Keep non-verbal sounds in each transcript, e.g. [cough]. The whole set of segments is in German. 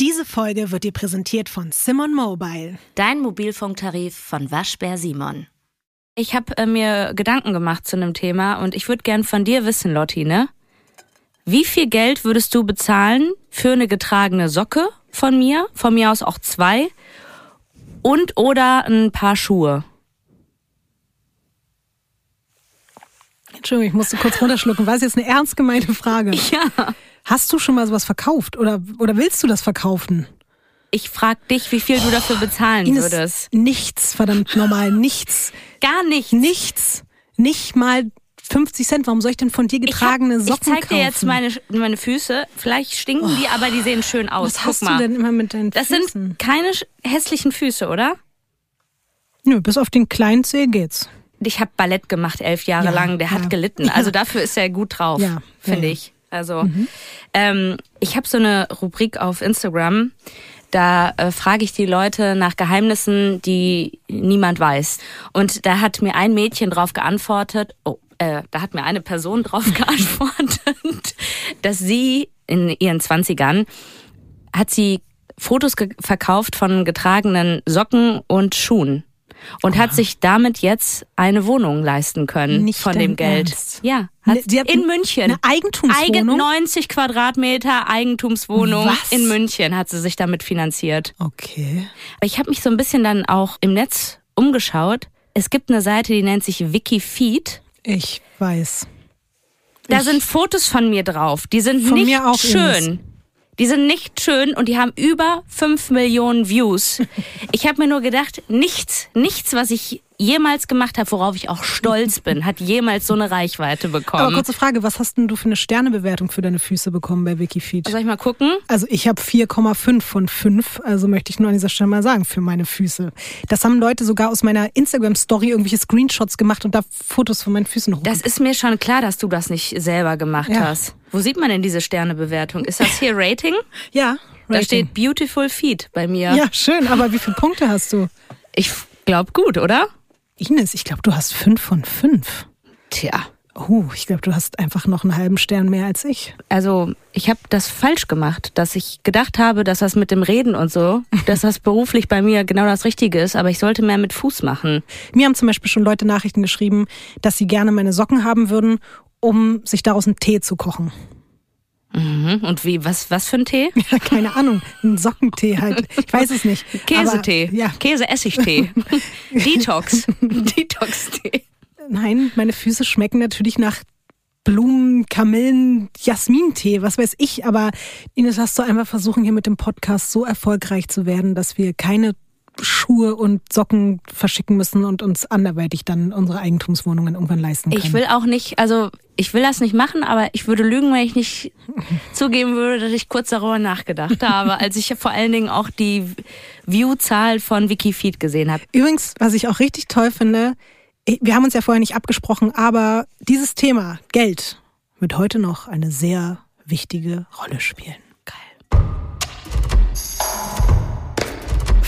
Diese Folge wird dir präsentiert von Simon Mobile. Dein Mobilfunktarif von Waschbär Simon. Ich habe äh, mir Gedanken gemacht zu einem Thema und ich würde gern von dir wissen, Lotti, ne? Wie viel Geld würdest du bezahlen für eine getragene Socke von mir? Von mir aus auch zwei. Und oder ein paar Schuhe. Entschuldigung, ich musste kurz runterschlucken. War es jetzt eine ernst gemeinte Frage? [laughs] Ja. Hast du schon mal sowas verkauft oder, oder willst du das verkaufen? Ich frag dich, wie viel du dafür bezahlen Ines, würdest. Nichts, verdammt normal, nichts. [laughs] Gar nicht. Nichts. Nicht mal 50 Cent. Warum soll ich denn von dir getragene ich hab, Socken Ich zeig dir jetzt kaufen? meine, meine Füße. Vielleicht stinken die, aber die sehen schön aus. Was Guck hast mal. du denn immer mit deinen das Füßen? sind keine hässlichen Füße, oder? Nö, bis auf den kleinen Zeh geht's. Ich habe Ballett gemacht elf Jahre Ja, lang. Der ja. hat gelitten. Ja. Also dafür ist er gut drauf, finde ich. Also ähm, ich habe so eine Rubrik auf Instagram. Da äh, frage ich die Leute nach Geheimnissen, die niemand weiß. Und da hat mir ein Mädchen drauf geantwortet. Oh, äh, da hat mir eine Person [laughs] drauf geantwortet, dass sie in ihren Zwanzigern hat sie Fotos verkauft von getragenen Socken und Schuhen und hat sich damit jetzt eine Wohnung leisten können Nicht von dem Geld. Ernst? Ja, Ne, sie hat in München. Eine Eigentumswohnung? Eigen 90 Quadratmeter Eigentumswohnung Was? in München hat sie sich damit finanziert. Okay. Ich habe mich so ein bisschen dann auch im Netz umgeschaut. Es gibt eine Seite, die nennt sich Wikifeed. Ich weiß. Da Ich- sind Fotos von mir drauf. Die sind nicht mir auch, schön. Ines. Die sind nicht schön und die haben über 5 Millionen Views. Ich habe mir nur gedacht, nichts, nichts, was ich jemals gemacht habe, worauf ich auch stolz bin, hat jemals so eine Reichweite Aber bekommen. kurze Frage, was hast denn du für eine Sternebewertung für deine Füße bekommen bei Wikifeed? Soll ich mal gucken? Also ich habe 4,5 von 5, also möchte ich nur an dieser Stelle mal sagen, für meine Füße. Das haben Leute sogar aus meiner Instagram-Story irgendwelche Screenshots gemacht und da Fotos von meinen Füßen hoch. Das ist mir schon klar, dass du das nicht selber gemacht Ja. hast. Wo sieht man denn diese Sternebewertung? Ist das hier Rating? ja, Da Rating. steht Beautiful Feet bei mir. Ja, schön, aber wie viele Punkte hast du? Ich glaube gut, oder? Ines, ich glaube, du hast 5 von 5. Tja. Oh, ich glaube, du hast einfach noch einen halben Stern mehr als ich. Also ich habe das falsch gemacht, dass ich gedacht habe, dass das mit dem Reden und so, [laughs] dass das beruflich bei mir genau das Richtige ist, aber ich sollte mehr mit Fuß machen. Mir haben zum Beispiel schon Leute Nachrichten geschrieben, dass sie gerne meine Socken haben würden, um sich daraus einen Tee zu kochen. Mhm. Und wie, was, was für ein Tee? [laughs] Ja, keine Ahnung, ein Sockentee halt. Ich weiß es nicht. Käsetee. Aber, ja, Käse-Essigtee. [laughs] Detox. [laughs] Detox-Tee. nein, meine Füße schmecken natürlich nach Blumen, Kamillen, Jasmintee, was weiß ich. Aber Ines, hast du einmal versuchen, hier mit dem Podcast so erfolgreich zu werden, dass wir keine Schuhe und Socken verschicken müssen und uns anderweitig dann unsere Eigentumswohnungen irgendwann leisten können. Ich will auch nicht, also ich will das nicht machen, aber ich würde lügen, wenn ich nicht [laughs] zugeben würde, dass ich kurz darüber nachgedacht habe, als ich vor allen Dingen auch die View-Zahl von Wikifeed gesehen habe. Übrigens, was ich auch richtig toll finde, wir haben uns ja vorher nicht abgesprochen, aber dieses Thema Geld wird heute noch eine sehr wichtige Rolle spielen.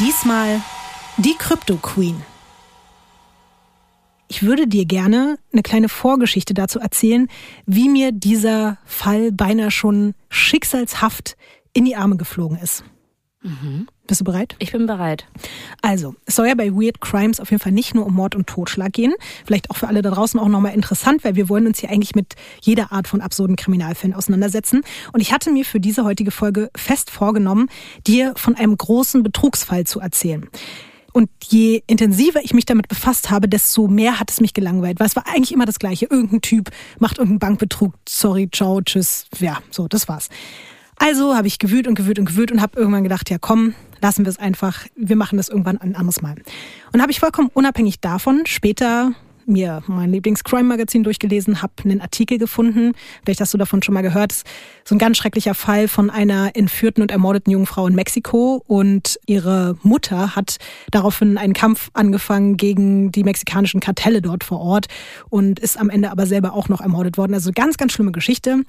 Diesmal die Crypto Queen. Ich würde dir gerne eine kleine Vorgeschichte dazu erzählen, wie mir dieser Fall beinahe schon schicksalshaft in die Arme geflogen ist. Bist du bereit? Ich bin bereit. Also, es soll ja bei Weird Crimes auf jeden Fall nicht nur um Mord und Totschlag gehen. Vielleicht auch für alle da draußen auch nochmal interessant, weil wir wollen uns hier eigentlich mit jeder Art von absurden Kriminalfällen auseinandersetzen. Und ich hatte mir für diese heutige Folge fest vorgenommen, dir von einem großen Betrugsfall zu erzählen. Und je intensiver ich mich damit befasst habe, desto mehr hat es mich gelangweilt, weil es war eigentlich immer das Gleiche. Irgendein Typ macht irgendeinen Bankbetrug, sorry, ciao, tschüss, ja, so, das war's. Also habe ich gewühlt und gewühlt und gewühlt und habe irgendwann gedacht, ja komm, lassen wir es einfach, wir machen das irgendwann ein anderes Mal. Und habe ich vollkommen unabhängig davon später mir mein Lieblings-Crime-Magazin durchgelesen, habe einen Artikel gefunden, vielleicht hast du davon schon mal gehört, so ein ganz schrecklicher Fall von einer entführten und ermordeten jungen Frau in Mexiko und ihre Mutter hat daraufhin einen Kampf angefangen gegen die mexikanischen Kartelle dort vor Ort und ist am Ende aber selber auch noch ermordet worden. Also ganz, ganz schlimme Geschichte.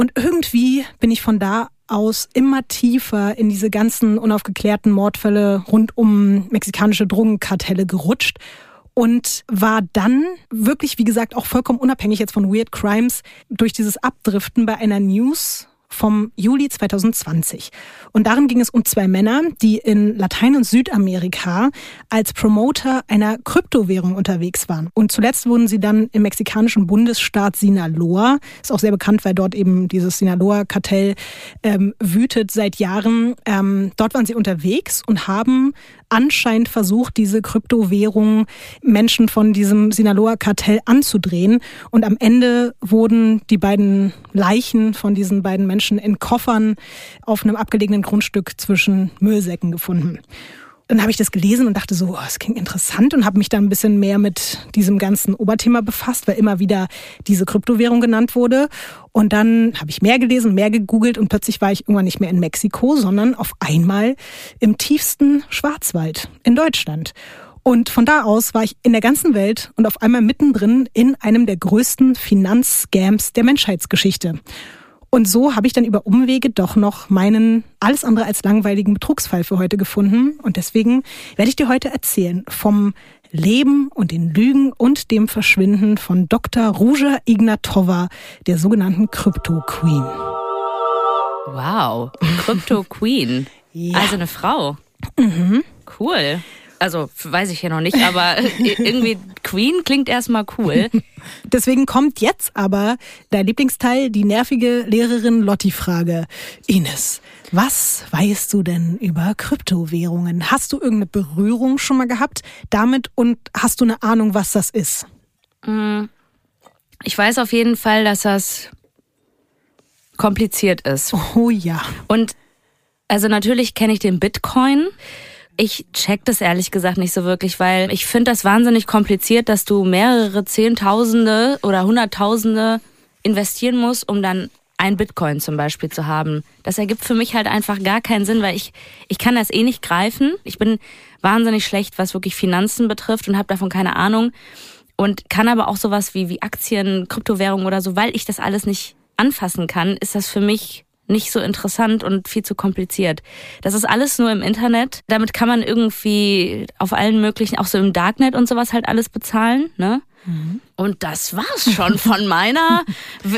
Und irgendwie bin ich von da aus immer tiefer in diese ganzen unaufgeklärten Mordfälle rund um mexikanische Drogenkartelle gerutscht und war dann wirklich, wie gesagt, auch vollkommen unabhängig jetzt von Weird Crimes durch dieses Abdriften bei einer News vom Juli 2020. Und darin ging es um zwei Männer, die in Latein- und Südamerika als Promoter einer Kryptowährung unterwegs waren. Und zuletzt wurden sie dann im mexikanischen Bundesstaat Sinaloa, ist auch sehr bekannt, weil dort eben dieses Sinaloa-Kartell ähm, wütet seit Jahren. Ähm, dort waren sie unterwegs und haben anscheinend versucht, diese Kryptowährung Menschen von diesem Sinaloa-Kartell anzudrehen. Und am Ende wurden die beiden Leichen von diesen beiden Menschen in Koffern auf einem abgelegenen Grundstück zwischen Müllsäcken gefunden dann habe ich das gelesen und dachte so, oh, das klingt interessant und habe mich dann ein bisschen mehr mit diesem ganzen Oberthema befasst, weil immer wieder diese Kryptowährung genannt wurde. Und dann habe ich mehr gelesen, mehr gegoogelt und plötzlich war ich irgendwann nicht mehr in Mexiko, sondern auf einmal im tiefsten Schwarzwald in Deutschland. Und von da aus war ich in der ganzen Welt und auf einmal mittendrin in einem der größten Finanzscams der Menschheitsgeschichte. Und so habe ich dann über Umwege doch noch meinen alles andere als langweiligen Betrugsfall für heute gefunden. Und deswegen werde ich dir heute erzählen vom Leben und den Lügen und dem Verschwinden von Dr. Ruja Ignatova, der sogenannten Crypto Queen. Wow, Crypto Queen. [laughs] ja. Also eine Frau. Mhm. Cool. Also weiß ich ja noch nicht, aber irgendwie Queen klingt erstmal cool. [laughs] Deswegen kommt jetzt aber dein Lieblingsteil, die nervige Lehrerin Lotti-Frage. Ines, was weißt du denn über Kryptowährungen? Hast du irgendeine Berührung schon mal gehabt damit und hast du eine Ahnung, was das ist? Mm, ich weiß auf jeden Fall, dass das kompliziert ist. Oh ja. Und also natürlich kenne ich den Bitcoin. Ich check das ehrlich gesagt nicht so wirklich, weil ich finde das wahnsinnig kompliziert, dass du mehrere Zehntausende oder Hunderttausende investieren musst, um dann ein Bitcoin zum Beispiel zu haben. Das ergibt für mich halt einfach gar keinen Sinn, weil ich, ich kann das eh nicht greifen. Ich bin wahnsinnig schlecht, was wirklich Finanzen betrifft und habe davon keine Ahnung. Und kann aber auch sowas wie, wie Aktien, Kryptowährungen oder so, weil ich das alles nicht anfassen kann, ist das für mich nicht so interessant und viel zu kompliziert. Das ist alles nur im Internet. Damit kann man irgendwie auf allen möglichen, auch so im Darknet und sowas halt alles bezahlen, ne? Mhm. Und das war's schon von [laughs] meiner,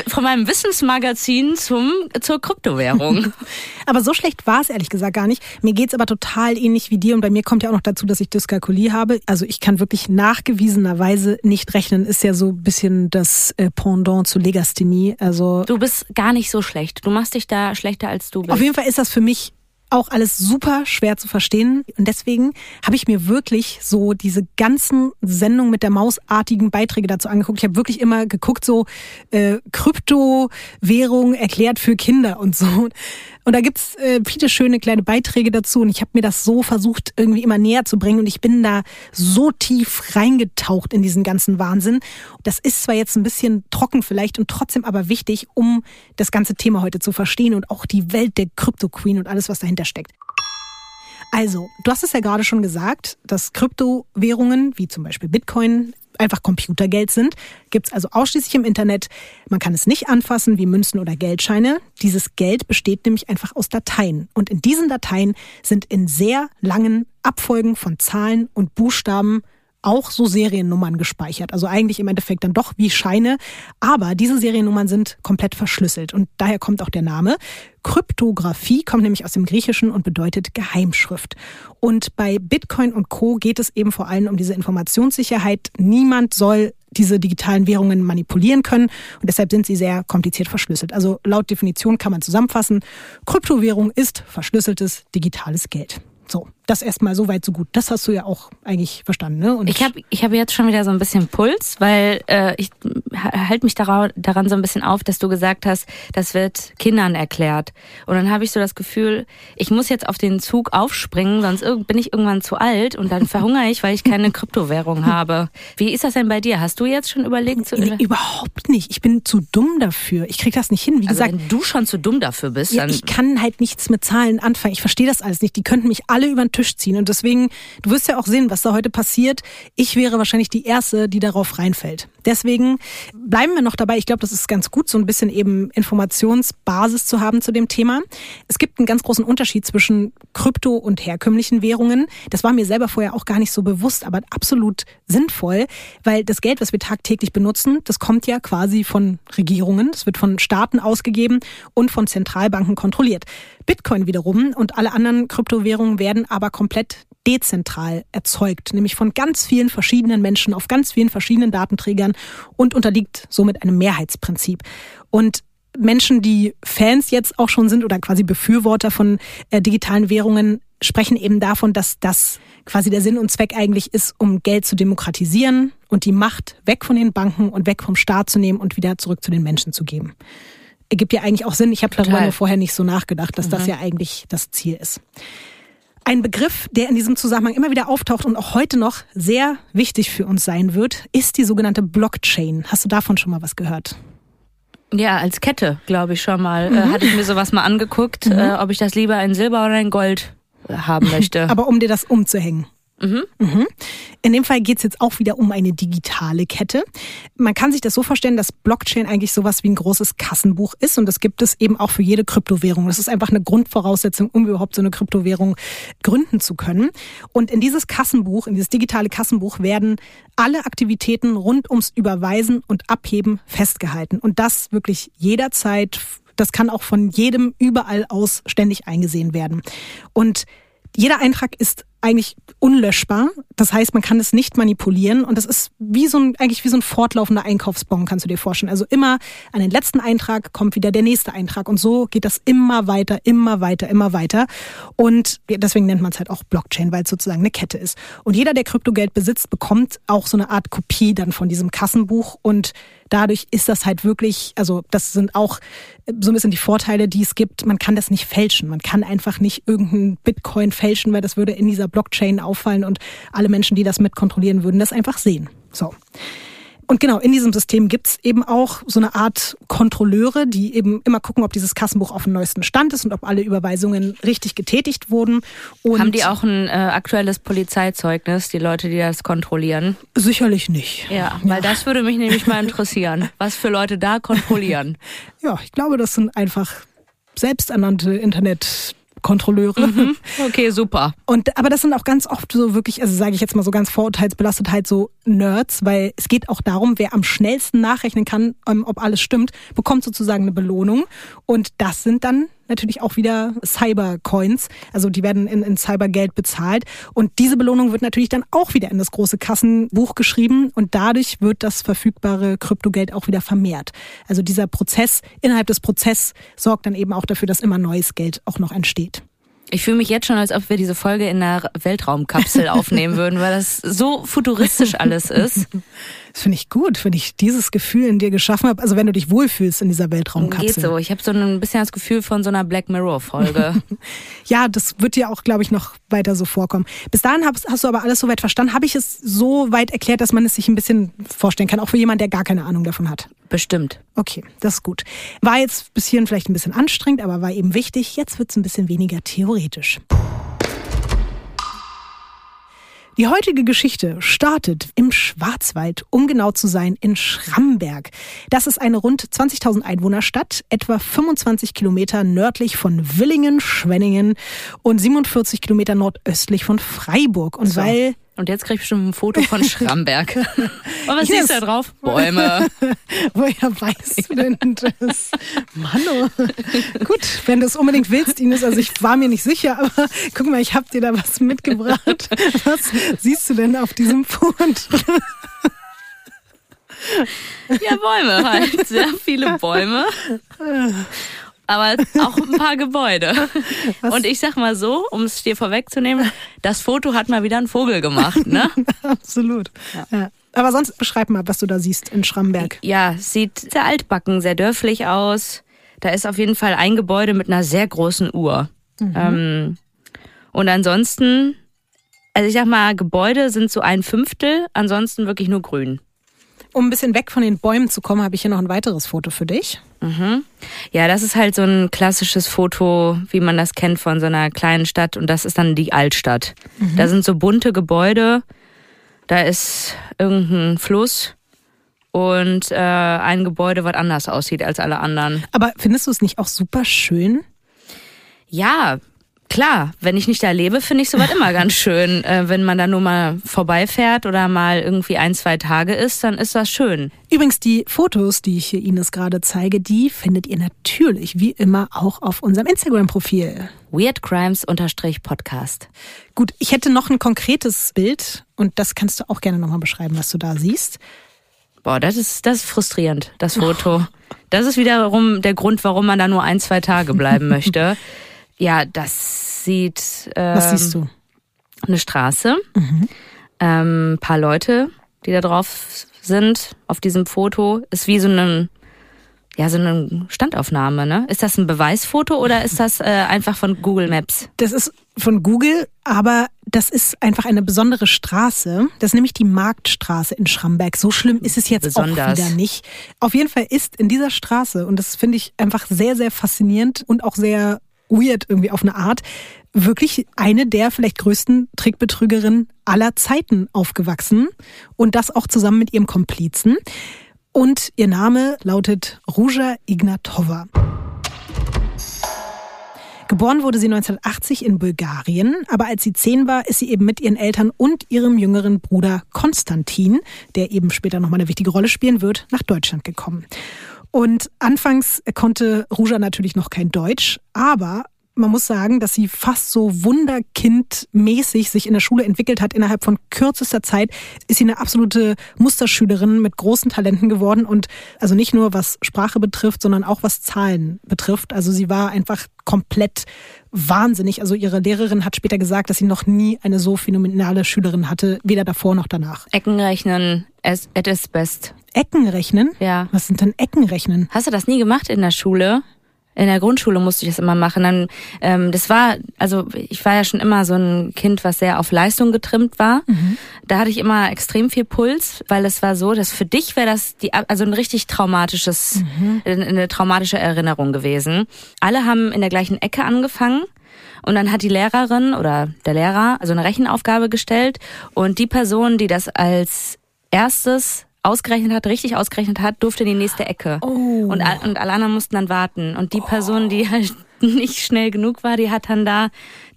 von meinem Wissensmagazin zum, zur Kryptowährung. [laughs] aber so schlecht war es ehrlich gesagt gar nicht. Mir geht's aber total ähnlich wie dir und bei mir kommt ja auch noch dazu, dass ich Dyskalkulie habe. Also ich kann wirklich nachgewiesenerweise nicht rechnen. Ist ja so ein bisschen das äh, Pendant zu Legasthenie. Also du bist gar nicht so schlecht. Du machst dich da schlechter als du bist. Auf jeden Fall ist das für mich auch alles super schwer zu verstehen. Und deswegen habe ich mir wirklich so diese ganzen Sendungen mit der Mausartigen Beiträge dazu angeguckt. Ich habe wirklich immer geguckt, so äh, Kryptowährung erklärt für Kinder und so. Und da gibt's äh, viele schöne kleine Beiträge dazu und ich habe mir das so versucht, irgendwie immer näher zu bringen und ich bin da so tief reingetaucht in diesen ganzen Wahnsinn. Das ist zwar jetzt ein bisschen trocken vielleicht und trotzdem aber wichtig, um das ganze Thema heute zu verstehen und auch die Welt der Crypto Queen und alles, was dahinter steckt. Also, du hast es ja gerade schon gesagt, dass Kryptowährungen wie zum Beispiel Bitcoin einfach Computergeld sind. Gibt es also ausschließlich im Internet. Man kann es nicht anfassen wie Münzen oder Geldscheine. Dieses Geld besteht nämlich einfach aus Dateien. Und in diesen Dateien sind in sehr langen Abfolgen von Zahlen und Buchstaben auch so Seriennummern gespeichert. Also eigentlich im Endeffekt dann doch wie Scheine. Aber diese Seriennummern sind komplett verschlüsselt. Und daher kommt auch der Name. Kryptographie kommt nämlich aus dem Griechischen und bedeutet Geheimschrift. Und bei Bitcoin und Co geht es eben vor allem um diese Informationssicherheit. Niemand soll diese digitalen Währungen manipulieren können und deshalb sind sie sehr kompliziert verschlüsselt. Also laut Definition kann man zusammenfassen, Kryptowährung ist verschlüsseltes digitales Geld. So, das erstmal so weit, so gut. Das hast du ja auch eigentlich verstanden, ne? Und ich habe ich hab jetzt schon wieder so ein bisschen Puls, weil äh, ich halte mich daran, daran so ein bisschen auf, dass du gesagt hast, das wird Kindern erklärt. Und dann habe ich so das Gefühl, ich muss jetzt auf den Zug aufspringen, sonst bin ich irgendwann zu alt und dann verhungere ich, weil ich keine [laughs] Kryptowährung habe. Wie ist das denn bei dir? Hast du jetzt schon überlegt? Zu nee, überhaupt nicht. Ich bin zu dumm dafür. Ich krieg das nicht hin. Wie also gesagt, wenn du schon zu dumm dafür bist, ja, ich kann halt nichts mit Zahlen anfangen. Ich verstehe das alles nicht. Die könnten mich alle über den Tisch ziehen und deswegen, du wirst ja auch sehen, was da heute passiert. Ich wäre wahrscheinlich die erste, die darauf reinfällt. Deswegen bleiben wir noch dabei. Ich glaube, das ist ganz gut, so ein bisschen eben Informationsbasis zu haben zu dem Thema. Es gibt einen ganz großen Unterschied zwischen Krypto und herkömmlichen Währungen. Das war mir selber vorher auch gar nicht so bewusst, aber absolut sinnvoll, weil das Geld, was wir tagtäglich benutzen, das kommt ja quasi von Regierungen, das wird von Staaten ausgegeben und von Zentralbanken kontrolliert. Bitcoin wiederum und alle anderen Kryptowährungen werden aber komplett dezentral erzeugt, nämlich von ganz vielen verschiedenen Menschen auf ganz vielen verschiedenen Datenträgern und unterliegt somit einem Mehrheitsprinzip. Und Menschen, die Fans jetzt auch schon sind oder quasi Befürworter von äh, digitalen Währungen, sprechen eben davon, dass das quasi der Sinn und Zweck eigentlich ist, um Geld zu demokratisieren und die Macht weg von den Banken und weg vom Staat zu nehmen und wieder zurück zu den Menschen zu geben. Ergibt ja eigentlich auch Sinn. Ich habe darüber nur vorher nicht so nachgedacht, dass mhm. das ja eigentlich das Ziel ist. Ein Begriff, der in diesem Zusammenhang immer wieder auftaucht und auch heute noch sehr wichtig für uns sein wird, ist die sogenannte Blockchain. Hast du davon schon mal was gehört? Ja, als Kette, glaube ich schon mal. Äh, mhm. Äh, hatte ich mir sowas mal angeguckt, mhm. äh, ob ich das lieber in Silber oder in Gold äh, haben möchte. [laughs] Aber um dir das umzuhängen. Mhm. Mhm. In dem Fall geht es jetzt auch wieder um eine digitale Kette. Man kann sich das so vorstellen, dass Blockchain eigentlich sowas wie ein großes Kassenbuch ist und das gibt es eben auch für jede Kryptowährung. Das ist einfach eine Grundvoraussetzung, um überhaupt so eine Kryptowährung gründen zu können. Und in dieses Kassenbuch, in dieses digitale Kassenbuch werden alle Aktivitäten rund ums Überweisen und Abheben festgehalten und das wirklich jederzeit das kann auch von jedem überall aus ständig eingesehen werden. Und jeder Eintrag ist eigentlich unlöschbar. Das heißt, man kann es nicht manipulieren und das ist wie so ein, eigentlich wie so ein fortlaufender Einkaufsbon, kannst du dir vorstellen. Also immer an den letzten Eintrag kommt wieder der nächste Eintrag und so geht das immer weiter, immer weiter, immer weiter. Und deswegen nennt man es halt auch Blockchain, weil es sozusagen eine Kette ist. Und jeder, der Kryptogeld besitzt, bekommt auch so eine Art Kopie dann von diesem Kassenbuch und dadurch ist das halt wirklich, also das sind auch so ein bisschen die Vorteile, die es gibt. Man kann das nicht fälschen. Man kann einfach nicht irgendeinen Bitcoin fälschen, weil das würde in dieser Blockchain auffallen und alle Menschen, die das mit kontrollieren, würden das einfach sehen. So. Und genau, in diesem System gibt's eben auch so eine Art Kontrolleure, die eben immer gucken, ob dieses Kassenbuch auf dem neuesten Stand ist und ob alle Überweisungen richtig getätigt wurden. Und Haben die auch ein äh, aktuelles Polizeizeugnis, die Leute, die das kontrollieren? Sicherlich nicht. Ja, weil ja. das würde mich nämlich mal interessieren, [laughs] was für Leute da kontrollieren. Ja, ich glaube, das sind einfach selbsternannte Internet Kontrolleure. Mhm. [laughs] Okay, super. Und aber das sind auch ganz oft so wirklich, also sage ich jetzt mal so ganz vorurteilsbelastet halt so Nerds, weil es geht auch darum, wer am schnellsten nachrechnen kann, ähm, ob alles stimmt, bekommt sozusagen eine Belohnung. Und das sind dann natürlich auch wieder Cybercoins. Also die werden in, in Cybergeld bezahlt. Und diese Belohnung wird natürlich dann auch wieder in das große Kassenbuch geschrieben und dadurch wird das verfügbare Kryptogeld auch wieder vermehrt. Also dieser Prozess, innerhalb des Prozesses sorgt dann eben auch dafür, dass immer neues Geld auch noch entsteht. Ich fühle mich jetzt schon, als ob wir diese Folge in einer Weltraumkapsel [laughs] aufnehmen würden, weil das so futuristisch alles ist. [laughs] Das finde ich gut, wenn ich dieses Gefühl in dir geschaffen habe. Also wenn du dich wohlfühlst in dieser Weltraumkapsel. Geht so. Ich habe so ein bisschen das Gefühl von so einer Black Mirror-Folge. [laughs] ja, das wird dir auch, glaube ich, noch weiter so vorkommen. Bis dahin hast, hast du aber alles so weit verstanden. Habe ich es so weit erklärt, dass man es sich ein bisschen vorstellen kann, auch für jemanden, der gar keine Ahnung davon hat? Bestimmt. Okay, das ist gut. War jetzt bis hierhin vielleicht ein bisschen anstrengend, aber war eben wichtig. Jetzt wird es ein bisschen weniger theoretisch. Die heutige Geschichte startet im Schwarzwald, um genau zu sein, in Schramberg. Das ist eine rund 20.000 Einwohnerstadt, etwa 25 Kilometer nördlich von Willingen, Schwenningen und 47 Kilometer nordöstlich von Freiburg. Und so. weil und jetzt krieg ich bestimmt ein Foto von [laughs] Schramberg. Und was yes. siehst du da drauf? Bäume. [laughs] Woher weißt du denn das? Mano. Gut, wenn du es unbedingt willst, Ines, also ich war mir nicht sicher, aber guck mal, ich hab dir da was mitgebracht. Was siehst du denn auf diesem Foto? Ja, Bäume halt. Sehr viele Bäume. [laughs] aber auch ein paar Gebäude. [laughs] Was? Und ich sag mal so, um es dir vorwegzunehmen, das Foto hat mal wieder ein Vogel gemacht, ne? [laughs] Absolut. Ja. ja. Aber sonst beschreib mal, was du da siehst in Schramberg. Ja, sieht sehr altbacken, sehr dörflich aus. Da ist auf jeden Fall ein Gebäude mit einer sehr großen Uhr. Mhm. Ähm, und ansonsten, also ich sag mal, Gebäude sind so ein Fünftel, ansonsten wirklich nur grün. Um ein bisschen weg von den Bäumen zu kommen, habe ich hier noch ein weiteres Foto für dich. Mhm. Ja, das ist halt so ein klassisches Foto, wie man das kennt von so einer kleinen Stadt. Und das ist dann die Altstadt. Mhm. Da sind so bunte Gebäude, da ist irgendein Fluss und äh, ein Gebäude, was anders aussieht als alle anderen. Aber findest du es nicht auch super schön? Ja, Klar, wenn ich nicht da lebe, finde ich sowas [laughs] immer ganz schön. Äh, wenn man da nur mal vorbeifährt oder mal irgendwie ein, zwei Tage ist, dann ist das schön. Übrigens, die Fotos, die ich hier Ines gerade zeige, die findet ihr natürlich wie immer auch auf unserem Instagram-Profil. Weird Crimes Podcast. Gut, ich hätte noch ein konkretes Bild und das kannst du auch gerne nochmal beschreiben, was du da siehst. Boah, das ist, das ist frustrierend, das Foto. Oh. [laughs] Das ist wiederum der Grund, warum man da nur ein, zwei Tage bleiben möchte. [laughs] Ja, das sieht. Ähm, Was siehst du? Eine Straße, mhm. ähm, paar Leute, die da drauf sind auf diesem Foto. Ist wie so eine, ja, so eine Standaufnahme, ne? Ist das ein Beweisfoto oder ist das äh, einfach von Google Maps? Das ist von Google, aber das ist einfach eine besondere Straße. Das ist nämlich die Marktstraße in Schramberg. So schlimm ist es jetzt Besonders. auch wieder nicht. Auf jeden Fall ist in dieser Straße, und das finde ich einfach sehr, sehr faszinierend und auch sehr weird irgendwie auf eine Art, wirklich eine der vielleicht größten Trickbetrügerinnen aller Zeiten aufgewachsen und das auch zusammen mit ihrem Komplizen. Und ihr Name lautet Ruja Ignatova. Geboren wurde sie 1980 in Bulgarien, aber als sie zehn war, ist sie eben mit ihren Eltern und ihrem jüngeren Bruder Konstantin, der eben später nochmal eine wichtige Rolle spielen wird, nach Deutschland gekommen. Und anfangs konnte Ruja natürlich noch kein Deutsch, aber man muss sagen, dass sie fast so wunderkindmäßig sich in der Schule entwickelt hat. Innerhalb von kürzester Zeit ist sie eine absolute Musterschülerin mit großen Talenten geworden und also nicht nur was Sprache betrifft, sondern auch was Zahlen betrifft. Also sie war einfach komplett wahnsinnig. Also ihre Lehrerin hat später gesagt, dass sie noch nie eine so phänomenale Schülerin hatte, weder davor noch danach. Eckenrechnen at its best. Eckenrechnen? Ja. Was sind denn Eckenrechnen? Hast du das nie gemacht in der Schule? In der Grundschule musste ich das immer machen. Dann, ähm, das war, also ich war ja schon immer so ein Kind, was sehr auf Leistung getrimmt war. Mhm. Da hatte ich immer extrem viel Puls, weil es war so, dass für dich wäre das die, also ein richtig traumatisches, mhm. eine traumatische Erinnerung gewesen. Alle haben in der gleichen Ecke angefangen. Und dann hat die Lehrerin oder der Lehrer also eine Rechenaufgabe gestellt und die Person, die das als erstes ausgerechnet hat, richtig ausgerechnet hat, durfte in die nächste Ecke. Oh. Und, und alle anderen mussten dann warten. Und die Person, die halt [laughs] nicht schnell genug war, die hat dann da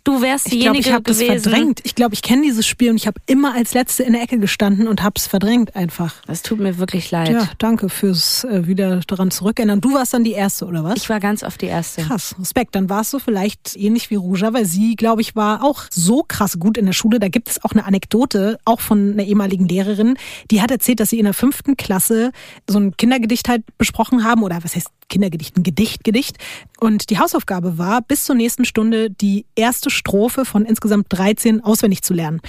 Du wärst diejenige ich glaub, ich gewesen. Das verdrängt. Ich glaube, ich kenne dieses Spiel und ich habe immer als Letzte in der Ecke gestanden und habe es verdrängt einfach. Das tut mir wirklich leid. Ja, danke fürs äh, wieder daran zurückerinnern. Du warst dann die Erste, oder was? Ich war ganz oft die Erste. Krass, Respekt. Dann warst du vielleicht ähnlich wie Ruja, weil sie, glaube ich, war auch so krass gut in der Schule. Da gibt es auch eine Anekdote, auch von einer ehemaligen Lehrerin, die hat erzählt, dass sie in der fünften Klasse so ein Kindergedicht halt besprochen haben oder was heißt Kindergedicht, ein Gedicht, Gedicht. Und die Hausaufgabe war, bis zur nächsten Stunde die erste Strophe von insgesamt 13 auswendig zu lernen.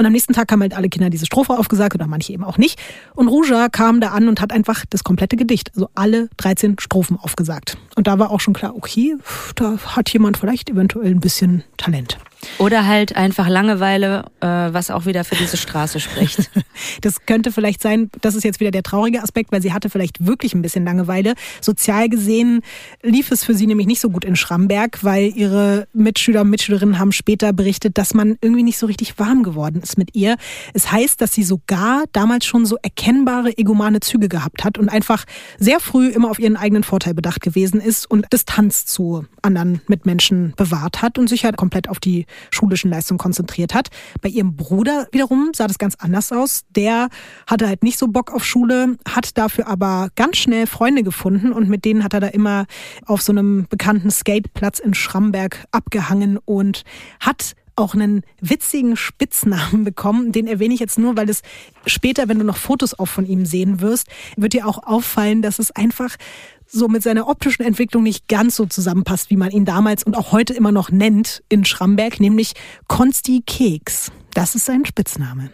Und am nächsten Tag haben halt alle Kinder diese Strophe aufgesagt oder manche eben auch nicht. Und Ruja kam da an und hat einfach das komplette Gedicht, also alle 13 Strophen aufgesagt. Und da war auch schon klar, okay, da hat jemand vielleicht eventuell ein bisschen Talent. Oder halt einfach Langeweile, äh, was auch wieder für diese Straße spricht. [laughs] das könnte vielleicht sein, das ist jetzt wieder der traurige Aspekt, weil sie hatte vielleicht wirklich ein bisschen Langeweile. Sozial gesehen lief es für sie nämlich nicht so gut in Schramberg, weil ihre Mitschüler und Mitschülerinnen haben später berichtet, dass man irgendwie nicht so richtig warm geworden ist mit ihr. Es heißt, dass sie sogar damals schon so erkennbare egomane Züge gehabt hat und einfach sehr früh immer auf ihren eigenen Vorteil bedacht gewesen ist und Distanz zu anderen Mitmenschen bewahrt hat und sich halt komplett auf die schulischen Leistungen konzentriert hat. Bei ihrem Bruder wiederum sah das ganz anders aus. Der hatte halt nicht so Bock auf Schule, hat dafür aber ganz schnell Freunde gefunden und mit denen hat er da immer auf so einem bekannten Skateplatz in Schramberg abgehangen und hat auch einen witzigen Spitznamen bekommen. Den erwähne ich jetzt nur, weil es später, wenn du noch Fotos auch von ihm sehen wirst, wird dir auch auffallen, dass es einfach so mit seiner optischen Entwicklung nicht ganz so zusammenpasst, wie man ihn damals und auch heute immer noch nennt in Schramberg, nämlich Konsti Keks. Das ist sein Spitzname.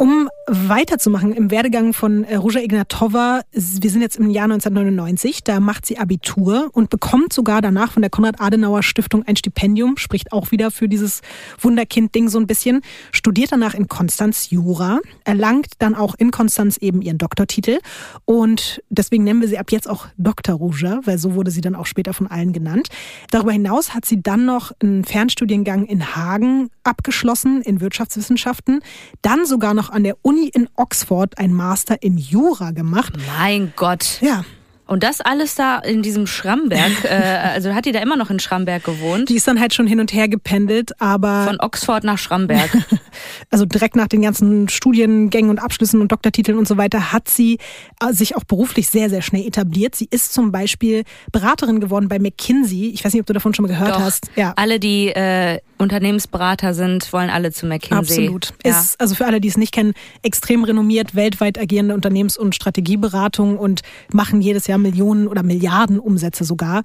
Um weiterzumachen im Werdegang von äh, Ruja Ignatova, wir sind jetzt im Jahr 1999, da macht sie Abitur und bekommt sogar danach von der Konrad-Adenauer-Stiftung ein Stipendium, spricht auch wieder für dieses Wunderkind-Ding so ein bisschen, studiert danach in Konstanz Jura, erlangt dann auch in Konstanz eben ihren Doktortitel und deswegen nennen wir sie ab jetzt auch Dr. Ruja, weil so wurde sie dann auch später von allen genannt. Darüber hinaus hat sie dann noch einen Fernstudiengang in Hagen abgeschlossen in Wirtschaftswissenschaften, dann sogar noch an der Uni in Oxford ein Master in Jura gemacht. Mein Gott. Ja, Und das alles da in diesem Schramberg, [laughs] äh, also hat die da immer noch in Schramberg gewohnt? die ist dann halt schon hin und her gependelt, aber Von Oxford nach Schramberg. [laughs] also direkt nach den ganzen Studiengängen und Abschlüssen und Doktortiteln und so weiter hat sie äh, sich auch beruflich sehr, sehr schnell etabliert. Sie ist zum Beispiel Beraterin geworden bei McKinsey. Ich weiß nicht, ob du davon schon mal gehört Doch. hast. Ja. Alle, die äh, Unternehmensberater sind, wollen alle zu McKinsey. Absolut. Ja. Ist also für alle, die es nicht kennen, extrem renommiert, weltweit agierende Unternehmens- und Strategieberatung und machen jedes Jahr Millionen oder Milliarden Umsätze sogar.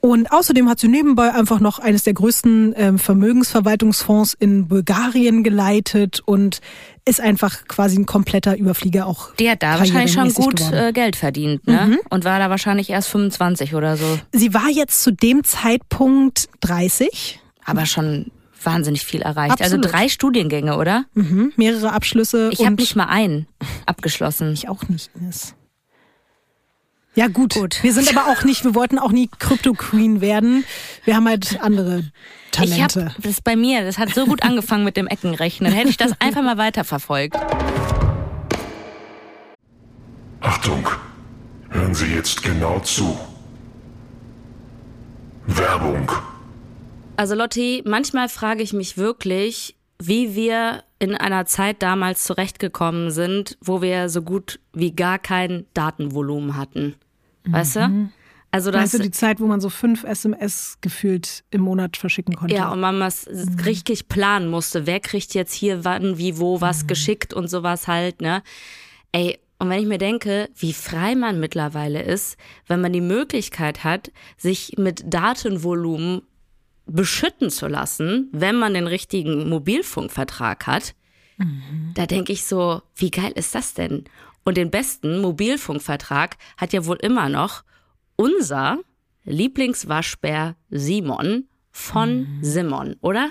Und außerdem hat sie nebenbei einfach noch eines der größten ähm, Vermögensverwaltungsfonds in Bulgarien geleitet und ist einfach quasi ein kompletter Überflieger auch. Die hat da wahrscheinlich schon gut geworden. äh, Geld verdient, ne? Und war da wahrscheinlich erst 25 oder so. Sie war jetzt zu dem Zeitpunkt 30. Aber schon wahnsinnig viel erreicht. Absolut. Also drei Studiengänge, oder? Mhm. Mehrere Abschlüsse. Ich habe nicht mal einen abgeschlossen. Ich auch nicht, Ines. Ja, gut. Gut. Wir sind aber auch nicht, wir wollten auch nie Crypto Queen werden. Wir haben halt andere Ich habe Talente. das bei mir, das hat so gut angefangen mit dem Eckenrechnen. Hätte ich das einfach mal weiterverfolgt. Achtung, hören Sie jetzt genau zu. Werbung. Also Lotti, manchmal frage ich mich wirklich, wie wir in einer Zeit damals zurechtgekommen sind, wo wir so gut wie gar kein Datenvolumen hatten. Weißt du? Also das, Weißt du, die Zeit, wo man so fünf SMS gefühlt im Monat verschicken konnte. ja, und man was richtig planen musste. Wer kriegt jetzt hier wann, wie, wo was geschickt und sowas halt, ne? Ey, und wenn ich mir denke, wie frei man mittlerweile ist, wenn man die Möglichkeit hat, sich mit Datenvolumen beschütten zu lassen, wenn man den richtigen Mobilfunkvertrag hat, da denke ich so, wie geil ist das denn? Und den besten Mobilfunkvertrag hat ja wohl immer noch unser Lieblingswaschbär Simon von Simon, oder?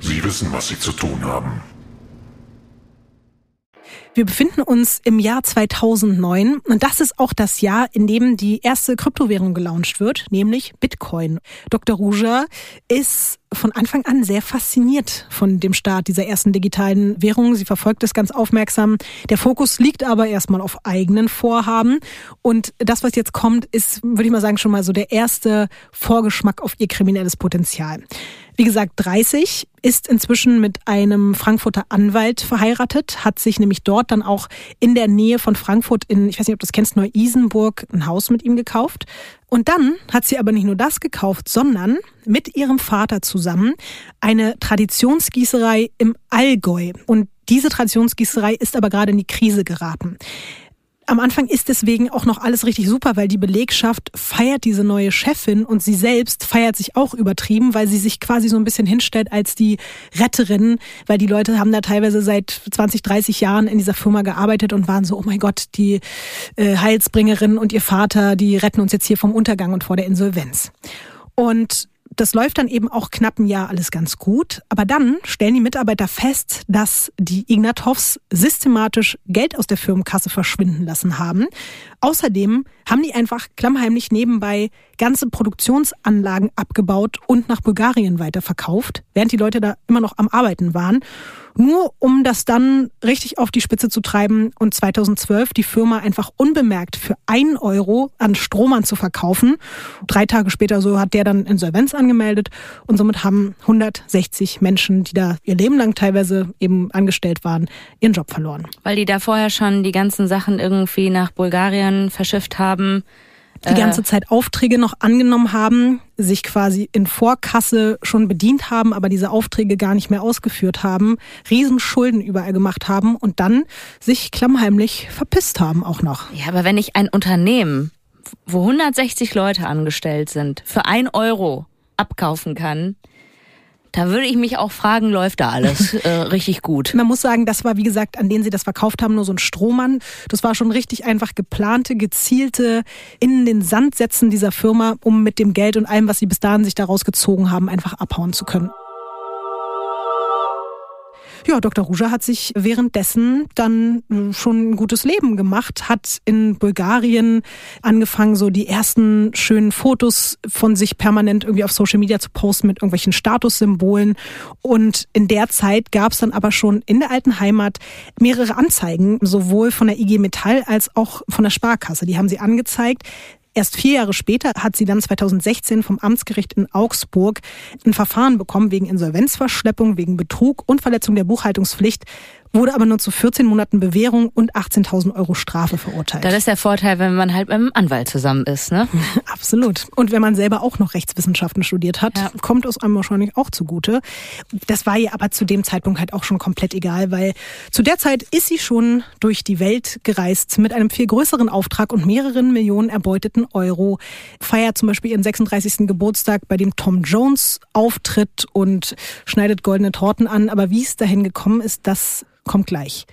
Sie wissen, was Sie zu tun haben. Wir befinden uns im Jahr 2009 und das ist auch das Jahr, in dem die erste Kryptowährung gelauncht wird, nämlich Bitcoin. Dr. Ruja ist von Anfang an sehr fasziniert von dem Start dieser ersten digitalen Währung. Sie verfolgt es ganz aufmerksam. Der Fokus liegt aber erstmal auf eigenen Vorhaben. Und das, was jetzt kommt, ist, würde ich mal sagen, schon mal so der erste Vorgeschmack auf ihr kriminelles Potenzial. Wie gesagt, 30, ist inzwischen mit einem Frankfurter Anwalt verheiratet, hat sich nämlich dort dann auch in der Nähe von Frankfurt in, ich weiß nicht, ob du das kennst, Neu-Isenburg, ein Haus mit ihm gekauft. Und dann hat sie aber nicht nur das gekauft, sondern mit ihrem Vater zusammen eine Traditionsgießerei im Allgäu. Und diese Traditionsgießerei ist aber gerade in die Krise geraten. Am Anfang ist deswegen auch noch alles richtig super, weil die Belegschaft feiert diese neue Chefin und sie selbst feiert sich auch übertrieben, weil sie sich quasi so ein bisschen hinstellt als die Retterin, weil die Leute haben da teilweise seit 20, 30 Jahren in dieser Firma gearbeitet und waren so, oh mein Gott, die äh, Heilsbringerin und ihr Vater, die retten uns jetzt hier vom Untergang und vor der Insolvenz. Und das läuft dann eben auch knapp ein Jahr alles ganz gut. Aber dann stellen die Mitarbeiter fest, dass die Ignatows systematisch Geld aus der Firmenkasse verschwinden lassen haben. Außerdem haben die einfach klammheimlich nebenbei ganze Produktionsanlagen abgebaut und nach Bulgarien weiterverkauft, während die Leute da immer noch am Arbeiten waren. Nur um das dann richtig auf die Spitze zu treiben und 2012 die Firma einfach unbemerkt für ein Euro an Strohmann zu verkaufen. Drei Tage später so hat der dann Insolvenz angemeldet und somit haben 160 Menschen, die da ihr Leben lang teilweise eben angestellt waren, ihren Job verloren. Weil die da vorher schon die ganzen Sachen irgendwie nach Bulgarien verschifft haben die ganze Zeit Aufträge noch angenommen haben, sich quasi in Vorkasse schon bedient haben, aber diese Aufträge gar nicht mehr ausgeführt haben, Riesenschulden überall gemacht haben und dann sich klammheimlich verpisst haben auch noch. Ja, aber wenn ich ein Unternehmen, wo 160 Leute angestellt sind, für ein Euro abkaufen kann, da würde ich mich auch fragen, läuft da alles [laughs] äh, richtig gut? Man muss sagen, das war, wie gesagt, an denen sie das verkauft haben, nur so ein Strohmann. Das war schon richtig einfach geplante, gezielte in den Sand setzen dieser Firma, um mit dem Geld und allem, was sie bis dahin sich daraus gezogen haben, einfach abhauen zu können. Ja, Dr. Ruja hat sich währenddessen dann äh, schon ein gutes Leben gemacht, hat in Bulgarien angefangen, so die ersten schönen Fotos von sich permanent irgendwie auf Social Media zu posten mit irgendwelchen Statussymbolen. Und in der Zeit gab es dann aber schon in der alten Heimat mehrere Anzeigen, sowohl von der IG Metall als auch von der Sparkasse. Die haben sie angezeigt. Erst vier Jahre später hat sie dann 2016 vom Amtsgericht in Augsburg ein Verfahren bekommen wegen Insolvenzverschleppung, wegen Betrug und Verletzung der Buchhaltungspflicht wurde aber nur zu 14 Monaten Bewährung und 18.000 Euro Strafe verurteilt. Das ist der Vorteil, wenn man halt beim Anwalt zusammen ist, ne? [laughs] Absolut. Und wenn man selber auch noch Rechtswissenschaften studiert hat, ja. kommt es einem wahrscheinlich auch zugute. Das war ihr aber zu dem Zeitpunkt halt auch schon komplett egal, weil zu der Zeit ist sie schon durch die Welt gereist mit einem viel größeren Auftrag und mehreren Millionen erbeuteten Euro. Feiert zum Beispiel ihren 36. Geburtstag, bei dem Tom Jones auftritt und schneidet goldene Torten an. Aber wie es dahin gekommen ist, das kommt gleich.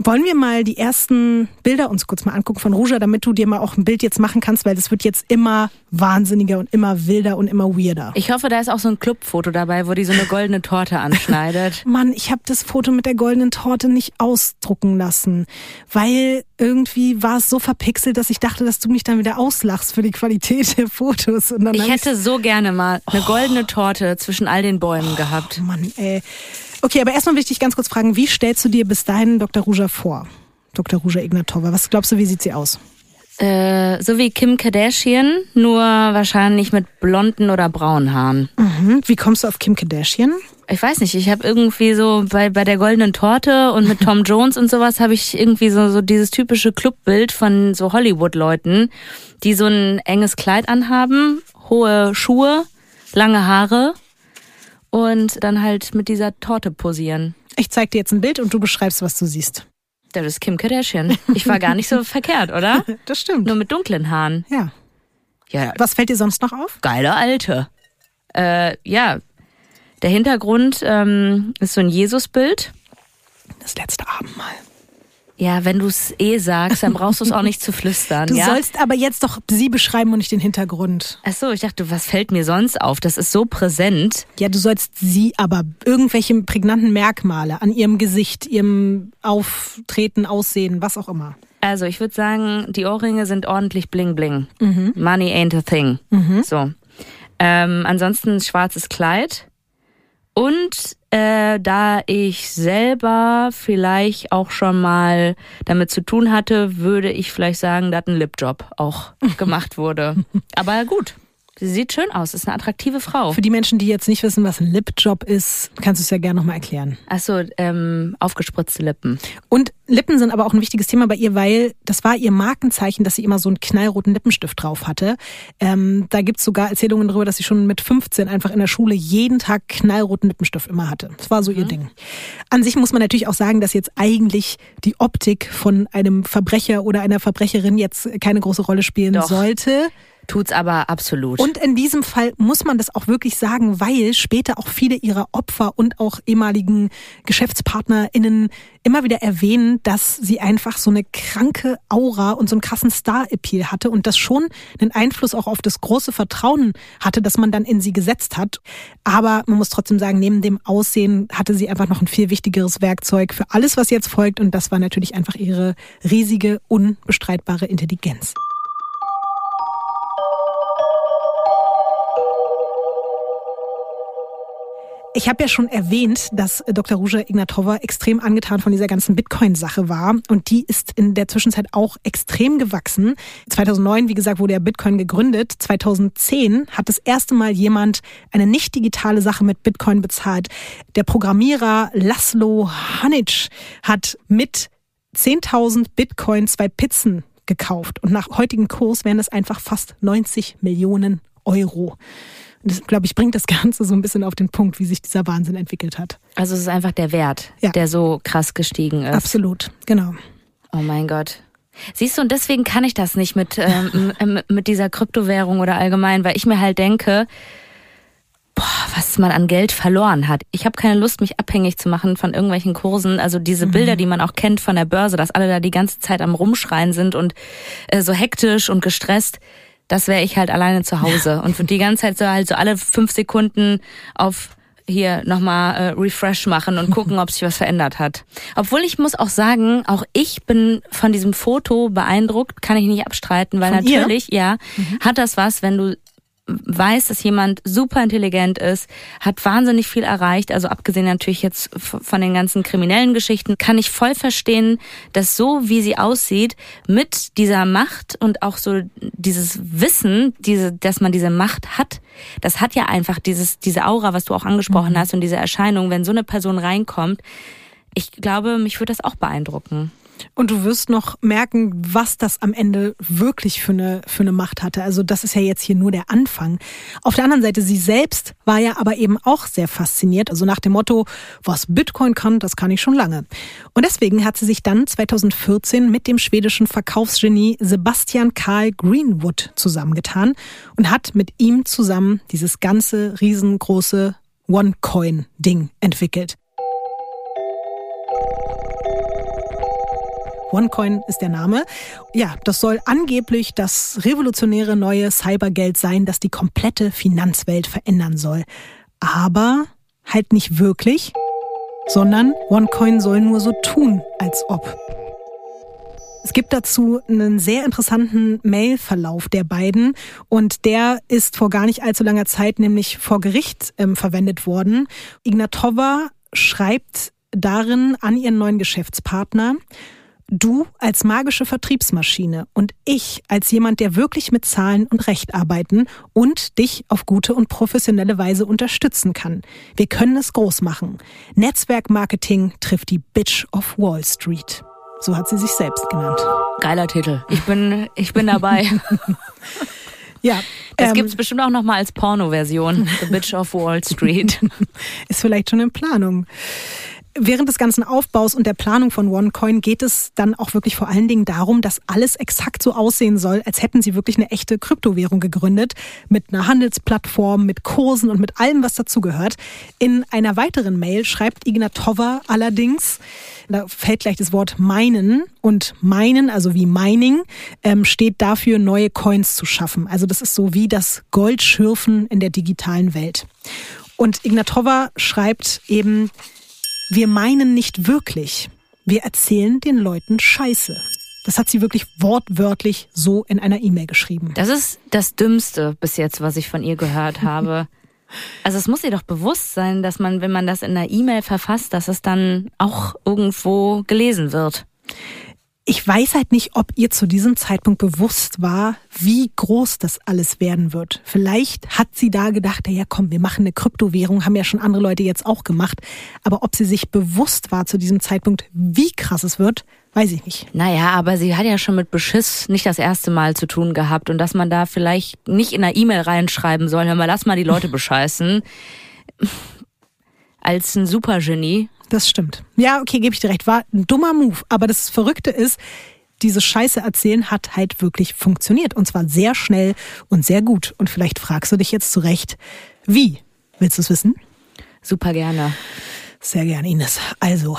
Wollen wir mal die ersten Bilder uns kurz mal angucken von Ruja, damit du dir mal auch ein Bild jetzt machen kannst, weil das wird jetzt immer wahnsinniger und immer wilder und immer weirder. Ich hoffe, da ist auch so ein Clubfoto dabei, wo die so eine goldene Torte [laughs] anschneidet. Mann, ich habe das Foto mit der goldenen Torte nicht ausdrucken lassen, weil irgendwie war es so verpixelt, dass ich dachte, dass du mich dann wieder auslachst für die Qualität der Fotos. Und dann ich hätte so gerne mal eine oh. goldene Torte zwischen all den Bäumen oh, gehabt. Mann, ey. Okay, aber erstmal will ich dich ganz kurz fragen, wie stellst du dir bis dahin Dr. Ruja vor? Dr. Ruja Ignatova, was glaubst du, wie sieht sie aus? Äh, so wie Kim Kardashian, nur wahrscheinlich mit blonden oder braunen Haaren. Mhm. Wie kommst du auf Kim Kardashian? Ich weiß nicht, ich habe irgendwie so bei, bei der goldenen Torte und mit Tom [laughs] Jones und sowas habe ich irgendwie so, so dieses typische Clubbild von so Hollywood-Leuten, die so ein enges Kleid anhaben, hohe Schuhe, lange Haare und dann halt mit dieser Torte posieren. Ich zeig dir jetzt ein Bild und du beschreibst, was du siehst. Das ist Kim Kardashian. Ich war gar nicht so [laughs] verkehrt, oder? Das stimmt. Nur mit dunklen Haaren. Ja. Ja. Was fällt dir sonst noch auf? Geile Alte. Äh, ja. Der Hintergrund ähm, ist so ein Jesusbild. Das letzte Abendmahl. Ja, wenn du es eh sagst, dann brauchst du es auch nicht zu flüstern. Du ja? sollst aber jetzt doch sie beschreiben und nicht den Hintergrund. Ach so, ich dachte, was fällt mir sonst auf? Das ist so präsent. Ja, du sollst sie aber irgendwelche prägnanten Merkmale an ihrem Gesicht, ihrem Auftreten, Aussehen, was auch immer. Also ich würde sagen, die Ohrringe sind ordentlich bling bling. Money ain't a thing. So. Ähm, ansonsten schwarzes Kleid. Und äh, da ich selber vielleicht auch schon mal damit zu tun hatte, würde ich vielleicht sagen, dass ein Lipjob auch [laughs] gemacht wurde. Aber gut, sie sieht schön aus, ist eine attraktive Frau. Für die Menschen, die jetzt nicht wissen, was ein Lipjob ist, kannst du es ja gerne nochmal erklären. Achso, ähm, aufgespritzte Lippen. Und Lippen sind aber auch ein wichtiges Thema bei ihr, weil das war ihr Markenzeichen, dass sie immer so einen knallroten Lippenstift drauf hatte. Ähm, da gibt's sogar Erzählungen darüber, dass sie schon mit 15 einfach in der Schule jeden Tag knallroten Lippenstift immer hatte. Das war so ihr Ding. An sich muss man natürlich auch sagen, dass jetzt eigentlich die Optik von einem Verbrecher oder einer Verbrecherin jetzt keine große Rolle spielen Doch. sollte. Tut's aber absolut. Und in diesem Fall muss man das auch wirklich sagen, weil später auch viele ihrer Opfer und auch ehemaligen GeschäftspartnerInnen immer wieder erwähnen, dass sie einfach so eine kranke Aura und so einen krassen Star-Appeal hatte und das schon einen Einfluss auch auf das große Vertrauen hatte, das man dann in sie gesetzt hat. Aber man muss trotzdem sagen, neben dem Aussehen hatte sie einfach noch ein viel wichtigeres Werkzeug für alles, was jetzt folgt und das war natürlich einfach ihre riesige, unbestreitbare Intelligenz. Ich habe ja schon erwähnt, dass Dr. Ruja Ignatova extrem angetan von dieser ganzen Bitcoin-Sache war. Und die ist in der Zwischenzeit auch extrem gewachsen. 2009, wie gesagt, wurde ja Bitcoin gegründet. 2010 hat das erste Mal jemand eine nicht digitale Sache mit Bitcoin bezahlt. Der Programmierer Laszlo Hanic hat mit 10.000 Bitcoin zwei Pizzen gekauft. Und nach heutigem Kurs wären das einfach fast 90 Millionen Euro. Und das, glaube ich, bringt das Ganze so ein bisschen auf den Punkt, wie sich dieser Wahnsinn entwickelt hat. also es ist einfach der Wert, Ja. der so krass gestiegen ist. Absolut, genau. Oh mein Gott. Siehst du, und deswegen kann ich das nicht mit, ähm, [laughs] mit dieser Kryptowährung oder allgemein, weil ich mir halt denke, boah, was man an Geld verloren hat. Ich habe keine Lust, mich abhängig zu machen von irgendwelchen Kursen. Also diese Bilder, die man auch kennt von der Börse, dass alle da die ganze Zeit am Rumschreien sind und äh, so hektisch und gestresst. Das wäre ich halt alleine zu Hause und die ganze Zeit so halt so alle fünf Sekunden auf hier nochmal äh, Refresh machen und gucken, ob sich was verändert hat. Obwohl ich muss auch sagen, auch ich bin von diesem Foto beeindruckt, kann ich nicht abstreiten, weil Von ihr? natürlich, ja, hat das was, wenn du weißt, dass jemand super intelligent ist, hat wahnsinnig viel erreicht, also abgesehen natürlich jetzt von den ganzen kriminellen Geschichten, kann ich voll verstehen, dass so wie sie aussieht, mit dieser Macht und auch so dieses Wissen, diese, dass man diese Macht hat, das hat ja einfach dieses, diese Aura, was du auch angesprochen hast und diese Erscheinung, wenn so eine Person reinkommt, ich glaube, mich würde das auch beeindrucken. Und du wirst noch merken, was das am Ende wirklich für eine, für eine Macht hatte. Also das ist ja jetzt hier nur der Anfang. Auf der anderen Seite, sie selbst war ja aber eben auch sehr fasziniert. Also nach dem Motto, was Bitcoin kann, das kann ich schon lange. Und deswegen hat sie sich dann 2014 mit dem schwedischen Verkaufsgenie Sebastian Karl Greenwood zusammengetan und hat mit ihm zusammen dieses ganze riesengroße OneCoin-Ding entwickelt. OneCoin ist der Name. Ja, das soll angeblich das revolutionäre neue Cybergeld sein, das die komplette Finanzwelt verändern soll. Aber halt nicht wirklich, sondern OneCoin soll nur so tun, als ob. Es gibt dazu einen sehr interessanten Mailverlauf der beiden und der ist vor gar nicht allzu langer Zeit nämlich vor Gericht ähm, verwendet worden. Ignatova schreibt darin an ihren neuen Geschäftspartner, Du als magische Vertriebsmaschine und ich als jemand, der wirklich mit Zahlen und Recht arbeiten und dich auf gute und professionelle Weise unterstützen kann. Wir können es groß machen. Netzwerkmarketing trifft die Bitch of Wall Street. So hat sie sich selbst genannt. Geiler Titel. Ich bin, ich bin dabei. [laughs] Ja, Das ähm, gibt's bestimmt auch noch mal als Porno-Version. The Bitch of Wall Street. [laughs] ist vielleicht schon in Planung. Während des ganzen Aufbaus und der Planung von OneCoin geht es dann auch wirklich vor allen Dingen darum, dass alles exakt so aussehen soll, als hätten sie wirklich eine echte Kryptowährung gegründet, mit einer Handelsplattform, mit Kursen und mit allem, was dazugehört. In einer weiteren Mail schreibt Ignatova allerdings, da fällt gleich das Wort meinen und meinen, also wie Mining, ähm, steht dafür, neue Coins zu schaffen. Also das ist so wie das Goldschürfen in der digitalen Welt. Und Ignatova schreibt eben, wir meinen nicht wirklich. Wir erzählen den Leuten Scheiße. Das hat sie wirklich wortwörtlich so in einer E-Mail geschrieben. Das ist das Dümmste bis jetzt, was ich von ihr gehört [laughs] habe. Also es muss ihr doch bewusst sein, dass man, wenn man das in einer E-Mail verfasst, dass es dann auch irgendwo gelesen wird ich weiß halt nicht, ob ihr zu diesem Zeitpunkt bewusst war, wie groß das alles werden wird. Vielleicht hat sie da gedacht, ja komm, wir machen eine Kryptowährung, haben ja schon andere Leute jetzt auch gemacht. Aber ob sie sich bewusst war zu diesem Zeitpunkt, wie krass es wird, weiß ich nicht. Naja, aber sie hat ja schon mit Beschiss nicht das erste Mal zu tun gehabt und dass man da vielleicht nicht in einer E-Mail reinschreiben soll, hör mal, lass mal die Leute bescheißen. Als ein Supergenie das stimmt. Ja, okay, gebe ich dir recht. War ein dummer Move. Aber das Verrückte ist, diese Scheiße erzählen hat halt wirklich funktioniert. Und zwar sehr schnell und sehr gut. Und vielleicht fragst du dich jetzt zurecht, wie? Willst du es wissen? Super gerne. Sehr gerne, Ines. Also,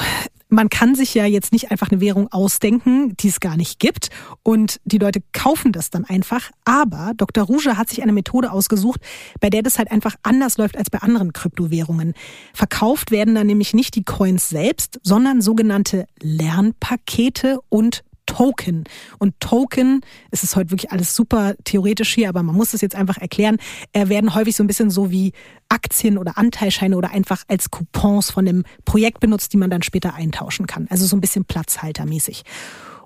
man kann sich ja jetzt nicht einfach eine Währung ausdenken, die es gar nicht gibt. Und die Leute kaufen das dann einfach. Aber Dr. Rouge hat sich eine Methode ausgesucht, bei der das halt einfach anders läuft als bei anderen Kryptowährungen. Verkauft werden dann nämlich nicht die Coins selbst, sondern sogenannte Lernpakete und Token. Und Token, es ist heute wirklich alles super theoretisch hier, aber man muss es jetzt einfach erklären, werden häufig so ein bisschen so wie Aktien oder Anteilscheine oder einfach als Coupons von dem Projekt benutzt, die man dann später eintauschen kann. Also so ein bisschen platzhaltermäßig.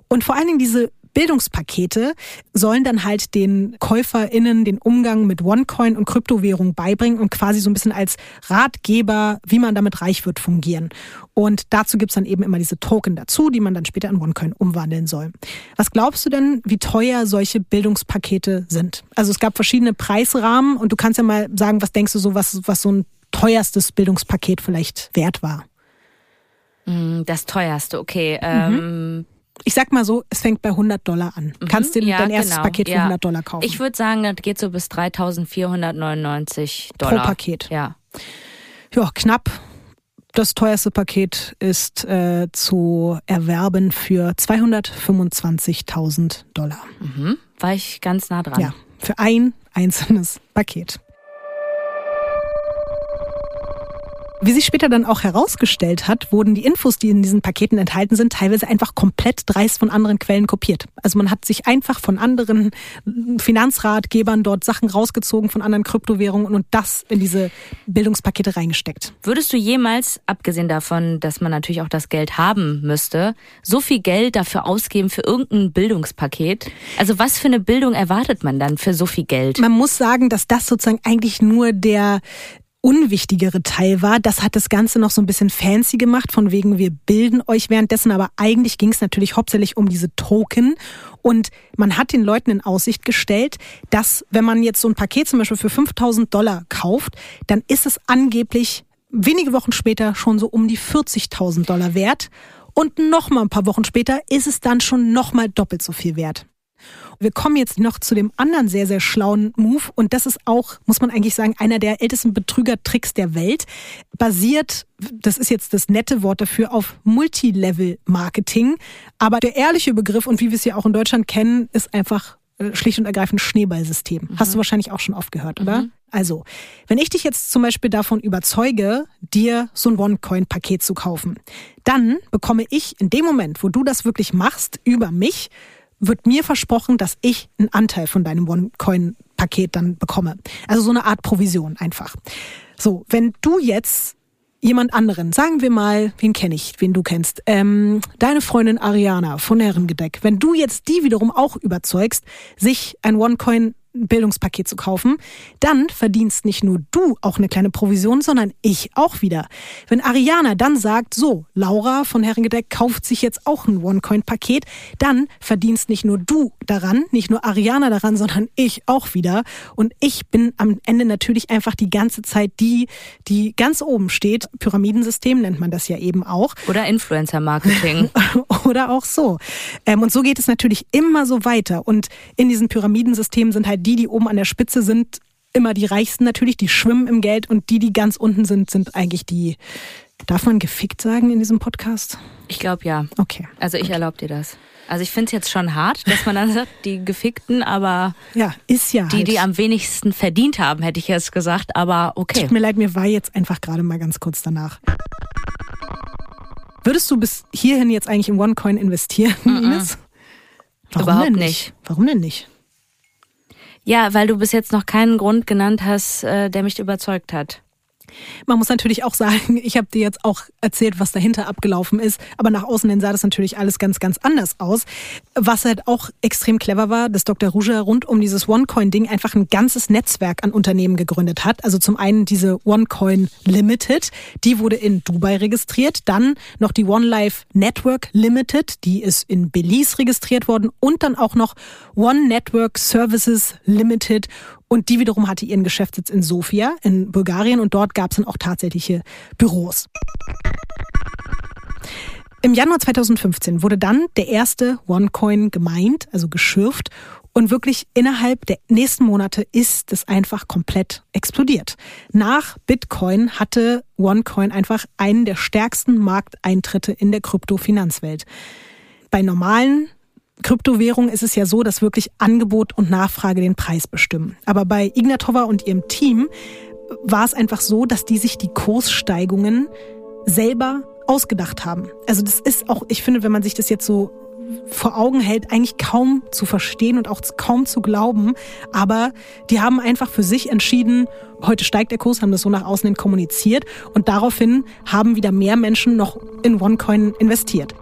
Und vor allen Dingen diese Bildungspakete sollen dann halt den KäuferInnen den Umgang mit OneCoin und Kryptowährung beibringen und quasi so ein bisschen als Ratgeber, wie man damit reich wird, fungieren. Und dazu gibt's dann eben immer diese Token dazu, die man dann später in OneCoin umwandeln soll. Was glaubst du denn, wie teuer solche Bildungspakete sind? Also es gab verschiedene Preisrahmen und du kannst ja mal sagen, was denkst du so, was, was so ein teuerstes Bildungspaket vielleicht wert war? Mm, das teuerste, okay. Mhm. Ähm, ich sag mal so, es fängt bei 100 Dollar an. Mhm. Kannst du ja, dein erstes genau. Paket für ja. 100 Dollar kaufen? Ich würde sagen, das geht so bis 3.499 Dollar. Pro Paket. Ja. Ja, knapp. Das teuerste Paket ist äh, zu erwerben für 225.000 Dollar. Mhm. War ich ganz nah dran. Ja, für ein einzelnes Paket. Wie sich später dann auch herausgestellt hat, wurden die Infos, die in diesen Paketen enthalten sind, teilweise einfach komplett dreist von anderen Quellen kopiert. Also man hat sich einfach von anderen Finanzratgebern dort Sachen rausgezogen, von anderen Kryptowährungen und das in diese Bildungspakete reingesteckt. Würdest du jemals, abgesehen davon, dass man natürlich auch das Geld haben müsste, so viel Geld dafür ausgeben für irgendein Bildungspaket? Also was für eine Bildung erwartet man dann für so viel Geld? Man muss sagen, dass das sozusagen eigentlich nur der unwichtigere Teil war. Das hat das Ganze noch so ein bisschen fancy gemacht, von wegen wir bilden euch währenddessen, aber eigentlich ging es natürlich hauptsächlich um diese Token. Und man hat den Leuten in Aussicht gestellt, dass wenn man jetzt so ein Paket zum Beispiel für 5000 Dollar kauft, dann ist es angeblich wenige Wochen später schon so um die 40.000 Dollar wert. Und noch mal ein paar Wochen später ist es dann schon noch mal doppelt so viel wert. Wir kommen jetzt noch zu dem anderen sehr, sehr schlauen Move und das ist auch, muss man eigentlich sagen, einer der ältesten Betrügertricks der Welt. Basiert, das ist jetzt das nette Wort dafür, auf Multilevel-Marketing. Aber der ehrliche Begriff und wie wir es ja auch in Deutschland kennen, ist einfach äh, schlicht und ergreifend Schneeballsystem. Mhm. Hast du wahrscheinlich auch schon oft gehört, oder? Mhm. Also, wenn ich dich jetzt zum Beispiel davon überzeuge, dir so ein OneCoin-Paket zu kaufen, dann bekomme ich in dem Moment, wo du das wirklich machst, über mich wird mir versprochen, dass ich einen Anteil von deinem OneCoin-Paket dann bekomme. Also so eine Art Provision einfach. So, wenn du jetzt jemand anderen, sagen wir mal, wen kenne ich, wen du kennst, ähm, deine Freundin Ariana von Herrengedeck, wenn du jetzt die wiederum auch überzeugst, sich ein OneCoin Bildungspaket zu kaufen, dann verdienst nicht nur du auch eine kleine Provision, sondern ich auch wieder. Wenn Ariana dann sagt, so, Laura von Herrengedeck kauft sich jetzt auch ein OneCoin-Paket, dann verdienst nicht nur du daran, nicht nur Ariana daran, sondern ich auch wieder. Und ich bin am Ende natürlich einfach die ganze Zeit die, die ganz oben steht. Pyramidensystem nennt man das ja eben auch. Oder Influencer-Marketing. [laughs] Oder auch so. Ähm, und so geht es natürlich immer so weiter. Und in diesen Pyramidensystemen sind halt die, die oben an der Spitze sind, immer die Reichsten natürlich, die schwimmen im Geld und die, die ganz unten sind, sind eigentlich die. Darf man gefickt sagen in diesem Podcast? Ich glaube ja. Okay. Also ich erlaube dir das. Also ich finde es jetzt schon hart, dass man dann [laughs] sagt, die Gefickten, aber ja, ist ja die, halt. die am wenigsten verdient haben, hätte ich jetzt gesagt, aber okay. Tut mir leid, mir war jetzt einfach gerade mal ganz kurz danach. Würdest du bis hierhin jetzt eigentlich im OneCoin investieren, Ines? Warum Überhaupt denn nicht. Warum denn nicht? Ja, weil du bis jetzt noch keinen Grund genannt hast, äh, der mich überzeugt hat. Man muss natürlich auch sagen, [laughs] ich habe dir jetzt auch erzählt, was dahinter abgelaufen ist, aber nach außen hin sah das natürlich alles ganz, ganz anders aus. Was halt auch extrem clever war, dass Dr. Ruja rund um dieses OneCoin-Ding einfach ein ganzes Netzwerk an Unternehmen gegründet hat. Also zum einen diese OneCoin Limited, die wurde in Dubai registriert, dann noch die OneLife Network Limited, die ist in Belize registriert worden und dann auch noch One Network Services Limited und die wiederum hatte ihren Geschäftssitz in Sofia in Bulgarien und dort gab es dann auch tatsächliche Büros. Im Januar 2015 wurde dann der erste OneCoin gemeint, also geschürft. Und wirklich innerhalb der nächsten Monate ist es einfach komplett explodiert. Nach Bitcoin hatte OneCoin einfach einen der stärksten Markteintritte in der Kryptofinanzwelt. Bei normalen Kryptowährung ist es ja so, dass wirklich Angebot und Nachfrage den Preis bestimmen. Aber bei Ignatova und ihrem Team war es einfach so, dass die sich die Kurssteigungen selber ausgedacht haben. Also das ist auch, ich finde, wenn man sich das jetzt so vor Augen hält, eigentlich kaum zu verstehen und auch kaum zu glauben. Aber die haben einfach für sich entschieden, heute steigt der Kurs, haben das so nach außen hin kommuniziert und daraufhin haben wieder mehr Menschen noch in OneCoin investiert.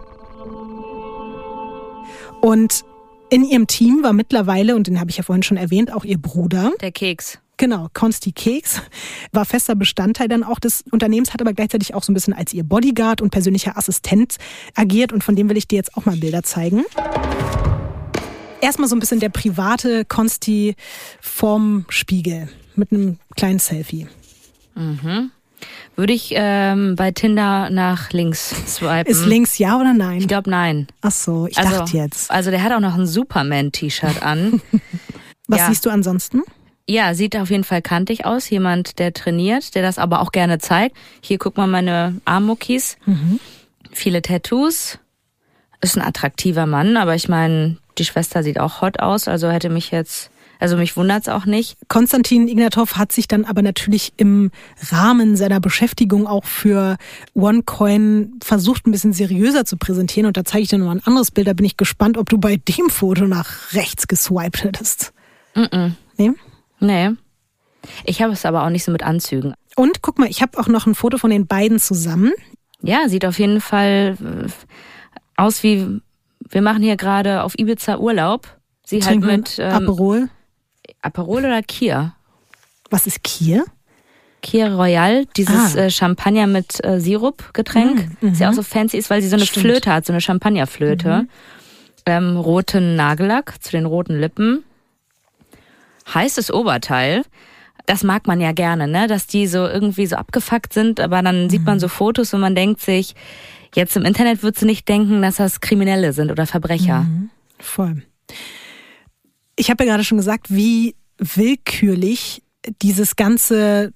Und in ihrem Team war mittlerweile, und den habe ich ja vorhin schon erwähnt, auch ihr Bruder. Der Keks. Genau, Konsti Keks war fester Bestandteil dann auch des Unternehmens, hat aber gleichzeitig auch so ein bisschen als ihr Bodyguard und persönlicher Assistent agiert und von dem will ich dir jetzt auch mal Bilder zeigen. Erstmal so ein bisschen der private Konsti vorm Spiegel mit einem kleinen Selfie. Mhm. Würde ich ähm, bei Tinder nach links swipen. Ist links ja oder nein? Ich glaube nein. Ach so, ich also, dachte jetzt. Also der hat auch noch ein Superman-T-Shirt an. [laughs] Was ja. siehst du ansonsten? Ja, sieht auf jeden Fall kantig aus. Jemand, der trainiert, der das aber auch gerne zeigt. Hier guck mal meine Armmuckis. Mhm. Viele Tattoos. Ist ein attraktiver Mann, aber ich meine, die Schwester sieht auch hot aus, also hätte mich jetzt, also mich wundert's auch nicht. Konstantin Ignatov hat sich dann aber natürlich im Rahmen seiner Beschäftigung auch für OneCoin versucht, ein bisschen seriöser zu präsentieren. Und da zeige ich dir nochmal ein anderes Bild. Da bin ich gespannt, ob du bei dem Foto nach rechts geswiped hättest. Mm -mm. Nee? Nee. Ich habe es aber auch nicht so mit Anzügen. Und guck mal, ich habe auch noch ein Foto von den beiden zusammen. Ja, sieht auf jeden Fall äh, aus wie, wir machen hier gerade auf Ibiza Urlaub. Sie Trinken halt mit ähm, Aperol. Aperol oder Kier? Was ist Kier? Kier Royal, dieses Ah. äh, Champagner mit äh, Sirup-Getränk, Mm, das ja mhm. auch so fancy ist, weil sie so eine Stimmt. Mhm. Flöte hat, so eine Champagnerflöte. Ähm, roten Nagellack zu den roten Lippen. Heißes Oberteil. Das mag man ja gerne, ne? Dass die so irgendwie so abgefuckt sind, aber dann sieht Mhm. man so Fotos und man denkt sich, jetzt im Internet würdest du nicht denken, dass das Kriminelle sind oder Verbrecher. Mhm. Voll. Ich habe ja gerade schon gesagt, wie willkürlich dieses ganze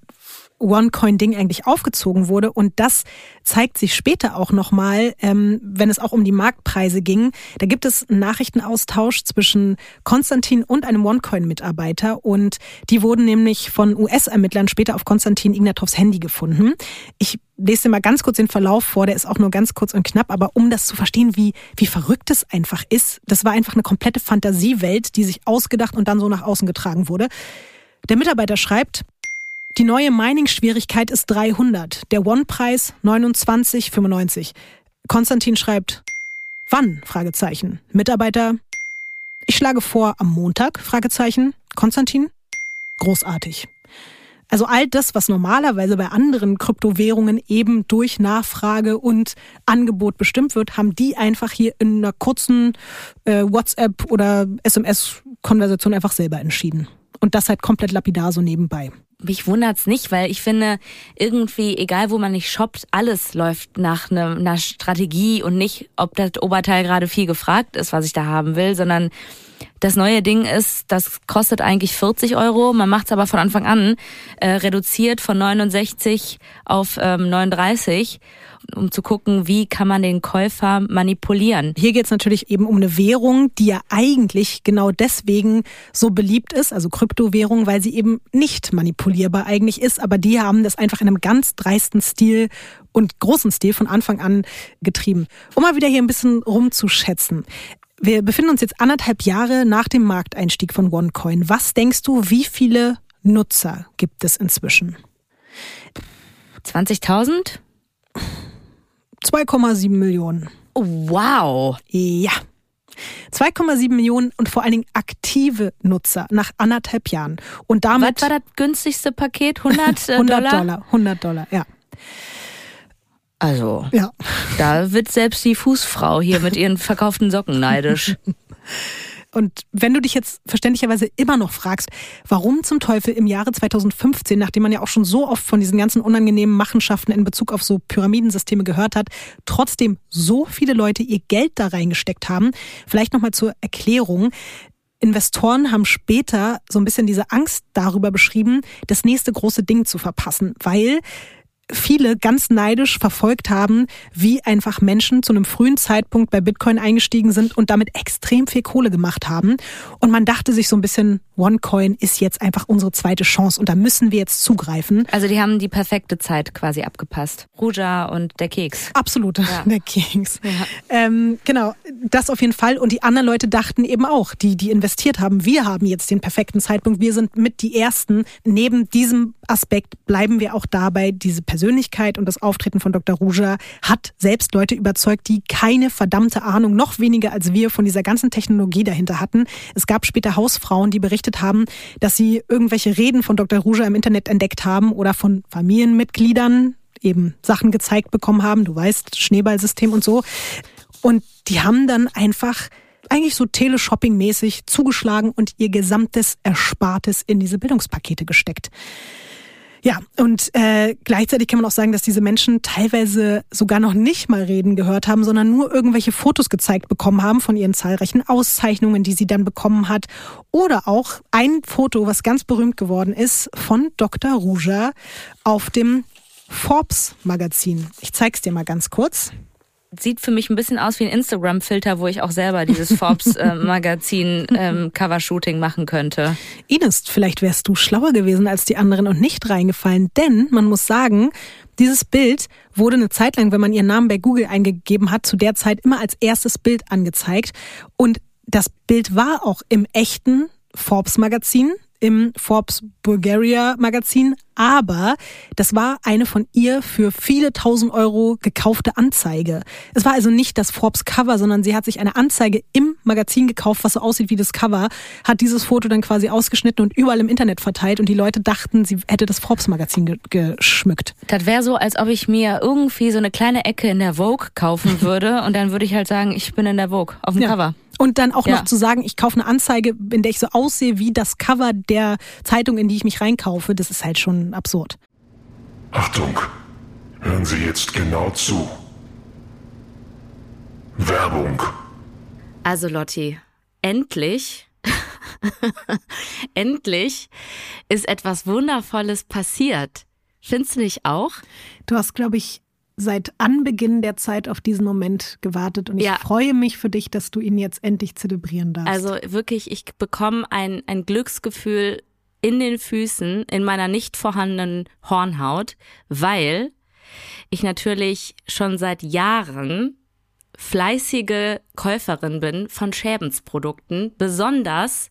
OneCoin-Ding eigentlich aufgezogen wurde. Und das zeigt sich später auch nochmal, ähm, wenn es auch um die Marktpreise ging. Da gibt es einen Nachrichtenaustausch zwischen Konstantin und einem OneCoin-Mitarbeiter. Und die wurden nämlich von US-Ermittlern später auf Konstantin Ignatovs Handy gefunden. Ich lese dir mal ganz kurz den Verlauf vor, der ist auch nur ganz kurz und knapp, aber um das zu verstehen, wie, wie verrückt es einfach ist, das war einfach eine komplette Fantasiewelt, die sich ausgedacht und dann so nach außen getragen wurde. Der Mitarbeiter schreibt, die neue Mining-Schwierigkeit ist 300, der One-Preis 29,95. Konstantin schreibt, wann? Fragezeichen. Mitarbeiter, ich schlage vor am Montag? Fragezeichen. Konstantin, großartig. Also all das, was normalerweise bei anderen Kryptowährungen eben durch Nachfrage und Angebot bestimmt wird, haben die einfach hier in einer kurzen äh, WhatsApp oder SMS-Konversation einfach selber entschieden. Und das halt komplett lapidar so nebenbei. Mich wundert's nicht, weil ich finde, irgendwie, egal wo man nicht shoppt, alles läuft nach ne, einer Strategie und nicht, ob das Oberteil gerade viel gefragt ist, was ich da haben will, sondern das neue Ding ist, das kostet eigentlich 40 Euro, man macht es aber von Anfang an äh, reduziert von 69 auf ähm, 39 um zu gucken, wie kann man den Käufer manipulieren. Hier geht es natürlich eben um eine Währung, die ja eigentlich genau deswegen so beliebt ist, also Kryptowährung, weil sie eben nicht manipulierbar eigentlich ist, aber die haben das einfach in einem ganz dreisten Stil und großen Stil von Anfang an getrieben. Um mal wieder hier ein bisschen rumzuschätzen. Wir befinden uns jetzt anderthalb Jahre nach dem Markteinstieg von OneCoin. Was denkst du, wie viele Nutzer gibt es inzwischen? 20.000? 2,7 Millionen. Oh, wow. Ja. 2,7 Millionen und vor allen Dingen aktive Nutzer nach anderthalb Jahren. Und damit. Was war das günstigste Paket? 100, 100 Dollar? Dollar? 100 Dollar, ja. Also, ja. da wird selbst die Fußfrau hier mit ihren verkauften Socken neidisch. [laughs] Und wenn du dich jetzt verständlicherweise immer noch fragst, warum zum Teufel im Jahre 2015, nachdem man ja auch schon so oft von diesen ganzen unangenehmen Machenschaften in Bezug auf so Pyramidensysteme gehört hat, trotzdem so viele Leute ihr Geld da reingesteckt haben, vielleicht nochmal zur Erklärung. Investoren haben später so ein bisschen diese Angst darüber beschrieben, das nächste große Ding zu verpassen, weil viele ganz neidisch verfolgt haben, wie einfach Menschen zu einem frühen Zeitpunkt bei Bitcoin eingestiegen sind und damit extrem viel Kohle gemacht haben. Und man dachte sich so ein bisschen, OneCoin ist jetzt einfach unsere zweite Chance und da müssen wir jetzt zugreifen. Also die haben die perfekte Zeit quasi abgepasst. Ruja und der Keks. Absolut, ja. [laughs] der Keks. Ja. Ähm, genau, das auf jeden Fall. Und die anderen Leute dachten eben auch, die, die investiert haben, wir haben jetzt den perfekten Zeitpunkt. Wir sind mit die Ersten. Neben diesem Aspekt bleiben wir auch dabei, diese Persönlichkeit und das Auftreten von Dr. Ruja hat selbst Leute überzeugt, die keine verdammte Ahnung, noch weniger als wir von dieser ganzen Technologie dahinter hatten. Es gab später Hausfrauen, die berichtet haben, dass sie irgendwelche Reden von Dr. Ruja im Internet entdeckt haben oder von Familienmitgliedern eben Sachen gezeigt bekommen haben. Du weißt, Schneeballsystem und so. Und die haben dann einfach eigentlich so Teleshopping-mäßig zugeschlagen und ihr gesamtes Erspartes in diese Bildungspakete gesteckt. Ja, und äh, gleichzeitig kann man auch sagen, dass diese Menschen teilweise sogar noch nicht mal Reden gehört haben, sondern nur irgendwelche Fotos gezeigt bekommen haben von ihren zahlreichen Auszeichnungen, die sie dann bekommen hat. Oder auch ein Foto, was ganz berühmt geworden ist, von Dr. Ruja auf dem Forbes Magazin. Ich zeig's dir mal ganz kurz sieht für mich ein bisschen aus wie ein Instagram-Filter, wo ich auch selber dieses [laughs] Forbes-Magazin äh, ähm, Covershooting machen könnte. Ines, vielleicht wärst du schlauer gewesen als die anderen und nicht reingefallen, denn man muss sagen, dieses Bild wurde eine Zeit lang, wenn man ihren Namen bei Google eingegeben hat, zu der Zeit immer als erstes Bild angezeigt. Und das Bild war auch im echten Forbes-Magazin im Forbes Bulgaria Magazin, aber das war eine von ihr für viele tausend Euro gekaufte Anzeige. Es war also nicht das Forbes Cover, sondern sie hat sich eine Anzeige im Magazin gekauft, was so aussieht wie das Cover, hat dieses Foto dann quasi ausgeschnitten und überall im Internet verteilt und die Leute dachten, sie hätte das Forbes Magazin ge geschmückt. Das wäre so, als ob ich mir irgendwie so eine kleine Ecke in der Vogue kaufen [laughs] würde und dann würde ich halt sagen, ich bin in der Vogue auf dem ja. Cover. Und dann auch ja. noch zu sagen, ich kaufe eine Anzeige, in der ich so aussehe wie das Cover der Zeitung, in die ich mich reinkaufe, das ist halt schon absurd. Achtung, hören Sie jetzt genau zu. Werbung. Also Lotti, endlich, [laughs] endlich ist etwas Wundervolles passiert. Findest du nicht auch? Du hast, glaube ich, seit Anbeginn der Zeit auf diesen Moment gewartet und ich ja. freue mich für dich, dass du ihn jetzt endlich zelebrieren darfst. Also wirklich, ich bekomme ein, ein Glücksgefühl in den Füßen, in meiner nicht vorhandenen Hornhaut, weil ich natürlich schon seit Jahren fleißige Käuferin bin von Schäbensprodukten, besonders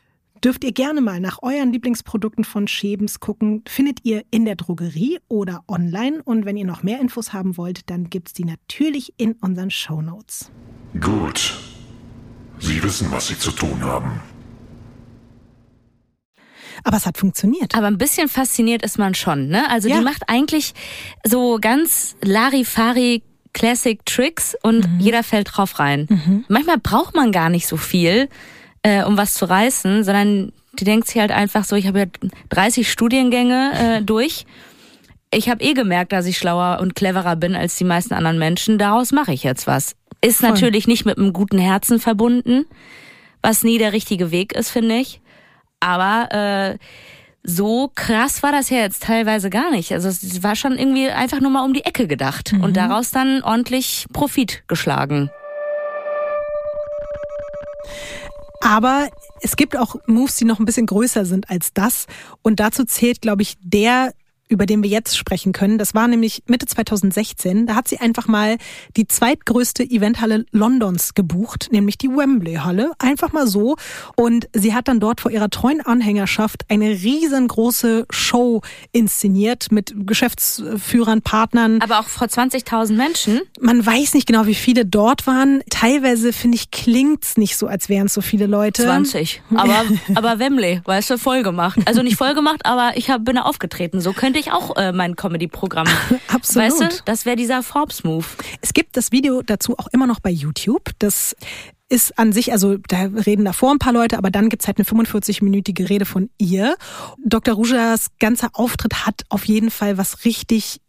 dürft ihr gerne mal nach euren Lieblingsprodukten von Schebens gucken. Findet ihr in der Drogerie oder online. Und wenn ihr noch mehr Infos haben wollt, dann gibt es die natürlich in unseren Show Notes. Gut. Sie wissen, was Sie zu tun haben. Aber es hat funktioniert. Aber ein bisschen fasziniert ist man schon, ne? Also ja. die macht eigentlich so ganz Larifari Classic Tricks und mhm. jeder fällt drauf rein. Mhm. Manchmal braucht man gar nicht so viel äh, um was zu reißen, sondern die denkt sich halt einfach so, ich habe ja 30 Studiengänge äh, durch. Ich habe eh gemerkt, dass ich schlauer und cleverer bin als die meisten anderen Menschen. Daraus mache ich jetzt was. Ist Voll. natürlich nicht mit einem guten Herzen verbunden, was nie der richtige Weg ist, finde ich. Aber äh, so krass war das ja jetzt teilweise gar nicht. Also es war schon irgendwie einfach nur mal um die Ecke gedacht mhm. und daraus dann ordentlich Profit geschlagen. Aber es gibt auch Moves, die noch ein bisschen größer sind als das. Und dazu zählt, glaube ich, der über den wir jetzt sprechen können. Das war nämlich Mitte 2016. Da hat sie einfach mal die zweitgrößte Eventhalle Londons gebucht, nämlich die Wembley-Halle. Einfach mal so. Und sie hat dann dort vor ihrer treuen Anhängerschaft eine riesengroße Show inszeniert mit Geschäftsführern, Partnern. Aber auch vor 20.000 Menschen? Man weiß nicht genau, wie viele dort waren. Teilweise, finde ich, klingt's nicht so, als wären es so viele Leute. 20. Aber, aber Wembley, weißt du, voll gemacht. Also nicht voll gemacht, aber ich hab, bin da aufgetreten. So könnte ich auch äh, mein Comedy-Programm. Absolut. [laughs] Weißt du, das wäre dieser Forbes-Move. Es gibt das Video dazu auch immer noch bei YouTube. Das ist an sich, also da reden davor ein paar Leute, aber dann gibt's halt eine 45-minütige Rede von ihr. Dr. Rujas ganzer Auftritt hat auf jeden Fall was richtig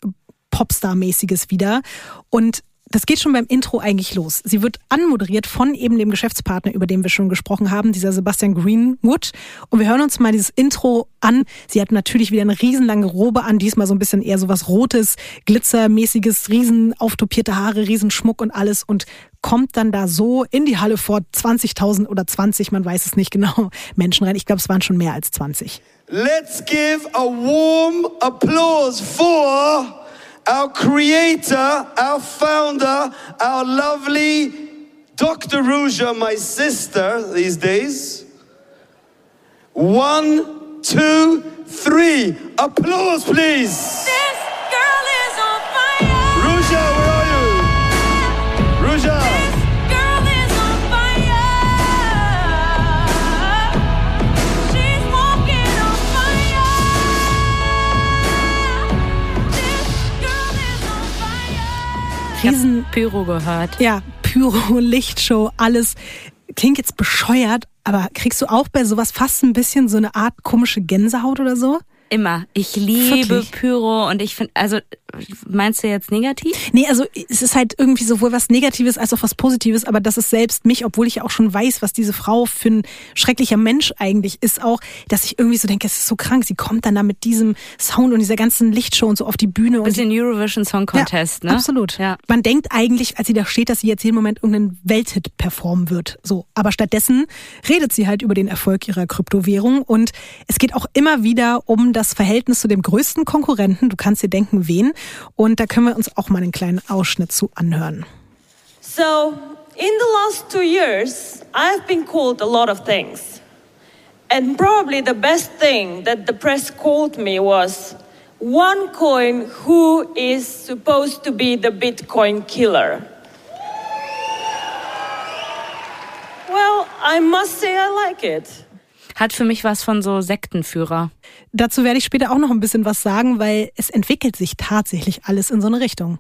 Popstar-mäßiges wieder. Und das geht schon beim Intro eigentlich los. Sie wird anmoderiert von eben dem Geschäftspartner, über den wir schon gesprochen haben, dieser Sebastian Greenwood. Und wir hören uns mal dieses Intro an. Sie hat natürlich wieder eine riesenlange Robe an, diesmal so ein bisschen eher so was Rotes, Glitzermäßiges, riesen auftopierte Haare, Riesenschmuck und alles und kommt dann da so in die Halle vor 20.000 oder 20, man weiß es nicht genau, [laughs] Menschen rein. Ich glaube, es waren schon mehr als 20. Let's give a warm applause for our creator, our founder, our lovely Dr. Ruja, my sister these days. One, two, three. Applause, please. Riesen. Pyro gehört. Ja, Pyro, [laughs] Lichtshow, alles. Klingt jetzt bescheuert, aber kriegst du auch bei sowas fast ein bisschen so eine Art komische Gänsehaut oder so? Immer. Ich liebe Wirklich? Pyro und ich finde, also meinst du jetzt negativ? Nee, also es ist halt irgendwie sowohl was Negatives als auch was Positives, aber das ist selbst mich, obwohl ich ja auch schon weiß, was diese Frau für ein schrecklicher Mensch eigentlich ist, auch, dass ich irgendwie so denke, es ist so krank. Sie kommt dann da mit diesem Sound und dieser ganzen Lichtshow und so auf die Bühne. Und Bisschen Eurovision Song Contest, ja, ne? Absolut. Ja. Man denkt eigentlich, als sie da steht, dass sie jetzt jeden Moment irgendeinen Welthit performen wird. So. Aber stattdessen redet sie halt über den Erfolg ihrer Kryptowährung und es geht auch immer wieder um das Verhältnis zu dem größten Konkurrenten. Du kannst dir denken, wen. Und da können wir uns auch mal einen kleinen Ausschnitt zu anhören. So, in the last two years, I've been called a lot of things. And probably the best thing that the press called me was OneCoin, who is supposed to be the Bitcoin killer. Well, I must say I like it. Hat für mich was von so Sektenführer. Dazu werde ich später auch noch ein bisschen was sagen, weil es entwickelt sich tatsächlich alles in so eine Richtung.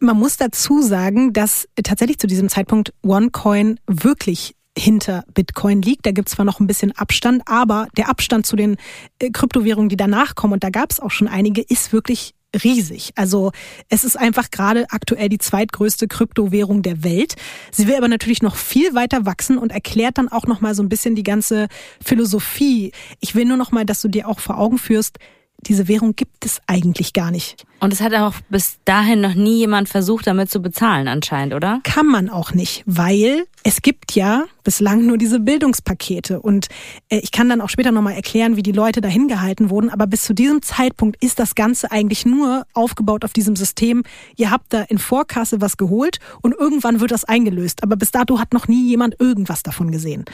Man muss dazu sagen, dass tatsächlich zu diesem Zeitpunkt OneCoin wirklich hinter Bitcoin liegt. Da gibt es zwar noch ein bisschen Abstand, aber der Abstand zu den äh, Kryptowährungen, die danach kommen, und da gab es auch schon einige, ist wirklich riesig. Also es ist einfach gerade aktuell die zweitgrößte Kryptowährung der Welt. Sie will aber natürlich noch viel weiter wachsen und erklärt dann auch noch mal so ein bisschen die ganze Philosophie. Ich will nur noch mal, dass du dir auch vor Augen führst, diese Währung gibt es eigentlich gar nicht. Und es hat auch bis dahin noch nie jemand versucht, damit zu bezahlen, anscheinend, oder? Kann man auch nicht, weil es gibt ja bislang nur diese Bildungspakete. Und äh, ich kann dann auch später nochmal erklären, wie die Leute dahin gehalten wurden. Aber bis zu diesem Zeitpunkt ist das Ganze eigentlich nur aufgebaut auf diesem System. Ihr habt da in Vorkasse was geholt und irgendwann wird das eingelöst. Aber bis dato hat noch nie jemand irgendwas davon gesehen.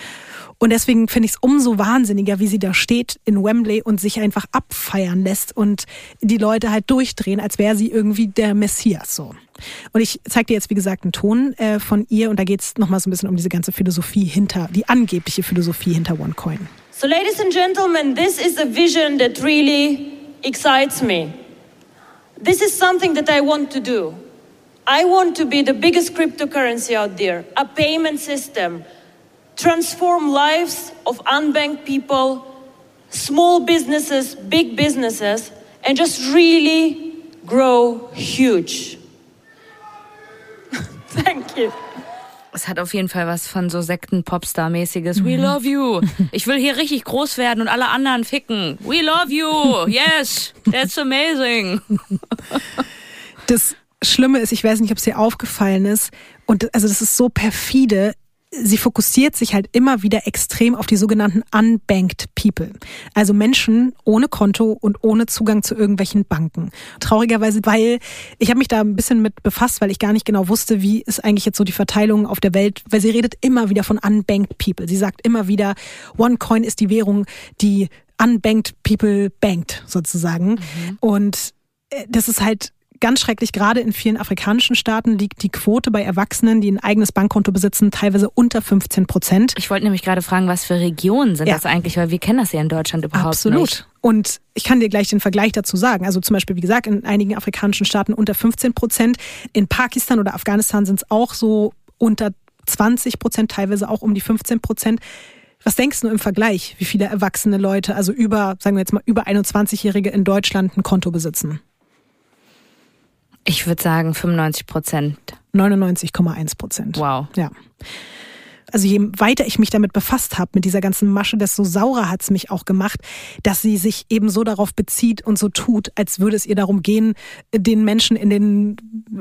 Und deswegen finde ich es umso wahnsinniger, wie sie da steht in Wembley und sich einfach abfeiern lässt und die Leute halt durchdrehen, als wäre sie irgendwie der Messias so. Und ich zeige dir jetzt, wie gesagt, einen Ton äh, von ihr und da geht es nochmal so ein bisschen um diese ganze Philosophie hinter, die angebliche Philosophie hinter OneCoin. So, ladies and gentlemen, this is a vision that really excites me. This is something that I want to do. I want to be the biggest cryptocurrency out there, a payment system, transform lives of unbanked people, small businesses, big businesses, and just really grow huge. [laughs] Thank you. Es hat auf jeden Fall was von so Sekten-Popstar-mäßiges. We love you. Ich will hier richtig groß werden und alle anderen ficken. We love you. Yes. That's amazing. Das Schlimme ist, ich weiß nicht, ob es dir aufgefallen ist, und also das ist so perfide. Sie fokussiert sich halt immer wieder extrem auf die sogenannten unbanked people. Also Menschen ohne Konto und ohne Zugang zu irgendwelchen Banken. Traurigerweise, weil ich habe mich da ein bisschen mit befasst, weil ich gar nicht genau wusste, wie ist eigentlich jetzt so die Verteilung auf der Welt, weil sie redet immer wieder von unbanked people. Sie sagt immer wieder, OneCoin ist die Währung, die unbanked people bankt sozusagen. Und äh, das ist halt ganz schrecklich. Gerade in vielen afrikanischen Staaten liegt die Quote bei Erwachsenen, die ein eigenes Bankkonto besitzen, teilweise unter 15 Prozent. Ich wollte nämlich gerade fragen, was für Regionen sind Ja. das eigentlich, weil wir kennen das ja in Deutschland überhaupt Absolut. nicht. Und ich kann dir gleich den Vergleich dazu sagen. Also zum Beispiel, wie gesagt, in einigen afrikanischen Staaten unter 15 Prozent. In Pakistan oder Afghanistan sind es auch so unter 20 Prozent, teilweise auch um die 15 Prozent. Was denkst du im Vergleich, wie viele erwachsene Leute, also über, sagen wir jetzt mal, über 21-Jährige in Deutschland ein Konto besitzen? Ich würde sagen 95 Prozent. 99,1 Prozent. Wow. Ja. Also je weiter ich mich damit befasst habe, mit dieser ganzen Masche, desto saurer hat's mich auch gemacht, dass sie sich eben so darauf bezieht und so tut, als würde es ihr darum gehen, den Menschen in den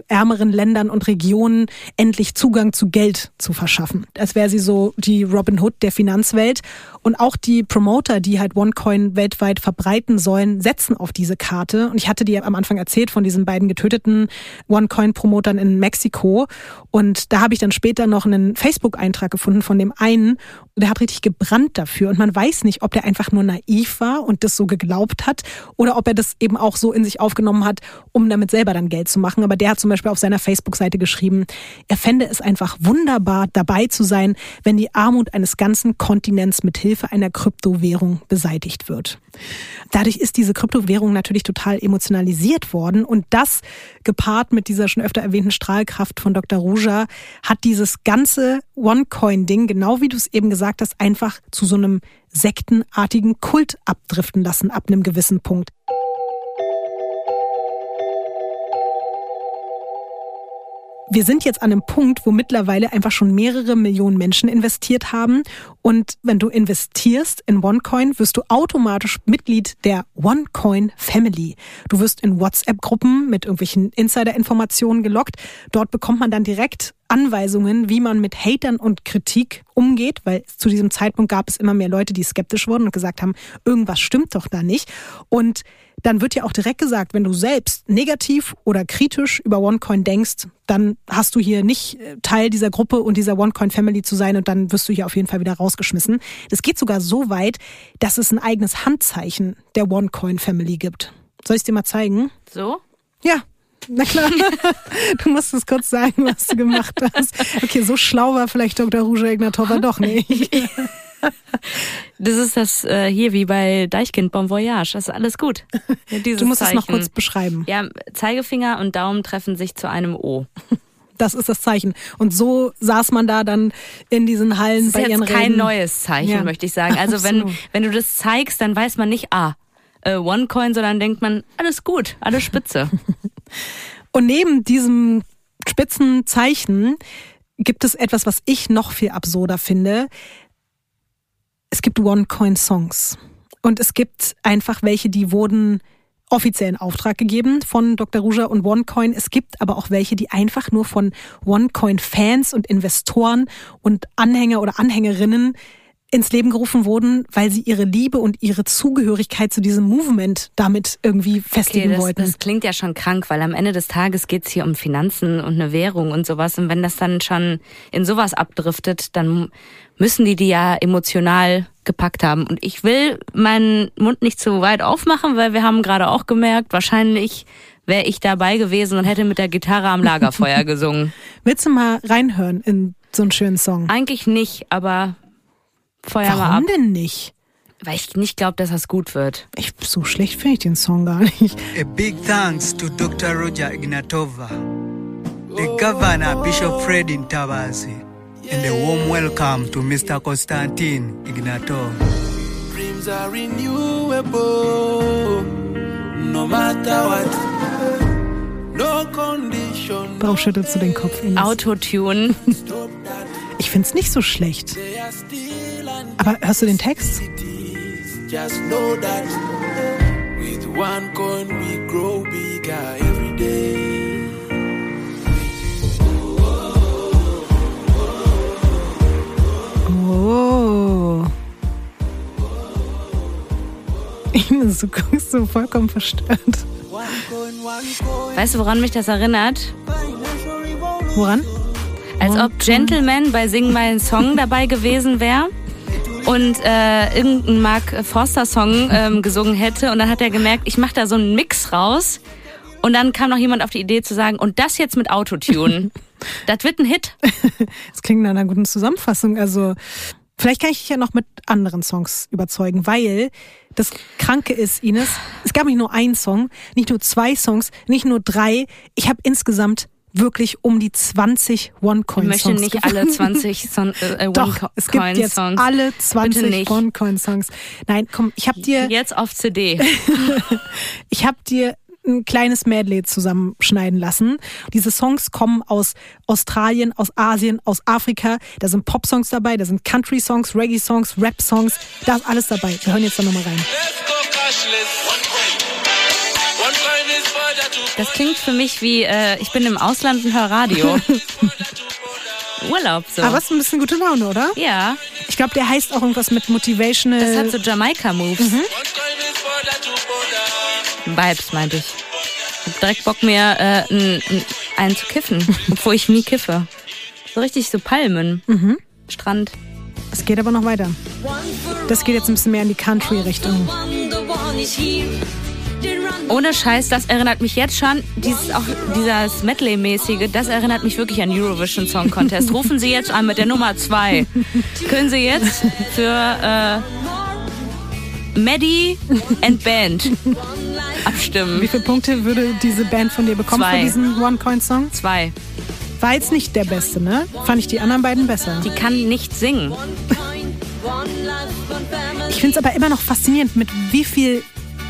ärmeren Ländern und Regionen endlich Zugang zu Geld zu verschaffen. Als wäre sie so die Robin Hood der Finanzwelt. Und auch die Promoter, die halt OneCoin weltweit verbreiten sollen, setzen auf diese Karte. Und ich hatte dir am Anfang erzählt von diesen beiden getöteten OneCoin-Promotern in Mexiko. Und da habe ich dann später noch einen Facebook-Eintrag stattgefunden von dem einen. Der hat richtig gebrannt dafür und man weiß nicht, ob der einfach nur naiv war und das so geglaubt hat oder ob er das eben auch so in sich aufgenommen hat, um damit selber dann Geld zu machen. Aber der hat zum Beispiel auf seiner Facebook-Seite geschrieben, er fände es einfach wunderbar, dabei zu sein, wenn die Armut eines ganzen Kontinents mit Hilfe einer Kryptowährung beseitigt wird. Dadurch ist diese Kryptowährung natürlich total emotionalisiert worden und das gepaart mit dieser schon öfter erwähnten Strahlkraft von Dr. Ruja hat dieses ganze OneCoin-Ding, genau wie du es eben gesagt hast, einfach zu so einem sektenartigen Kult abdriften lassen ab einem gewissen Punkt. Wir sind jetzt an einem Punkt, wo mittlerweile einfach schon mehrere Millionen Menschen investiert haben. Und wenn du investierst in OneCoin, wirst du automatisch Mitglied der OneCoin Family. Du wirst in WhatsApp-Gruppen mit irgendwelchen Insider-Informationen gelockt. Dort bekommt man dann direkt Anweisungen, wie man mit Hatern und Kritik umgeht, weil zu diesem Zeitpunkt gab es immer mehr Leute, die skeptisch wurden und gesagt haben, irgendwas stimmt doch da nicht. Und dann wird ja auch direkt gesagt, wenn du selbst negativ oder kritisch über OneCoin denkst, dann hast du hier nicht äh, Teil dieser Gruppe und dieser OneCoin Family zu sein und dann wirst du hier auf jeden Fall wieder rausgeschmissen. Das geht sogar so weit, dass es ein eigenes Handzeichen der OneCoin Family gibt. Soll ich es dir mal zeigen? So? Ja, na klar. [laughs] Du musst es kurz sagen, was du gemacht hast. Okay, so schlau war vielleicht Dr. Ruja Ignatova doch nicht. [laughs] Das ist das äh, hier wie bei Deichkind Bon Voyage. Das ist alles gut. [laughs] du musst Zeichen. es noch kurz beschreiben. Ja, Zeigefinger und Daumen treffen sich zu einem O. Das ist das Zeichen. Und so saß man da dann in diesen Hallen das bei ihren Reden. Das ist kein neues Zeichen, ja. möchte ich sagen. [laughs] Also wenn, wenn du das zeigst, dann weiß man nicht, ah, äh, OneCoin, sondern denkt man, alles gut, alles spitze. [laughs] Und neben diesem spitzen Zeichen gibt es etwas, was ich noch viel absurder finde. Es gibt One-Coin-Songs. Und es gibt einfach welche, die wurden offiziell in Auftrag gegeben von Dr. Ruja und OneCoin. Es gibt aber auch welche, die einfach nur von OneCoin-Fans und Investoren und Anhänger oder Anhängerinnen ins Leben gerufen wurden, weil sie ihre Liebe und ihre Zugehörigkeit zu diesem Movement damit irgendwie festigen okay, das, wollten. Das klingt ja schon krank, weil am Ende des Tages geht's hier um Finanzen und eine Währung und sowas. Und wenn das dann schon in sowas abdriftet, dann müssen die die ja emotional gepackt haben. Und ich will meinen Mund nicht zu weit aufmachen, weil wir haben gerade auch gemerkt, wahrscheinlich wäre ich dabei gewesen und hätte mit der Gitarre am Lagerfeuer [laughs] gesungen. Willst du mal reinhören in so einen schönen Song? Eigentlich nicht, aber Feuer Warum mal ab. denn nicht? Weil ich nicht glaube, dass das gut wird. Ich, so schlecht finde ich den Song gar nicht. A big thanks to Dr. Roger Ignatova, the Governor Bishop Fred Intabazi, and a warm welcome to Mr. Konstantin Ignatov. Dreams are renewable, no matter what. No condition. Warum schüttelst du den Kopf? Ines? Autotune. Ich find's nicht so schlecht. Aber hörst du den Text? Just know that with one coin we grow bigger Oh. Ines, du [laughs] guckst so vollkommen verstört. Weißt du, woran mich das erinnert? Woran? Als ob Gentleman bei Sing meinen Song dabei gewesen wäre und äh, irgendeinen Mark Forster Song ähm, gesungen hätte und dann hat er gemerkt, ich mache da so einen Mix raus und dann kam noch jemand auf die Idee zu sagen und das jetzt mit Autotune. [laughs] das wird ein Hit. [laughs] Das klingt nach einer guten Zusammenfassung. Also vielleicht kann ich dich ja noch mit anderen Songs überzeugen, weil das Kranke ist, Ines, es gab nicht nur einen Song, nicht nur zwei Songs, nicht nur drei. Ich habe insgesamt wirklich um die 20 One-Coin-Songs. Ich möchte nicht gefunden. alle 20 [laughs] Son äh, Doch, es gibt jetzt One-Coin-Songs. alle 20 One-Coin-Songs. Nein, komm, ich habe dir, Jetzt auf CD. [laughs] ich habe dir ein kleines Medley zusammenschneiden lassen. Diese Songs kommen aus Australien, aus Asien, aus Afrika. Da sind Pop-Songs dabei, da sind Country-Songs, Reggae-Songs, Rap-Songs. Da ist alles dabei. Wir hören jetzt da nochmal rein. Das klingt für mich wie, äh, ich bin im Ausland und höre Radio. [laughs] Urlaub so. Aber es ist ein bisschen gute Laune, oder? ja, Ich glaube, der heißt auch irgendwas mit Motivational. das hat so Jamaika-Moves. One Vibes, meinte ich. Ich hab direkt Bock, mir äh, n, n, einen zu kiffen, [laughs] obwohl ich nie kiffe. So richtig so Palmen. Strand. Es geht aber noch weiter. Das geht jetzt ein bisschen mehr in die Country-Richtung. Ohne Scheiß, das erinnert mich jetzt schon, dieses, auch dieses Medley-mäßige, das erinnert mich wirklich an Eurovision Song Contest. [laughs] Rufen Sie jetzt an mit der Nummer 2. Können Sie jetzt für äh, Maddie and Band abstimmen. Wie viele Punkte würde diese Band von dir bekommen Zwei. für diesen One-Coin-Song? Zwei. War jetzt nicht der beste, ne? Fand ich die anderen beiden besser. Die kann nicht singen. Ich finde es aber immer noch faszinierend, mit wie viel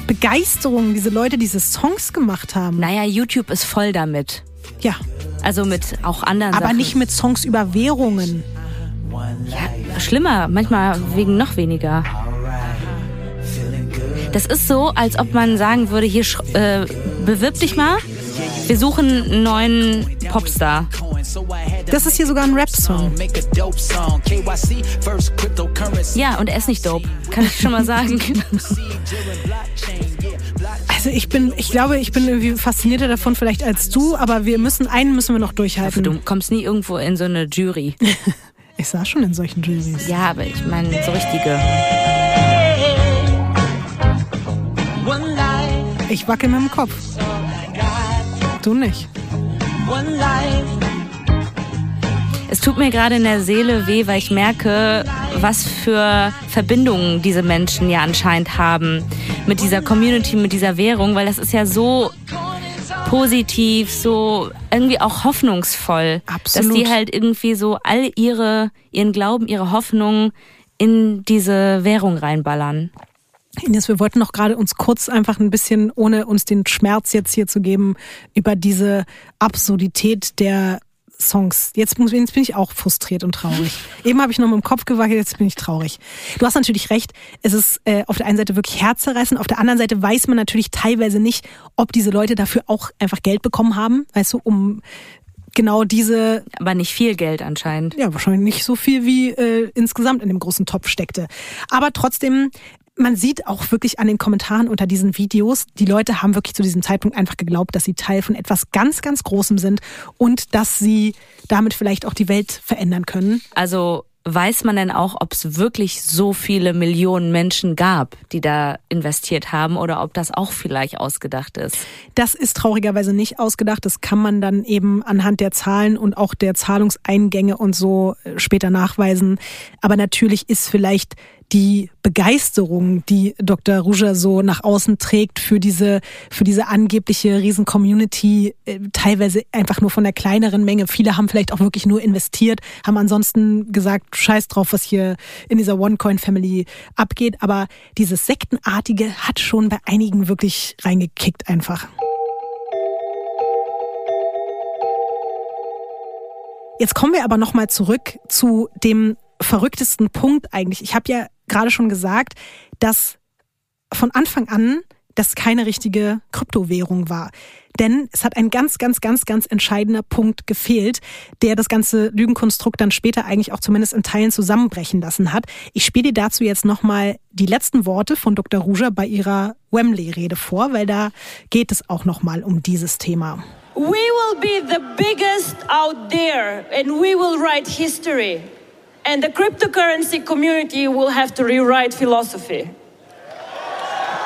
Begeisterung diese Leute diese Songs gemacht haben. Naja, YouTube ist voll damit. Ja, Also mit auch anderen aber Sachen. nicht mit Songs über Währungen. Schlimmer, manchmal wegen noch weniger. Das ist so, als ob man sagen würde, hier äh, bewirb dich mal. Wir suchen einen neuen Popstar. Das ist hier sogar ein Rap-Song. Ja, und er ist nicht dope, kann ich schon mal sagen. [laughs] Also ich bin, ich glaube, ich bin irgendwie faszinierter davon vielleicht als du, aber wir müssen, einen müssen wir noch durchhalten. Du kommst nie irgendwo in so eine Jury. [laughs] Ich saß schon in solchen Juries. Ja, aber ich meine so richtige. Ich wackel mit dem Kopf. Du nicht. Es tut mir gerade in der Seele weh, weil ich merke, was für Verbindungen diese Menschen ja anscheinend haben mit dieser Community, mit dieser Währung, weil das ist ja so positiv, so irgendwie auch hoffnungsvoll, Absolut. dass die halt irgendwie so all ihre ihren Glauben, ihre Hoffnung in diese Währung reinballern. Ines, wir wollten noch gerade uns kurz einfach ein bisschen, ohne uns den Schmerz jetzt hier zu geben, über diese Absurdität der Songs. Jetzt, muss, jetzt bin ich auch frustriert und traurig. [laughs] Eben habe ich noch mit dem Kopf gewackelt, jetzt bin ich traurig. Du hast natürlich recht, es ist äh, auf der einen Seite wirklich herzzerreißend, auf der anderen Seite weiß man natürlich teilweise nicht, ob diese Leute dafür auch einfach Geld bekommen haben, weißt du, um genau diese Aber nicht viel Geld anscheinend. ja, wahrscheinlich nicht so viel wie äh, insgesamt in dem großen Topf steckte. Aber trotzdem, man sieht auch wirklich an den Kommentaren unter diesen Videos, die Leute haben wirklich zu diesem Zeitpunkt einfach geglaubt, dass sie Teil von etwas ganz, ganz Großem sind und dass sie damit vielleicht auch die Welt verändern können. Also weiß man denn auch, ob es wirklich so viele Millionen Menschen gab, die da investiert haben oder ob das auch vielleicht ausgedacht ist? Das ist traurigerweise nicht ausgedacht. Das kann man dann eben anhand der Zahlen und auch der Zahlungseingänge und so äh, später nachweisen. Aber natürlich ist vielleicht die Begeisterung, die Dr. Ruja so nach außen trägt für diese, für diese angebliche Riesen-Community, äh, teilweise einfach nur von der kleineren Menge. Viele haben vielleicht auch wirklich nur investiert, haben ansonsten gesagt, scheiß drauf, was hier in dieser One-Coin-Family abgeht. Aber dieses Sektenartige hat schon bei einigen wirklich reingekickt einfach. Jetzt kommen wir aber nochmal zurück zu dem verrücktesten Punkt eigentlich. Ich habe ja gerade schon gesagt, dass von Anfang an das keine richtige Kryptowährung war. Denn es hat ein ganz, ganz, ganz, ganz entscheidender Punkt gefehlt, der das ganze Lügenkonstrukt dann später eigentlich auch zumindest in Teilen zusammenbrechen lassen hat. Ich spiele dir dazu jetzt nochmal die letzten Worte von Dr. Ruja bei ihrer Wembley-Rede vor, weil da geht es auch nochmal um dieses Thema. We will be the biggest out there and we will write history. And the cryptocurrency community will have to rewrite philosophy.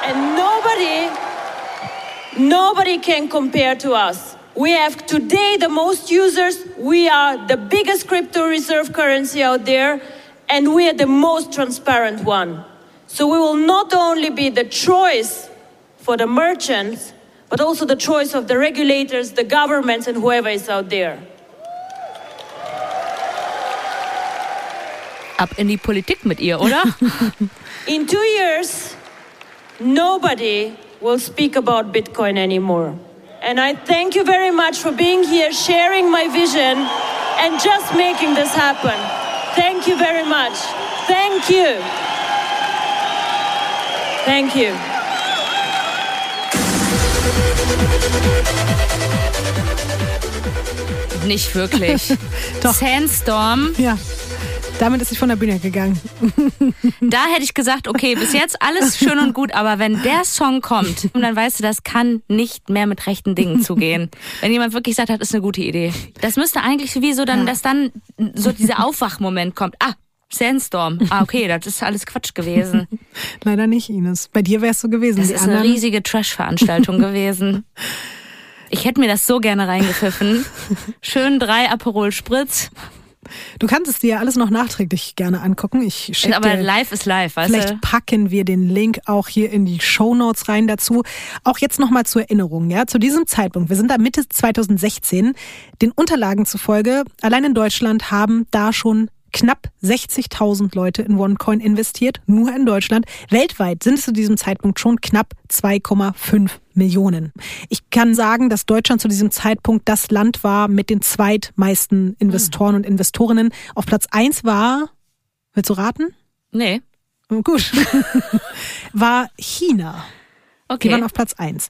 And nobody, nobody can compare to us. We have today the most users, we are the biggest crypto reserve currency out there, and we are the most transparent one. So we will not only be the choice for the merchants, but also the choice of the regulators, the governments, and whoever is out there. Ab in die Politik mit ihr, oder? [laughs] In two years, nobody will speak about Bitcoin anymore. And I thank you very much for being here, sharing my vision, and just making this happen. Thank you very much. Thank you. Thank you. Nicht wirklich. [laughs] Doch. Sandstorm Ja. Damit ist sie von der Bühne gegangen. Da hätte ich gesagt, okay, bis jetzt alles schön und gut, aber wenn der Song kommt, dann weißt du, das kann nicht mehr mit rechten Dingen zugehen. Wenn jemand wirklich sagt, das ist eine gute Idee. Das müsste eigentlich wie so dann, dass dann so dieser Aufwachmoment kommt. Ah, Sandstorm. Ah, okay, das ist alles Quatsch gewesen. Leider nicht, Ines. Bei dir wär's so gewesen. Das Die ist eine anderen- riesige Trash-Veranstaltung [laughs] gewesen. Ich hätte mir das so gerne reingepfiffen. Schön drei Aperol Spritz. Du kannst es dir ja alles noch nachträglich gerne angucken. Ich schicke Aber dir live ist live, weißt Vielleicht du? packen wir den Link auch hier in die Show Notes rein dazu. Auch jetzt nochmal zur Erinnerung, ja, zu diesem Zeitpunkt. Wir sind da Mitte 2016. Den Unterlagen zufolge, allein in Deutschland haben da schon knapp 60.000 Leute in OneCoin investiert, nur in Deutschland. Weltweit sind es zu diesem Zeitpunkt schon knapp 2,5 Millionen. Ich kann sagen, dass Deutschland zu diesem Zeitpunkt das Land war mit den zweitmeisten Investoren und Investorinnen. Auf Platz eins war, willst du raten? Nee. Gut. [laughs] war China. Die waren Okay. auf Platz eins.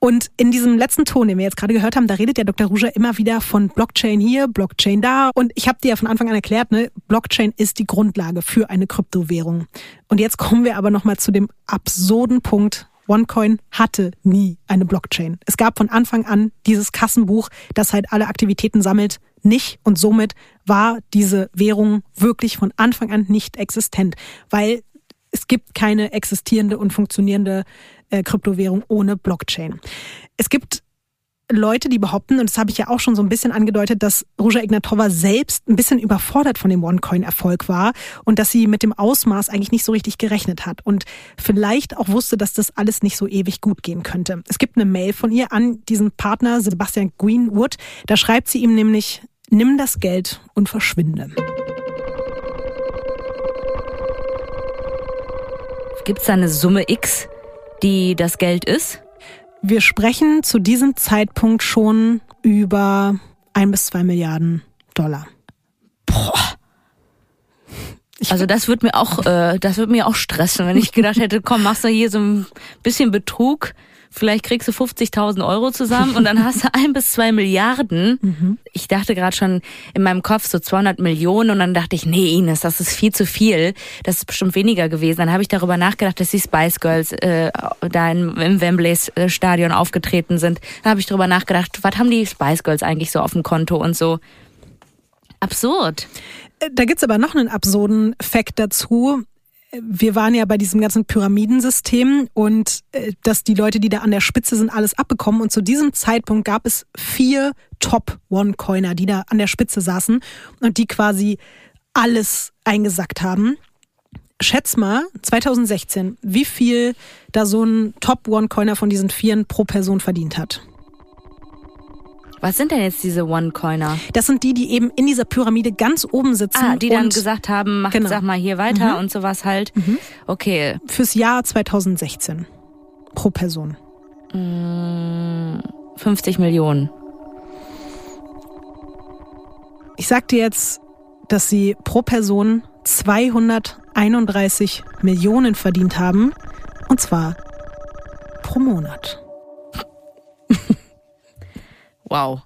Und in diesem letzten Ton, den wir jetzt gerade gehört haben, da redet der Dr. Ruger immer wieder von Blockchain hier, Blockchain da. Und ich habe dir ja von Anfang an erklärt, ne, Blockchain ist die Grundlage für eine Kryptowährung. Und jetzt kommen wir aber nochmal zu dem absurden Punkt. OneCoin hatte nie eine Blockchain. Es gab von Anfang an dieses Kassenbuch, das halt alle Aktivitäten sammelt, nicht. Und somit war diese Währung wirklich von Anfang an nicht existent, weil es gibt keine existierende und funktionierende äh, Kryptowährung ohne Blockchain. Es gibt Leute, die behaupten, und das habe ich ja auch schon so ein bisschen angedeutet, dass Ruja Ignatova selbst ein bisschen überfordert von dem OneCoin-Erfolg war und dass sie mit dem Ausmaß eigentlich nicht so richtig gerechnet hat und vielleicht auch wusste, dass das alles nicht so ewig gut gehen könnte. Es gibt eine Mail von ihr an diesen Partner Sebastian Greenwood. Da schreibt sie ihm nämlich, nimm das Geld und verschwinde. Gibt es da eine Summe X, die das Geld ist? Wir sprechen zu diesem Zeitpunkt schon über ein bis zwei Milliarden Dollar. Also das wird mir auch, äh, das wird mir auch stressen, wenn ich gedacht hätte, komm, machst du hier so ein bisschen Betrug, vielleicht kriegst du 50.000 Euro zusammen und dann hast du ein bis zwei Milliarden. [laughs] Ich dachte gerade schon in meinem Kopf so 200 Millionen und dann dachte ich, nee Ines, das ist viel zu viel, das ist bestimmt weniger gewesen. Dann habe ich darüber nachgedacht, dass die Spice Girls äh, da in, im Wembley äh, Stadion aufgetreten sind. Dann habe ich darüber nachgedacht, was haben die Spice Girls eigentlich so auf dem Konto und so. Absurd. Äh, Da gibt's aber noch einen absurden Fakt dazu. Wir waren ja bei diesem ganzen Pyramidensystem und äh, dass die Leute, die da an der Spitze sind, alles abbekommen. Und zu diesem Zeitpunkt gab es vier Top-One-Coiner, die da an der Spitze saßen und die quasi alles eingesackt haben. Schätz mal, 2016, wie viel da so ein Top-One-Coiner von diesen Vieren pro Person verdient hat. Was sind denn jetzt diese One-Coiner? Das sind die, die eben in dieser Pyramide ganz oben sitzen. Ah, die dann gesagt haben, mach, Genau. sag mal hier weiter und sowas halt. Okay. fürs Jahr 2016 pro Person. 50 Millionen. Ich sag dir jetzt, dass sie pro Person 231 Millionen verdient haben. Und zwar pro Monat. [laughs] Wow.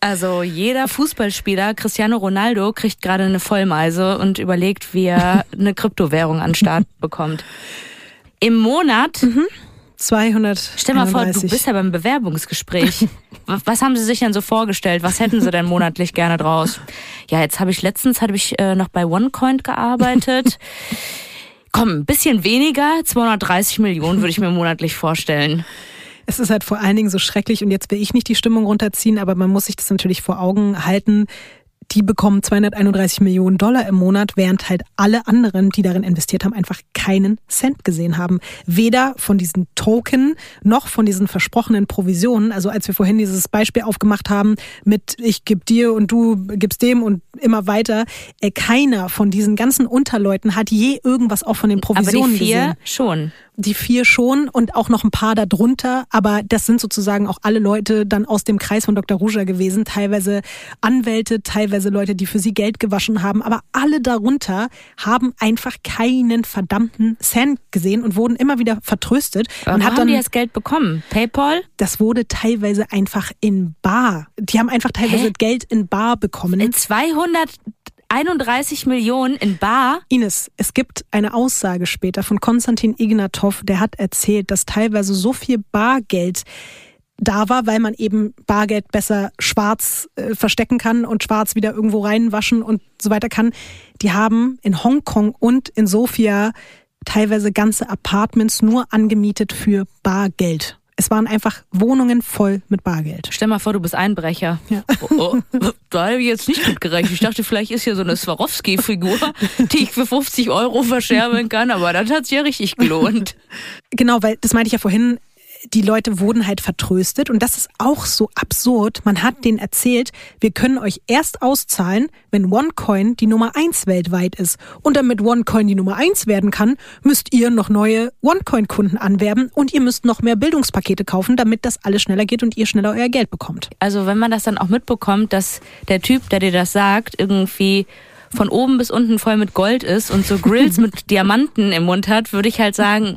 Also jeder Fußballspieler, Cristiano Ronaldo, kriegt gerade eine Vollmeise und überlegt, wie er [laughs] eine Kryptowährung an den Start bekommt. Im Monat, 200. stell mal vor, du bist ja beim Bewerbungsgespräch. [laughs] Was was haben Sie sich denn so vorgestellt? Was hätten Sie denn monatlich gerne draus? Ja, jetzt habe ich letztens habe ich äh, noch bei OneCoin gearbeitet. [laughs] Komm, ein bisschen weniger, 230 Millionen würde ich mir monatlich vorstellen. Es ist halt vor allen Dingen so schrecklich und jetzt will ich nicht die Stimmung runterziehen, aber man muss sich das natürlich vor Augen halten. Die bekommen 231 Millionen Dollar im Monat, während halt alle anderen, die darin investiert haben, einfach keinen Cent gesehen haben. Weder von diesen Token noch von diesen versprochenen Provisionen. Also als wir vorhin dieses Beispiel aufgemacht haben mit ich geb dir und du gibst dem und immer weiter, äh, keiner von diesen ganzen Unterleuten hat je irgendwas auch von den Aber Provisionen die vier gesehen. schon. Die vier schon und auch noch ein paar darunter, aber das sind sozusagen auch alle Leute dann aus dem Kreis von Dr. Ruja gewesen, teilweise Anwälte, teilweise Leute, die für sie Geld gewaschen haben, aber alle darunter haben einfach keinen verdammten Cent gesehen und wurden immer wieder vertröstet Und und hat hat dann die das Geld bekommen? PayPal? das wurde teilweise einfach in Bar. Die haben einfach teilweise Hä? Geld in Bar bekommen. 200 31 Millionen in Bar. Ines, es gibt eine Aussage später von Konstantin Ignatov, der hat erzählt, dass teilweise so viel Bargeld da war, weil man eben Bargeld besser schwarz äh, verstecken kann und schwarz wieder irgendwo reinwaschen und so weiter kann. Die haben in Hongkong und in Sofia teilweise ganze Apartments nur angemietet für Bargeld. Es waren einfach Wohnungen voll mit Bargeld. Stell mal vor, du bist Einbrecher. Ja. Oh, oh, da habe ich jetzt nicht gut gerechnet. Ich dachte, vielleicht ist hier so eine Swarovski-Figur, die ich für 50 Euro verscherbeln kann, aber das hat sich ja richtig gelohnt. [laughs] Genau, weil das meinte ich ja vorhin, die Leute wurden halt vertröstet und das ist auch so absurd. Man hat denen erzählt, wir können euch erst auszahlen, wenn OneCoin die Nummer eins weltweit ist. Und damit OneCoin die Nummer eins werden kann, müsst ihr noch neue OneCoin-Kunden anwerben und ihr müsst noch mehr Bildungspakete kaufen, damit das alles schneller geht und ihr schneller euer Geld bekommt. Also wenn man das dann auch mitbekommt, dass der Typ, der dir das sagt, irgendwie von oben bis unten voll mit Gold ist und so Grills mit [laughs] Diamanten im Mund hat, würde ich halt sagen,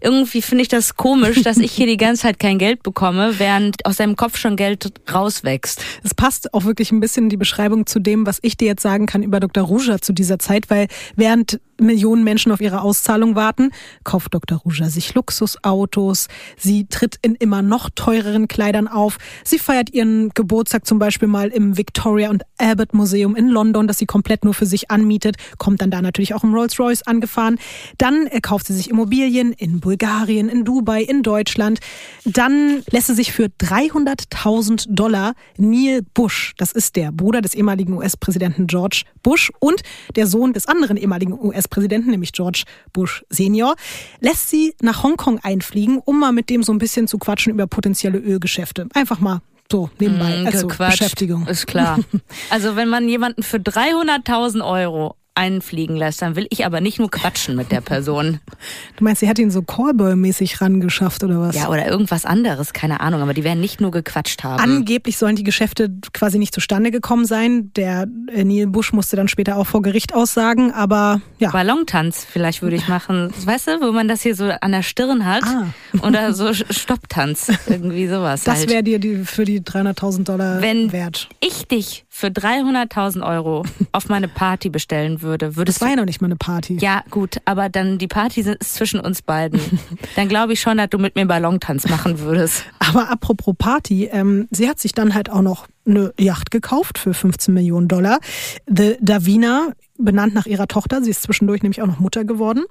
irgendwie finde ich das komisch, dass ich hier die ganze Zeit kein Geld bekomme, während aus seinem Kopf schon Geld rauswächst. Es passt auch wirklich ein bisschen die Beschreibung zu dem, was ich dir jetzt sagen kann über Dr. Ruja zu dieser Zeit, weil während Millionen Menschen auf ihre Auszahlung warten, kauft Dr. Ruja sich Luxusautos, sie tritt in immer noch teureren Kleidern auf, sie feiert ihren Geburtstag zum Beispiel mal im Victoria und Albert Museum in London, das sie komplett nur für sich anmietet, kommt dann da natürlich auch im Rolls-Royce angefahren. Dann äh, kauft sie sich Immobilien in Bulgarien, in Dubai, in Deutschland. Dann lässt sie sich für 300.000 Dollar Neil Bush, das ist der Bruder des ehemaligen US-Präsidenten George Bush und der Sohn des anderen ehemaligen US-Präsidenten, nämlich George Bush Senior, lässt sie nach Hongkong einfliegen, um mal mit dem so ein bisschen zu quatschen über potenzielle Ölgeschäfte. Einfach mal so nebenbei Mm, als so gequatscht. Beschäftigung. Ist klar. [laughs] Also wenn man jemanden für 300.000 Euro einfliegen lässt, dann will ich aber nicht nur quatschen mit der Person. [laughs] Du meinst, sie hat ihn so Callboy-mäßig rangeschafft oder was? Ja, oder irgendwas anderes, keine Ahnung, aber die werden nicht nur gequatscht haben. Angeblich sollen die Geschäfte quasi nicht zustande gekommen sein. Der äh, Neil Bush musste dann später auch vor Gericht aussagen, aber ja. Ballontanz vielleicht würde ich machen. Weißt du, wo man das hier so an der Stirn hat Ah. oder so Stopptanz, irgendwie sowas Das halt. wäre dir die, für die 300.000 Dollar Wenn wert. ich dich für 300.000 Euro [laughs] auf meine Party bestellen würde, würdest Das war ja noch nicht mal eine Party. Ja, gut, aber dann die Party ist zwischen uns beiden. [laughs] Dann glaube ich schon, dass du mit mir Ballontanz machen würdest. Aber apropos Party, ähm, sie hat sich dann halt auch noch eine Yacht gekauft für 15 Millionen Dollar. The Davina, benannt nach ihrer Tochter, sie ist zwischendurch nämlich auch noch Mutter geworden.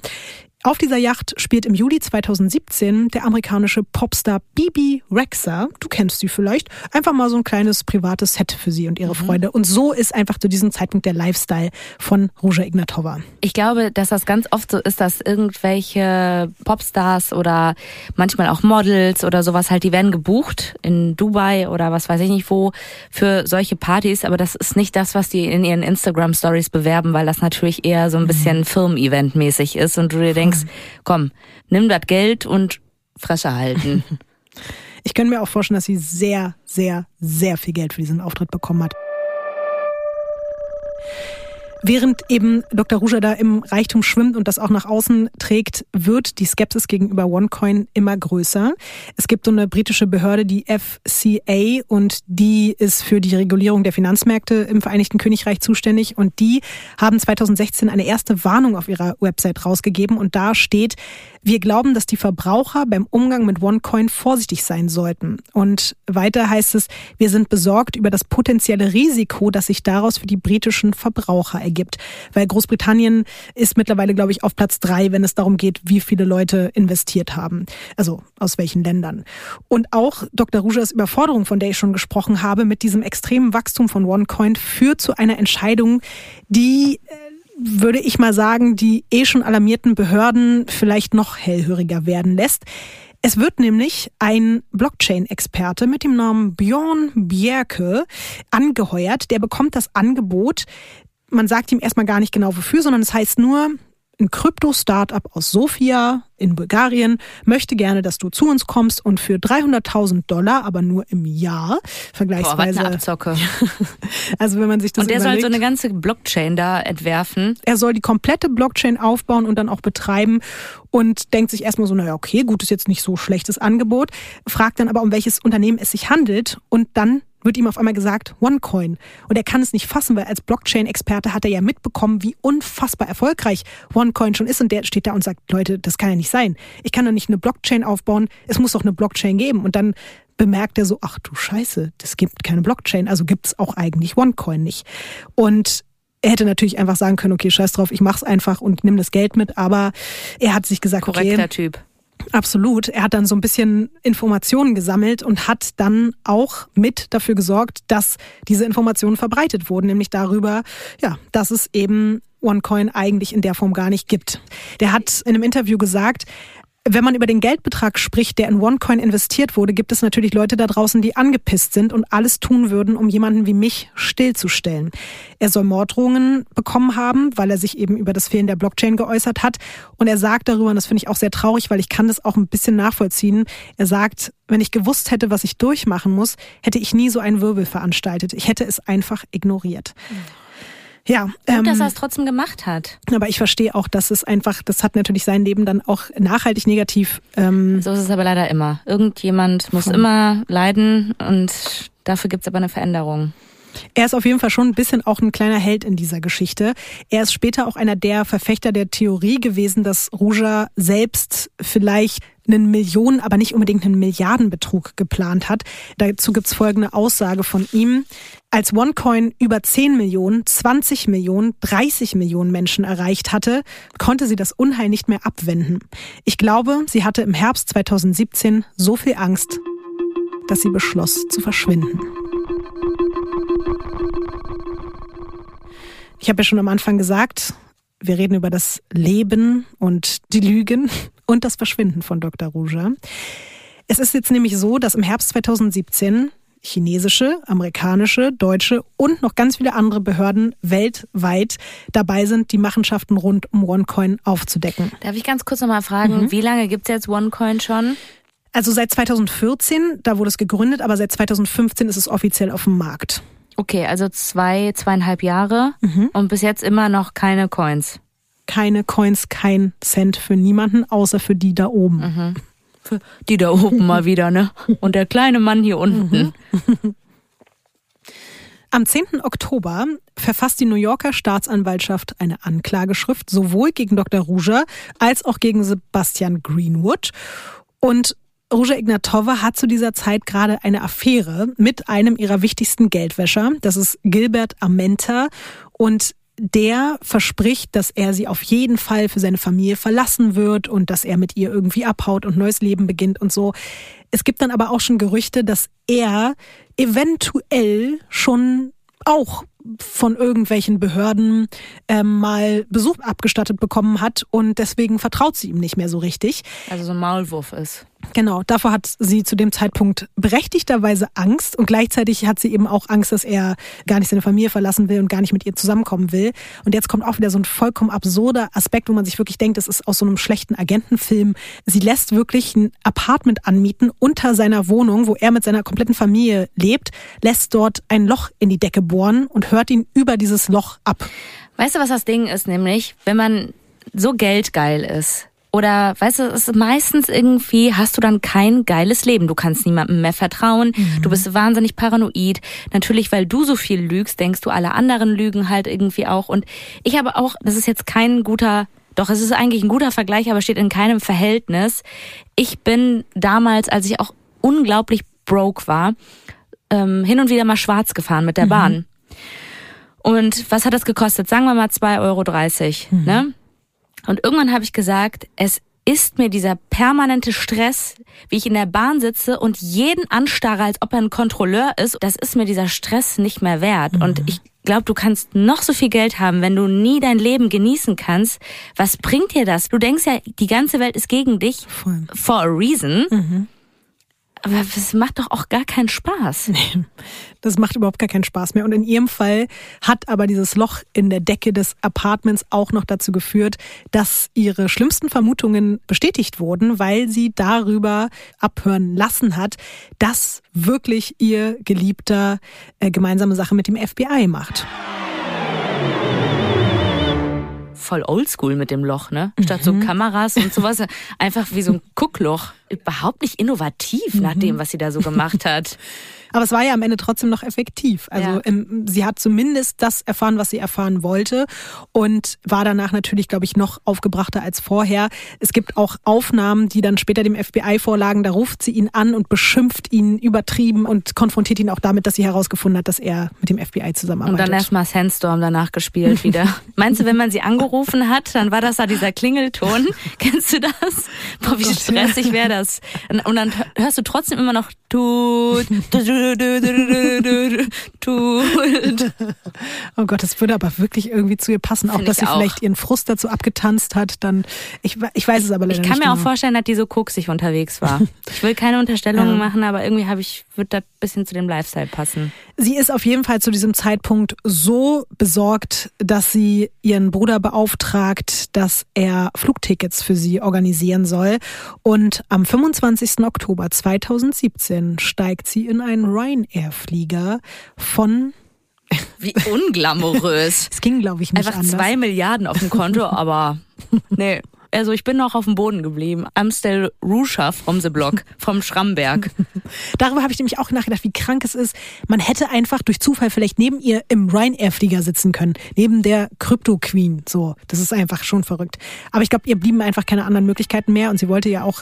Auf dieser Yacht spielt im Juli 2017 der amerikanische Popstar Bibi Rexha. Du kennst sie vielleicht. Einfach mal so ein kleines privates Set für sie und ihre Freunde. Und so ist einfach zu diesem Zeitpunkt der Lifestyle von Ruja Ignatova. Ich glaube, dass das ganz oft so ist, dass irgendwelche Popstars oder manchmal auch Models oder sowas halt, die werden gebucht in Dubai oder was weiß ich nicht wo für solche Partys, aber das ist nicht das, was die in ihren Instagram Stories bewerben, weil das natürlich eher so ein bisschen Firmen-Event mäßig ist und du dir denkst, komm, nimm das Geld und Fresse halten. [laughs] Ich könnte mir auch vorstellen, dass sie sehr, sehr, sehr viel Geld für diesen Auftritt bekommen hat. Während eben Dr. Ruja da im Reichtum schwimmt und das auch nach außen trägt, wird die Skepsis gegenüber OneCoin immer größer. Es gibt so eine britische Behörde, die FCA, und die ist für die Regulierung der Finanzmärkte im Vereinigten Königreich zuständig. Und die haben 2016 eine erste Warnung auf ihrer Website rausgegeben. Und da steht, wir glauben, dass die Verbraucher beim Umgang mit OneCoin vorsichtig sein sollten. Und weiter heißt es, wir sind besorgt über das potenzielle Risiko, das sich daraus für die britischen Verbraucher ergibt. Weil Großbritannien ist mittlerweile, glaube ich, auf Platz drei, wenn es darum geht, wie viele Leute investiert haben. Also aus welchen Ländern. Und auch Dr. Rujas Überforderung, von der ich schon gesprochen habe, mit diesem extremen Wachstum von OneCoin führt zu einer Entscheidung, die äh, würde ich mal sagen, die eh schon alarmierten Behörden vielleicht noch hellhöriger werden lässt. Es wird nämlich ein Blockchain-Experte mit dem Namen Björn Bjerke angeheuert. Der bekommt das Angebot, man sagt ihm erstmal gar nicht genau wofür, sondern es heißt nur, ein Krypto-Startup aus Sofia in Bulgarien möchte gerne, dass du zu uns kommst und für 300.000 Dollar, aber nur im Jahr, Boah, vergleichsweise. eine Abzocke. [laughs] also wenn man sich das Und der soll überlegt, so eine ganze Blockchain da entwerfen. er soll die komplette Blockchain aufbauen und dann auch betreiben und denkt sich erstmal so, naja, okay, gut, ist jetzt nicht so schlechtes Angebot, fragt dann aber, um welches Unternehmen es sich handelt und dann wird ihm auf einmal gesagt, OneCoin. Und er kann es nicht fassen, weil als Blockchain-Experte hat er ja mitbekommen, wie unfassbar erfolgreich OneCoin schon ist. Und der steht da und sagt, Leute, das kann ja nicht sein. Ich kann doch nicht eine Blockchain aufbauen. Es muss doch eine Blockchain geben. Und dann bemerkt er so, ach du Scheiße, das gibt keine Blockchain. Also gibt es auch eigentlich OneCoin nicht. Und er hätte natürlich einfach sagen können, okay, scheiß drauf, ich mach's einfach und nimm das Geld mit, aber er hat sich gesagt, Korrekter okay, Typ. Absolut. Er hat dann so ein bisschen Informationen gesammelt und hat dann auch mit dafür gesorgt, dass diese Informationen verbreitet wurden, nämlich darüber, ja, dass es eben OneCoin eigentlich in der Form gar nicht gibt. Der hat in einem Interview gesagt, wenn man über den Geldbetrag spricht, der in OneCoin investiert wurde, gibt es natürlich Leute da draußen, die angepisst sind und alles tun würden, um jemanden wie mich stillzustellen. Er soll Morddrohungen bekommen haben, weil er sich eben über das Fehlen der Blockchain geäußert hat. Und er sagt darüber, und das finde ich auch sehr traurig, weil ich kann das auch ein bisschen nachvollziehen, er sagt, wenn ich gewusst hätte, was ich durchmachen muss, hätte ich nie so einen Wirbel veranstaltet. Ich hätte es einfach ignoriert. Ja, Gut, ähm, dass er es trotzdem gemacht hat. aber ich verstehe auch, dass es einfach, das hat natürlich sein Leben dann auch nachhaltig negativ. Ähm, So ist es aber leider immer. Irgendjemand muss immer leiden und dafür gibt's aber eine Veränderung. Er ist auf jeden Fall schon ein bisschen auch ein kleiner Held in dieser Geschichte. Er ist später auch einer der Verfechter der Theorie gewesen, dass Ruja selbst vielleicht einen Millionen, aber nicht unbedingt einen Milliardenbetrug geplant hat. Dazu gibt's folgende Aussage von ihm. Als OneCoin über 10 Millionen, 20 Millionen, 30 Millionen Menschen erreicht hatte, konnte sie das Unheil nicht mehr abwenden. Ich glaube, sie hatte im Herbst 2017 so viel Angst, dass sie beschloss zu verschwinden. Ich habe ja schon am Anfang gesagt, wir reden über das Leben und die Lügen und das Verschwinden von Dr. Ruja. Es ist jetzt nämlich so, dass im Herbst 2017 chinesische, amerikanische, deutsche und noch ganz viele andere Behörden weltweit dabei sind, die Machenschaften rund um OneCoin aufzudecken. Darf ich ganz kurz nochmal fragen, wie lange gibt's jetzt OneCoin schon? Also seit 2014, da wurde es gegründet, aber seit 2015 ist es offiziell auf dem Markt. Okay, also zwei, zweieinhalb Jahre und bis jetzt immer noch keine Coins. Keine Coins, kein Cent für niemanden, außer für die da oben. Für die da oben mal wieder, ne? [laughs] Und der kleine Mann hier unten. Am 10. Oktober verfasst die New Yorker Staatsanwaltschaft eine Anklageschrift sowohl gegen Dr. Ruja als auch gegen Sebastian Greenwood. Und Ruja Ignatova hat zu dieser Zeit gerade eine Affäre mit einem ihrer wichtigsten Geldwäscher. Das ist Gilbert Amenta. Und der verspricht, dass er sie auf jeden Fall für seine Familie verlassen wird und dass er mit ihr irgendwie abhaut und neues Leben beginnt und so. Es gibt dann aber auch schon Gerüchte, dass er eventuell schon auch von irgendwelchen Behörden ähm, mal Besuch abgestattet bekommen hat und deswegen vertraut sie ihm nicht mehr so richtig. Also so ein Maulwurf ist. Genau, davor hat sie zu dem Zeitpunkt berechtigterweise Angst und gleichzeitig hat sie eben auch Angst, dass er gar nicht seine Familie verlassen will und gar nicht mit ihr zusammenkommen will. Und jetzt kommt auch wieder so ein vollkommen absurder Aspekt, wo man sich wirklich denkt, das ist aus so einem schlechten Agentenfilm. Sie lässt wirklich ein Apartment anmieten unter seiner Wohnung, wo er mit seiner kompletten Familie lebt, lässt dort ein Loch in die Decke bohren und hört ihn über dieses Loch ab. Weißt du, was das Ding ist nämlich? Wenn man so geldgeil ist, oder weißt du, es ist meistens irgendwie hast du dann kein geiles Leben. Du kannst niemandem mehr vertrauen. Du bist wahnsinnig paranoid. Natürlich, weil du so viel lügst, denkst du, alle anderen lügen halt irgendwie auch. Und ich habe auch, das ist jetzt kein guter, doch es ist eigentlich ein guter Vergleich, aber steht in keinem Verhältnis. Ich bin damals, als ich auch unglaublich broke war, ähm, hin und wieder mal schwarz gefahren mit der Bahn. Und was hat das gekostet? Sagen wir mal 2,30 Euro. Ne? Und irgendwann habe ich gesagt, es ist mir dieser permanente Stress, wie ich in der Bahn sitze und jeden anstarre, als ob er ein Kontrolleur ist, das ist mir dieser Stress nicht mehr wert. Und ich glaube, du kannst noch so viel Geld haben, wenn du nie dein Leben genießen kannst. Was bringt dir das? Du denkst ja, die ganze Welt ist gegen dich. Voll. For a reason. Aber es macht doch auch gar keinen Spaß. Das macht überhaupt gar keinen Spaß mehr. Und in ihrem Fall hat aber dieses Loch in der Decke des Apartments auch noch dazu geführt, dass ihre schlimmsten Vermutungen bestätigt wurden, weil sie darüber abhören lassen hat, dass wirklich ihr Geliebter äh, gemeinsame Sache mit dem FBI macht. Voll oldschool mit dem Loch, ne? Statt so Kameras und sowas, [laughs] einfach wie so ein Guckloch. Überhaupt nicht innovativ nach dem, was sie da so gemacht hat. [laughs] Aber es war ja am Ende trotzdem noch effektiv. Also Ja. ähm, sie hat zumindest das erfahren, was sie erfahren wollte und war danach natürlich, glaube ich, noch aufgebrachter als vorher. Es gibt auch Aufnahmen, die dann später dem FBI vorlagen. Da ruft sie ihn an und beschimpft ihn übertrieben und konfrontiert ihn auch damit, dass sie herausgefunden hat, dass er mit dem FBI Und zusammenarbeitet. dann erstmal Sandstorm danach gespielt [laughs] wieder. Meinst du, wenn man sie angerufen hat, dann war das da dieser Klingelton? [laughs] Kennst du das? Boah, wie stressig wäre das? Und dann hörst du trotzdem immer noch tut, tut, tut. Oh Gott, das würde aber wirklich irgendwie zu ihr passen. Auch, Find dass ich sie auch. vielleicht ihren Frust dazu abgetanzt hat. Dann, ich, ich weiß es aber leider Ich kann nicht mir auch genau. vorstellen, dass die so koksig unterwegs war. [laughs] Ich will keine Unterstellungen Ja. machen, aber irgendwie habe ich, wird das bisschen zu dem Lifestyle passen. Sie ist auf jeden Fall zu diesem Zeitpunkt so besorgt, dass sie ihren Bruder beauftragt, dass er Flugtickets für sie organisieren soll. Und am 25. Oktober 2017 steigt sie in einen Ryanair-Flieger von, [laughs] Wie unglamourös. [laughs] es ging glaube ich nicht Einfach anders. zwei Milliarden auf dem Konto, [laughs] aber nee. Also ich bin noch auf dem Boden geblieben. Amstel Ruscha from the Block, vom Schramberg. Darüber habe ich nämlich auch nachgedacht, wie krank es ist. Man hätte einfach durch Zufall vielleicht neben ihr im Ryanair-Flieger sitzen können. Neben der Crypto-Queen. So, das ist einfach schon verrückt. Aber ich glaube, ihr blieben einfach keine anderen Möglichkeiten mehr und sie wollte ja auch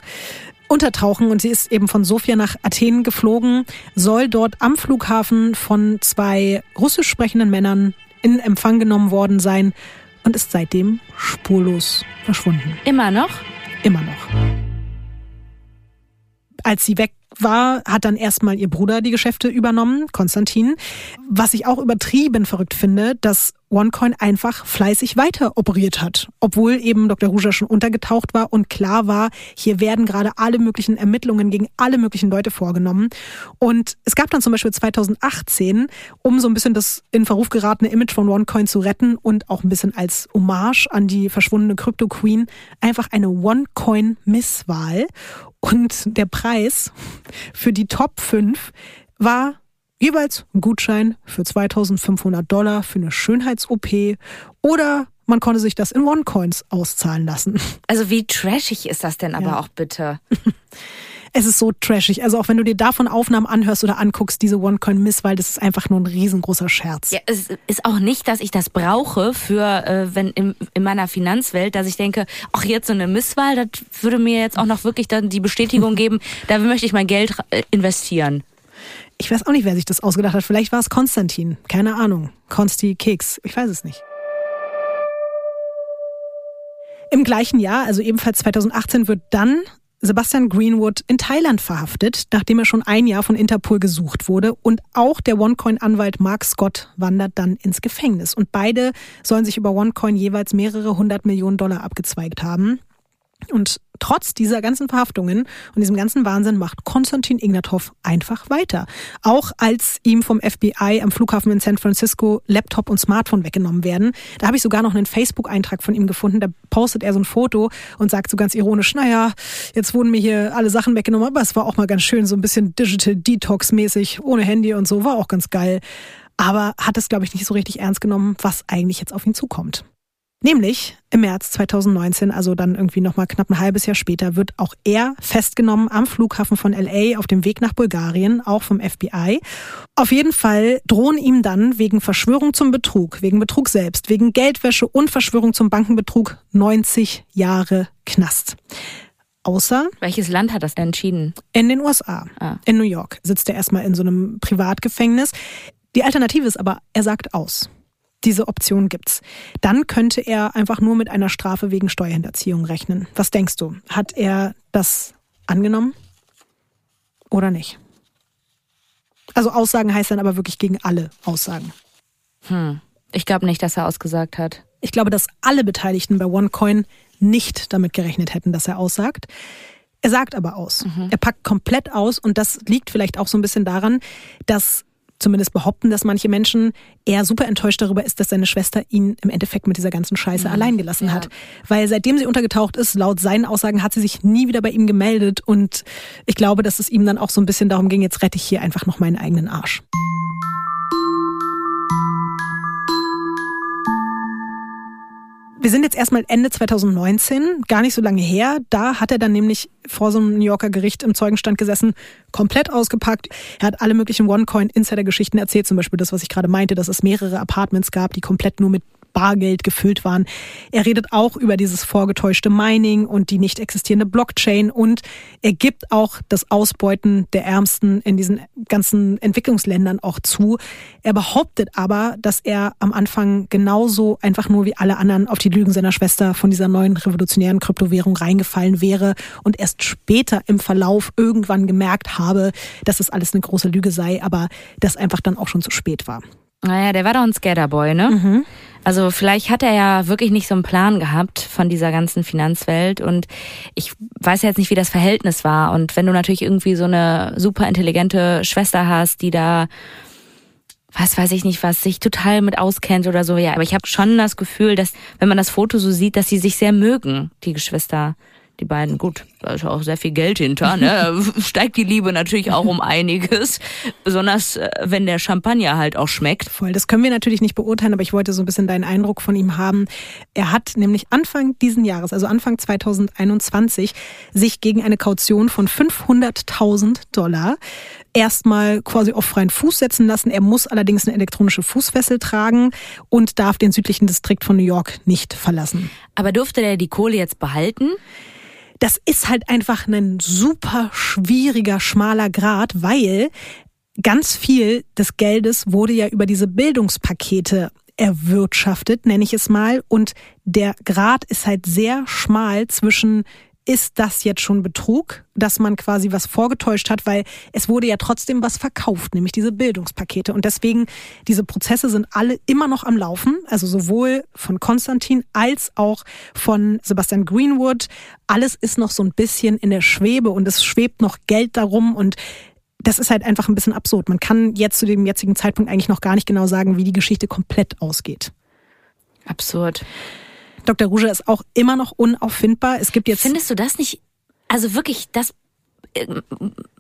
untertauchen und sie ist eben von Sofia nach Athen geflogen, soll dort am Flughafen von zwei russisch sprechenden Männern in Empfang genommen worden sein und ist seitdem spurlos verschwunden. Immer noch? Immer noch. Als sie weg war, hat dann erstmal ihr Bruder die Geschäfte übernommen, Konstantin. Was ich auch übertrieben verrückt finde, dass OneCoin einfach fleißig weiter operiert hat. Obwohl eben Dr. Ruja schon untergetaucht war und klar war, hier werden gerade alle möglichen Ermittlungen gegen alle möglichen Leute vorgenommen. Und es gab dann zum Beispiel 2018, um so ein bisschen das in Verruf geratene Image von OneCoin zu retten und auch ein bisschen als Hommage an die verschwundene Crypto Queen, einfach eine OneCoin-Misswahl. Und der Preis für die Top 5 war jeweils ein Gutschein für 2500 Dollar für eine Schönheits-OP oder man konnte sich das in OneCoins auszahlen lassen. Also wie trashig ist das denn aber Ja. auch bitte? [laughs] Es ist so trashig. Also auch wenn du dir davon Aufnahmen anhörst oder anguckst, diese OneCoin-Misswahl, das ist einfach nur ein riesengroßer Scherz. Ja, es ist auch nicht, dass ich das brauche für, äh, wenn in, in meiner Finanzwelt, dass ich denke, ach jetzt so eine Misswahl, das würde mir jetzt auch noch wirklich dann die Bestätigung [laughs] geben, da möchte ich mein Geld äh, investieren. Ich weiß auch nicht, wer sich das ausgedacht hat. Vielleicht war es Konstantin. Keine Ahnung. Konsti Keks. Ich weiß es nicht. Im gleichen Jahr, also ebenfalls 2018, wird dann Sebastian Greenwood in Thailand verhaftet, nachdem er schon ein Jahr von Interpol gesucht wurde. Und auch der OneCoin-Anwalt Mark Scott wandert dann ins Gefängnis. Und beide sollen sich über OneCoin jeweils mehrere hundert Millionen Dollar abgezweigt haben. Und trotz dieser ganzen Verhaftungen und diesem ganzen Wahnsinn macht Konstantin Ignatov einfach weiter. Auch als ihm vom FBI am Flughafen in San Francisco Laptop und Smartphone weggenommen werden. Da habe ich sogar noch einen Facebook-Eintrag von ihm gefunden. Da postet er so ein Foto und sagt so ganz ironisch, naja, jetzt wurden mir hier alle Sachen weggenommen, aber es war auch mal ganz schön, so ein bisschen Digital Detox-mäßig, ohne Handy und so, war auch ganz geil. Aber hat es, glaube ich, nicht so richtig ernst genommen, was eigentlich jetzt auf ihn zukommt. Nämlich im März 2019, also dann irgendwie nochmal knapp ein halbes Jahr später, wird auch er festgenommen am Flughafen von LA auf dem Weg nach Bulgarien, auch vom FBI. Auf jeden Fall drohen ihm dann wegen Verschwörung zum Betrug, wegen Betrug selbst, wegen Geldwäsche und Verschwörung zum Bankenbetrug 90 Jahre Knast. Außer Welches Land hat das entschieden? in den USA. Ah. In New York sitzt er erstmal in so einem Privatgefängnis. Die Alternative ist aber, er sagt aus. Diese Option gibt's. Dann könnte er einfach nur mit einer Strafe wegen Steuerhinterziehung rechnen. Was denkst du? Hat er das angenommen oder nicht? Also Aussagen heißt dann aber wirklich gegen alle Aussagen. Hm. Ich glaube nicht, dass er ausgesagt hat. Ich glaube, dass alle Beteiligten bei OneCoin nicht damit gerechnet hätten, dass er aussagt. Er sagt aber aus. Er packt komplett aus und das liegt vielleicht auch so ein bisschen daran, dass zumindest behaupten, dass manche Menschen eher super enttäuscht darüber ist, dass seine Schwester ihn im Endeffekt mit dieser ganzen Scheiße allein gelassen hat. Weil seitdem sie untergetaucht ist, laut seinen Aussagen, hat sie sich nie wieder bei ihm gemeldet und ich glaube, dass es ihm dann auch so ein bisschen darum ging, jetzt rette ich hier einfach noch meinen eigenen Arsch. Wir sind jetzt erstmal Ende 2019, gar nicht so lange her. Da hat er dann nämlich vor so einem New Yorker Gericht im Zeugenstand gesessen, komplett ausgepackt. Er hat alle möglichen OneCoin-Insider-Geschichten erzählt, zum Beispiel das, was ich gerade meinte, dass es mehrere Apartments gab, die komplett nur mit Bargeld gefüllt waren. Er redet auch über dieses vorgetäuschte Mining und die nicht existierende Blockchain und er gibt auch das Ausbeuten der Ärmsten in diesen ganzen Entwicklungsländern auch zu. Er behauptet aber, dass er am Anfang genauso einfach nur wie alle anderen auf die Lügen seiner Schwester von dieser neuen revolutionären Kryptowährung reingefallen wäre und erst später im Verlauf irgendwann gemerkt habe, dass es alles eine große Lüge sei, aber das einfach dann auch schon zu spät war. Naja, der war doch ein Skaterboy, ne? Mhm. Also vielleicht hat er ja wirklich nicht so einen Plan gehabt von dieser ganzen Finanzwelt und ich weiß jetzt nicht, wie das Verhältnis war. Und wenn du natürlich irgendwie so eine super intelligente Schwester hast, die da was weiß ich nicht was, sich total mit auskennt oder so, ja. Aber ich habe schon das Gefühl, dass, wenn man das Foto so sieht, dass sie sich sehr mögen, die Geschwister die beiden, gut, da ist auch sehr viel Geld hinter, ne? [laughs] steigt die Liebe natürlich auch um einiges, besonders äh, wenn der Champagner halt auch schmeckt. Voll, das können wir natürlich nicht beurteilen, aber ich wollte so ein bisschen deinen Eindruck von ihm haben. Er hat nämlich Anfang diesen Jahres, also Anfang 2021, sich gegen eine Kaution von 500.000 Dollar erstmal quasi auf freien Fuß setzen lassen. Er muss allerdings eine elektronische Fußfessel tragen und darf den südlichen Distrikt von New York nicht verlassen. Aber durfte der die Kohle jetzt behalten? Das ist halt einfach ein super schwieriger, schmaler Grad, weil ganz viel des Geldes wurde ja über diese Bildungspakete erwirtschaftet, nenne ich es mal. Und der Grad ist halt sehr schmal zwischen ist das jetzt schon Betrug, dass man quasi was vorgetäuscht hat, weil es wurde ja trotzdem was verkauft, nämlich diese Bildungspakete. Und deswegen, diese Prozesse sind alle immer noch am Laufen, also sowohl von Konstantin als auch von Sebastian Greenwood. Alles ist noch so ein bisschen in der Schwebe und es schwebt noch Geld darum und das ist halt einfach ein bisschen absurd. Man kann jetzt zu dem jetzigen Zeitpunkt eigentlich noch gar nicht genau sagen, wie die Geschichte komplett ausgeht. Absurd. Dr. Ruger ist auch immer noch unauffindbar. Es gibt jetzt. Findest du das nicht? Also wirklich, das äh,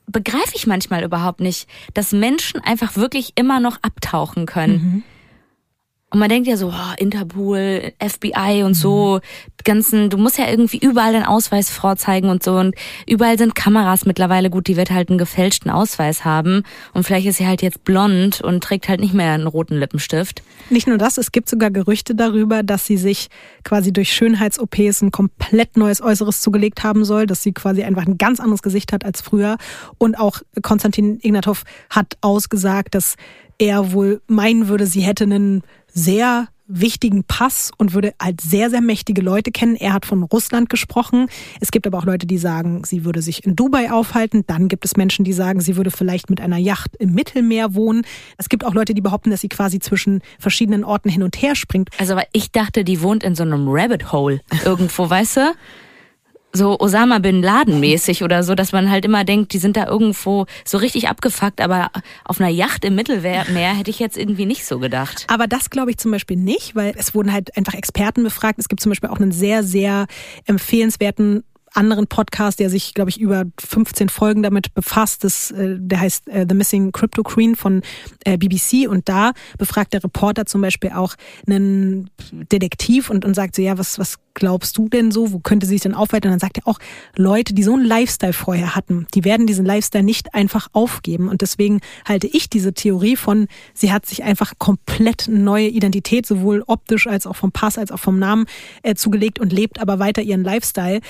begreife ich manchmal überhaupt nicht, dass Menschen einfach wirklich immer noch abtauchen können. Mhm. Und man denkt ja so, oh, Interpol, FBI und so, mhm. ganzen, du musst ja irgendwie überall den Ausweis vorzeigen und so und überall sind Kameras mittlerweile gut, die wird halt einen gefälschten Ausweis haben und vielleicht ist sie halt jetzt blond und trägt halt nicht mehr einen roten Lippenstift. Nicht nur das, es gibt sogar Gerüchte darüber, dass sie sich quasi durch Schönheits-OPs ein komplett neues Äußeres zugelegt haben soll, dass sie quasi einfach ein ganz anderes Gesicht hat als früher und auch Konstantin Ignatov hat ausgesagt, dass er wohl meinen würde, sie hätte einen sehr wichtigen Pass und würde halt sehr, sehr mächtige Leute kennen. Er hat von Russland gesprochen. Es gibt aber auch Leute, die sagen, sie würde sich in Dubai aufhalten. Dann gibt es Menschen, die sagen, sie würde vielleicht mit einer Yacht im Mittelmeer wohnen. Es gibt auch Leute, die behaupten, dass sie quasi zwischen verschiedenen Orten hin und her springt. Also, aber ich dachte, die wohnt in so einem Rabbit Hole irgendwo, weißt du? So Osama bin Laden mäßig oder so, dass man halt immer denkt, die sind da irgendwo so richtig abgefuckt, aber auf einer Yacht im Mittelmeer hätte ich jetzt irgendwie nicht so gedacht. Aber das glaube ich zum Beispiel nicht, weil es wurden halt einfach Experten befragt. Es gibt zum Beispiel auch einen sehr, sehr empfehlenswerten anderen Podcast, der sich, glaube ich, über 15 Folgen damit befasst. Das, äh, der heißt äh, The Missing Crypto Queen von äh, BBC. Und da befragt der Reporter zum Beispiel auch einen Detektiv und, und sagt so, ja, was, was glaubst du denn so? Wo könnte sie sich denn aufweiten? Und dann sagt er auch, Leute, die so einen Lifestyle vorher hatten, die werden diesen Lifestyle nicht einfach aufgeben. Und deswegen halte ich diese Theorie von, sie hat sich einfach komplett neue Identität, sowohl optisch als auch vom Pass als auch vom Namen äh, zugelegt und lebt aber weiter ihren Lifestyle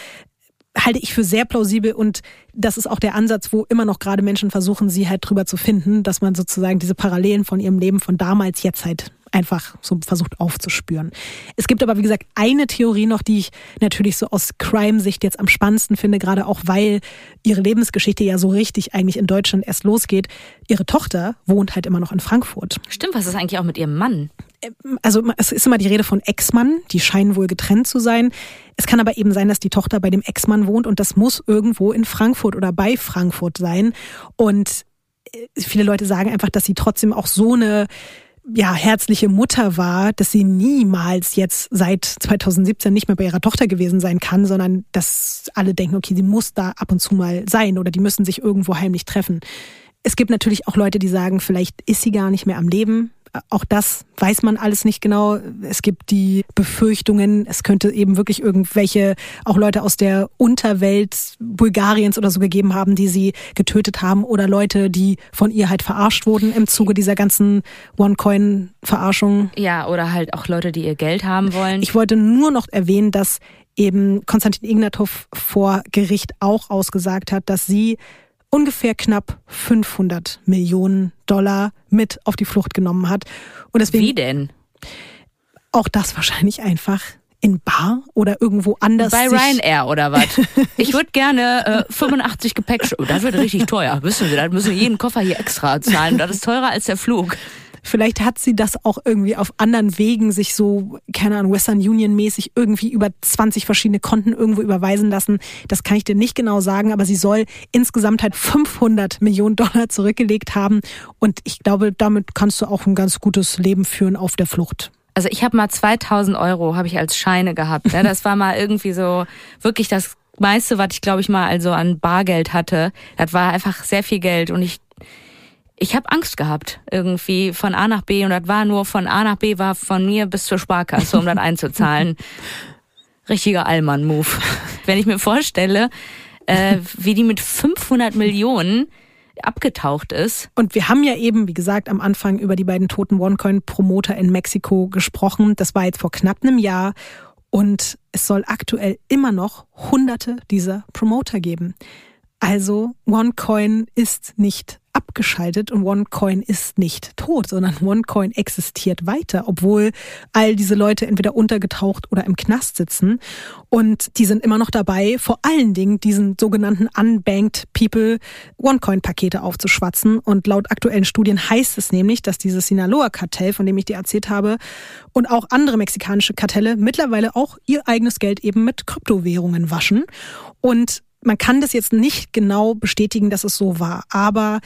halte ich für sehr plausibel und das ist auch der Ansatz, wo immer noch gerade Menschen versuchen, sie halt drüber zu finden, dass man sozusagen diese Parallelen von ihrem Leben von damals jetzt halt einfach so versucht aufzuspüren. Es gibt aber, wie gesagt, eine Theorie noch, die ich natürlich so aus Crime-Sicht jetzt am spannendsten finde, gerade auch weil ihre Lebensgeschichte ja so richtig eigentlich in Deutschland erst losgeht. Ihre Tochter wohnt halt immer noch in Frankfurt. Stimmt, was ist eigentlich auch mit ihrem Mann? Also es ist immer die Rede von Ex-Mann, die scheinen wohl getrennt zu sein. Es kann aber eben sein, dass die Tochter bei dem Ex-Mann wohnt und das muss irgendwo in Frankfurt oder bei Frankfurt sein. Und äh, viele Leute sagen einfach, dass sie trotzdem auch so eine ja, herzliche Mutter war, dass sie niemals jetzt seit 2017 nicht mehr bei ihrer Tochter gewesen sein kann, sondern dass alle denken, okay, sie muss da ab und zu mal sein oder die müssen sich irgendwo heimlich treffen Es gibt natürlich auch Leute, die sagen, vielleicht ist sie gar nicht mehr am Leben. Auch das weiß man alles nicht genau. Es gibt die Befürchtungen, es könnte eben wirklich irgendwelche, auch Leute aus der Unterwelt Bulgariens oder so gegeben haben, die sie getötet haben oder Leute, die von ihr halt verarscht wurden im Zuge dieser ganzen One-Coin-Verarschung. Ja, oder halt auch Leute, die ihr Geld haben wollen. Ich wollte nur noch erwähnen, dass eben Konstantin Ignatov vor Gericht auch ausgesagt hat, dass sie ungefähr knapp 500 Millionen Dollar mit auf die Flucht genommen hat. Und deswegen Wie denn? auch das wahrscheinlich einfach in Bar oder irgendwo anders. Bei Ryanair oder was? [laughs] Ich würde gerne äh, 85 Gepäck. Oh, das wird richtig teuer. Wissen Sie, da müssen wir jeden Koffer hier extra zahlen. Das ist teurer als der Flug. Vielleicht hat sie das auch irgendwie auf anderen Wegen sich so, keine Ahnung, Western Union mäßig irgendwie über 20 verschiedene Konten irgendwo überweisen lassen. Das kann ich dir nicht genau sagen, aber sie soll insgesamt halt 500 Millionen Dollar zurückgelegt haben. Und ich glaube, damit kannst du auch ein ganz gutes Leben führen auf der Flucht. Also ich habe mal 2000 Euro habe ich als Scheine gehabt. Ne? Das war mal irgendwie so wirklich das meiste, was ich glaube ich mal also an Bargeld hatte. Das war einfach sehr viel Geld und ich ich habe Angst gehabt irgendwie von A nach B und das war nur von A nach B war von mir bis zur Sparkasse, um das einzuzahlen. [laughs] Richtiger Allmann-Move. Wenn ich mir vorstelle, äh, wie die mit 500 Millionen abgetaucht ist. Und wir haben ja eben, wie gesagt, am Anfang über die beiden toten OneCoin-Promoter in Mexiko gesprochen. Das war jetzt vor knapp einem Jahr. Und es soll aktuell immer noch hunderte dieser Promoter geben. Also OneCoin ist nicht abgeschaltet und OneCoin ist nicht tot, sondern [laughs] OneCoin existiert weiter, obwohl all diese Leute entweder untergetaucht oder im Knast sitzen. Und die sind immer noch dabei, vor allen Dingen diesen sogenannten Unbanked People OneCoin-Pakete aufzuschwatzen. Und laut aktuellen Studien heißt es nämlich, dass dieses Sinaloa-Kartell, von dem ich dir erzählt habe, und auch andere mexikanische Kartelle mittlerweile auch ihr eigenes Geld eben mit Kryptowährungen waschen. Und man kann das jetzt nicht genau bestätigen, dass es so war, aber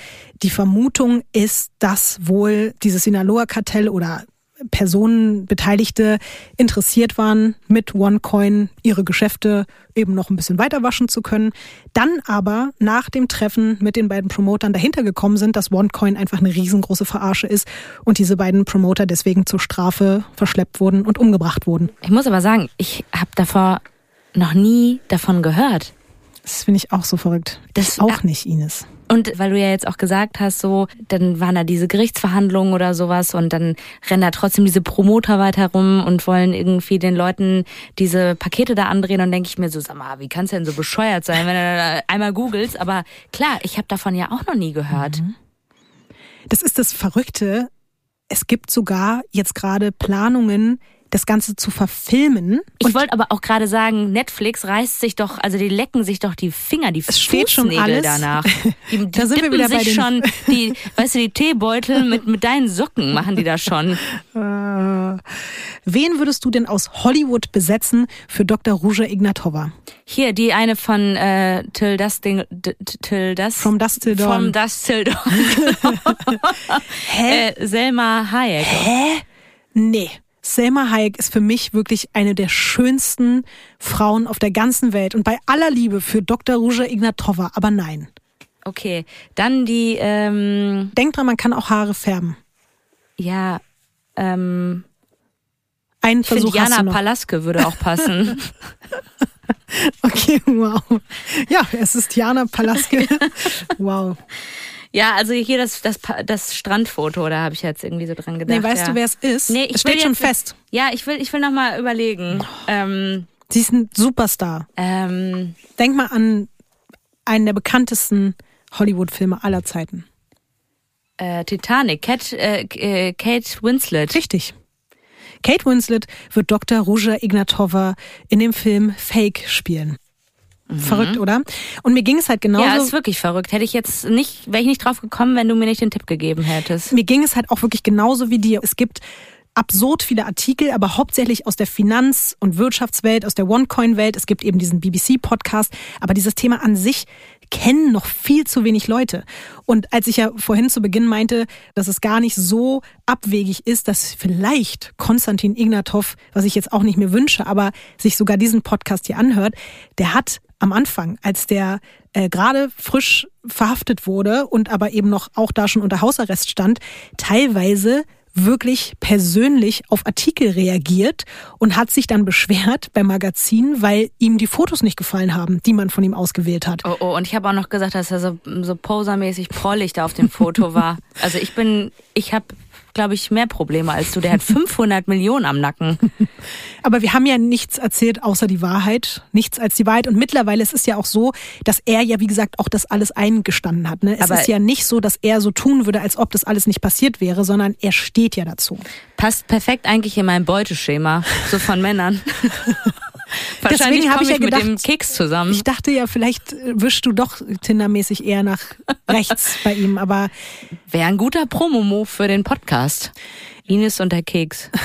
die Vermutung ist, dass wohl dieses Sinaloa-Kartell oder Personen, Beteiligte interessiert waren, mit OneCoin ihre Geschäfte eben noch ein bisschen weiter waschen zu können. Dann aber nach dem Treffen mit den beiden Promotern dahinter gekommen sind, dass OneCoin einfach eine riesengroße Verarsche ist und diese beiden Promoter deswegen zur Strafe verschleppt wurden und umgebracht wurden. Ich muss aber sagen, ich habe davor noch nie davon gehört. Das finde ich auch so verrückt. Das- auch nicht, Ines. Und weil du ja jetzt auch gesagt hast, so, dann waren da diese Gerichtsverhandlungen oder sowas und dann rennen da trotzdem diese Promoter weiter rum und wollen irgendwie den Leuten diese Pakete da andrehen und denke ich mir so, sag mal, wie kannst du denn so bescheuert sein, wenn du da einmal googelst? Aber klar, ich habe davon ja auch noch nie gehört. Das ist das Verrückte. Es gibt sogar jetzt gerade Planungen, das Ganze zu verfilmen. Ich wollte aber auch gerade sagen, Netflix reißt sich doch, also die lecken sich doch die Finger, die Es steht schon alles. danach. [laughs] Die, die Da sind wir wieder bei sich schon, [laughs] die, weißt du, die Teebeutel mit, mit deinen Socken machen die da schon. Äh, wen würdest du denn aus Hollywood besetzen für Dr. Ruja Ignatova? Hier, die eine von äh, Till Dust, Ding, Till Dust. From Dusk Till Dawn. From Dust Till Dawn. [laughs] Hä? äh, Selma Hayek. Hä? Nee. Selma Hayek ist für mich wirklich eine der schönsten Frauen auf der ganzen Welt. Und bei aller Liebe für Dr. Ruja Ignatova, aber nein. Okay, dann die, ähm, Denk dran, man kann auch Haare färben. ja, ähm, finde Versuch hast Jana du noch. Palaske würde auch passen. [laughs] Okay, wow. Ja, es ist Jana Palaske. [laughs] wow. Ja, also hier das, das, das Strandfoto, da habe ich jetzt irgendwie so dran gedacht. Nee, weißt ja. du, wer es ist? Nee, ich es steht schon fest. Ja, ich will, ich will noch mal überlegen. Ähm, Sie ist ein Superstar. ähm, Denk mal an einen der bekanntesten Hollywood-Filme aller Zeiten. äh, Titanic, Cat, äh, äh, Kate Winslet. Richtig. Kate Winslet wird Dr. Ruja Ignatova in dem Film Fake spielen. Verrückt, oder? Und mir ging es halt genauso. Mhm. Ja, ist wirklich verrückt. Hätte ich jetzt nicht, wäre ich nicht drauf gekommen, wenn du mir nicht den Tipp gegeben hättest. mir ging es halt auch wirklich genauso wie dir. Es gibt absurd viele Artikel, aber hauptsächlich aus der Finanz- und Wirtschaftswelt, aus der OneCoin-Welt. Es gibt eben diesen BBC-Podcast. Aber dieses Thema an sich kennen noch viel zu wenig Leute. Und als ich ja vorhin zu Beginn meinte, dass es gar nicht so abwegig ist, dass vielleicht Konstantin Ignatov, was ich jetzt auch nicht mehr wünsche, aber sich sogar diesen Podcast hier anhört, der hat am Anfang, als der äh, gerade frisch verhaftet wurde und aber eben noch auch da schon unter Hausarrest stand, teilweise wirklich persönlich auf Artikel reagiert und hat sich dann beschwert beim Magazin, weil ihm die Fotos nicht gefallen haben, die man von ihm ausgewählt hat. Oh, oh, und ich habe auch noch gesagt, dass er so, so posermäßig prollig da auf dem Foto war. [laughs] Also ich bin, ich habe glaube ich, mehr Probleme als du. Der hat [laughs] 500 Millionen am Nacken. [laughs] Aber wir haben ja nichts erzählt außer die Wahrheit. Nichts als die Wahrheit. Und mittlerweile ist es ja auch so, dass er ja, wie gesagt, auch das alles eingestanden hat. Ne? Es Aber ist ja nicht so, dass er so tun würde, als ob das alles nicht passiert wäre, sondern er steht ja dazu. Passt perfekt eigentlich in mein Beuteschema, so von Männern. [laughs] Wahrscheinlich Deswegen habe ich ja ich mit gedacht, dem Keks zusammen. Ich dachte ja, vielleicht wischst du doch Tindermäßig eher nach rechts [laughs] bei ihm, aber Wäre ein guter Promo-Move für den Podcast. Ines und der Keks. [laughs]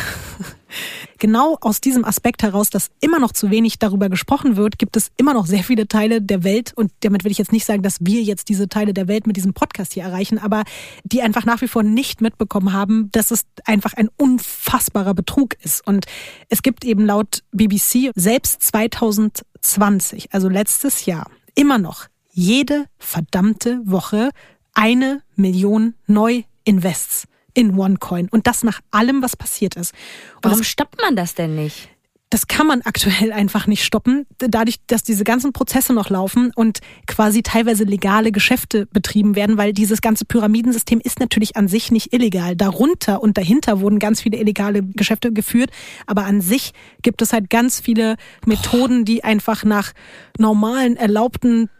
genau aus diesem Aspekt heraus, dass immer noch zu wenig darüber gesprochen wird, gibt es immer noch sehr viele Teile der Welt und damit will ich jetzt nicht sagen, dass wir jetzt diese Teile der Welt mit diesem Podcast hier erreichen, aber die einfach nach wie vor nicht mitbekommen haben, dass es einfach ein unfassbarer Betrug ist. Und es gibt eben laut BBC selbst 2020, also letztes Jahr, immer noch jede verdammte Woche eine Million Neu-Invests in OneCoin. Und das nach allem, was passiert ist. Und Warum das, stoppt man das denn nicht? das kann man aktuell einfach nicht stoppen, dadurch, dass diese ganzen Prozesse noch laufen und quasi teilweise legale Geschäfte betrieben werden, weil dieses ganze Pyramidensystem ist natürlich an sich nicht illegal. Darunter und dahinter wurden ganz viele illegale Geschäfte geführt, aber an sich gibt es halt ganz viele Methoden, die einfach nach normalen, erlaubten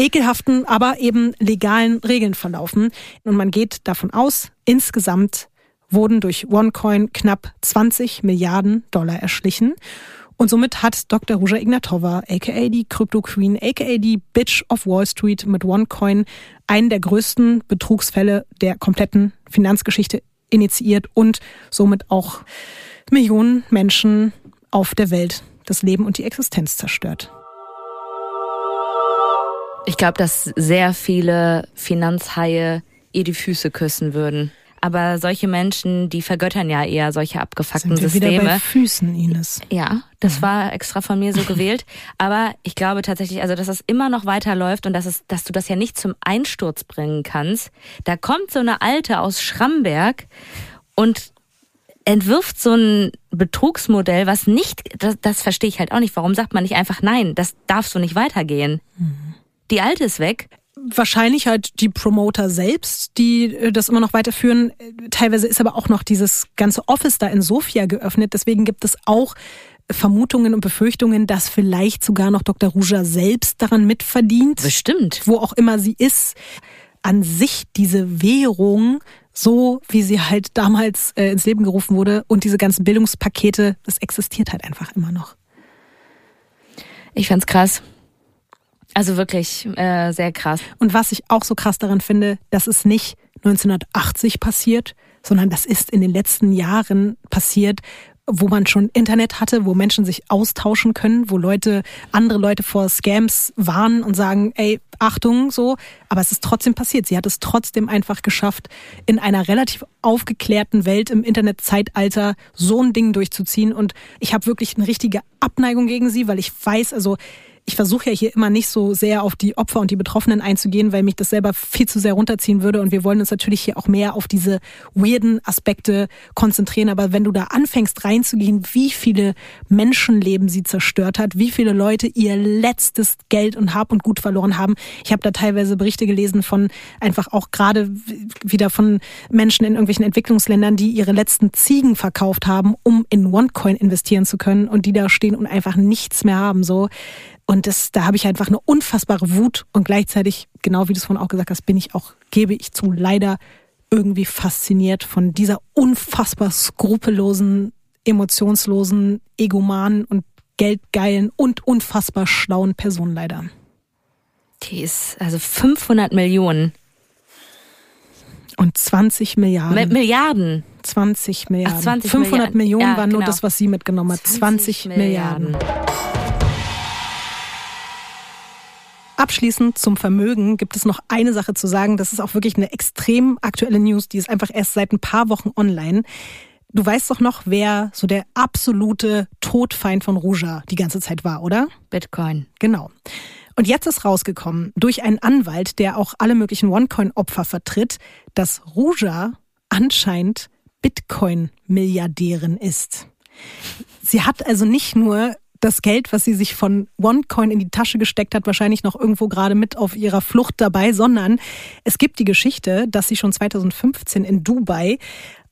ekelhaften, aber eben legalen Regeln verlaufen. Und man geht davon aus, insgesamt wurden durch OneCoin knapp 20 Milliarden Dollar erschlichen. Und somit hat Dr. Ruja Ignatova, aka die Crypto Queen, aka die Bitch of Wall Street mit OneCoin einen der größten Betrugsfälle der kompletten Finanzgeschichte initiiert und somit auch Millionen Menschen auf der Welt das Leben und die Existenz zerstört. Ich glaube, dass sehr viele Finanzhaie ihr die Füße küssen würden. Aber solche Menschen, die vergöttern ja eher solche abgefuckten Sind wir wieder bei Systeme. Füßen, Ines. Ja, das war extra von mir so gewählt. [laughs] Aber ich glaube tatsächlich, also dass es immer noch weiterläuft und dass, es, dass du das ja nicht zum Einsturz bringen kannst. Da kommt so eine Alte aus Schramberg und entwirft so ein Betrugsmodell, was nicht, das, das verstehe ich halt auch nicht. Warum sagt man nicht einfach nein, das darf so nicht weitergehen? Die Alte ist weg. wahrscheinlich halt die Promoter selbst, die äh, das immer noch weiterführen. Teilweise ist aber auch noch dieses ganze Office da in Sofia geöffnet. Deswegen gibt es auch Vermutungen und Befürchtungen, dass vielleicht sogar noch Dr. Ruja selbst daran mitverdient. Bestimmt. Wo auch immer sie ist. An sich diese Währung, so wie sie halt damals äh, ins Leben gerufen wurde und diese ganzen Bildungspakete, das existiert halt einfach immer noch. Ich fand's krass. Also wirklich äh, sehr krass. Und was ich auch so krass daran finde, das ist nicht 1980 passiert, sondern das ist in den letzten Jahren passiert, wo man schon Internet hatte, wo Menschen sich austauschen können, wo Leute, andere Leute vor Scams warnen und sagen, ey, Achtung, so. Aber es ist trotzdem passiert. Sie hat es trotzdem einfach geschafft, in einer relativ aufgeklärten Welt im Internetzeitalter so ein Ding durchzuziehen. Und ich habe wirklich eine richtige Abneigung gegen sie, weil ich weiß, also ich versuche ja hier immer nicht so sehr auf die Opfer und die Betroffenen einzugehen, weil mich das selber viel zu sehr runterziehen würde. Und wir wollen uns natürlich hier auch mehr auf diese weirden Aspekte konzentrieren. Aber wenn du da anfängst reinzugehen, wie viele Menschenleben sie zerstört hat, wie viele Leute ihr letztes Geld und Hab und Gut verloren haben. Ich habe da teilweise Berichte gelesen von einfach auch gerade wieder von Menschen in irgendwelchen Entwicklungsländern, die ihre letzten Ziegen verkauft haben, um in OneCoin investieren zu können und die da stehen und einfach nichts mehr haben. So. Und das, da habe ich einfach eine unfassbare Wut und gleichzeitig, genau wie du es vorhin auch gesagt hast, bin ich auch, gebe ich zu, leider irgendwie fasziniert von dieser unfassbar skrupellosen, emotionslosen, egomanen und geldgeilen und unfassbar schlauen Person leider. Die ist also 500 Millionen. Und 20 Milliarden. Mi- Milliarden. 20 Milliarden. Ach, 20 500 Milliarden. Millionen Ja, war nur genau. das, was sie mitgenommen hat. 20, Milliarden. Abschließend zum Vermögen gibt es noch eine Sache zu sagen. Das ist auch wirklich eine extrem aktuelle News, die ist einfach erst seit ein paar Wochen online. Du weißt doch noch, wer so der absolute Todfeind von Ruja die ganze Zeit war, oder? Bitcoin. Genau. Und jetzt ist rausgekommen, durch einen Anwalt, der auch alle möglichen OneCoin-Opfer vertritt, dass Ruja anscheinend Bitcoin-Milliardärin ist. Sie hat also nicht nur das Geld, was sie sich von OneCoin in die Tasche gesteckt hat, wahrscheinlich noch irgendwo gerade mit auf ihrer Flucht dabei, sondern es gibt die Geschichte, dass sie schon 2015 in Dubai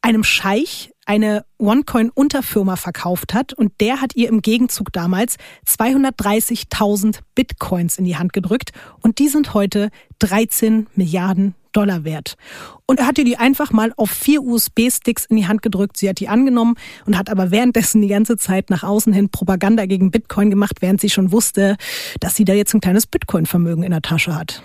einem Scheich eine OneCoin-Unterfirma verkauft hat und der hat ihr im Gegenzug damals 230.000 Bitcoins in die Hand gedrückt und die sind heute 13 Milliarden Dollar wert. Und er hat ihr die einfach mal auf vier USB-Sticks in die Hand gedrückt. Sie hat die angenommen und hat aber währenddessen die ganze Zeit nach außen hin Propaganda gegen Bitcoin gemacht, während sie schon wusste, dass sie da jetzt ein kleines Bitcoin-Vermögen in der Tasche hat.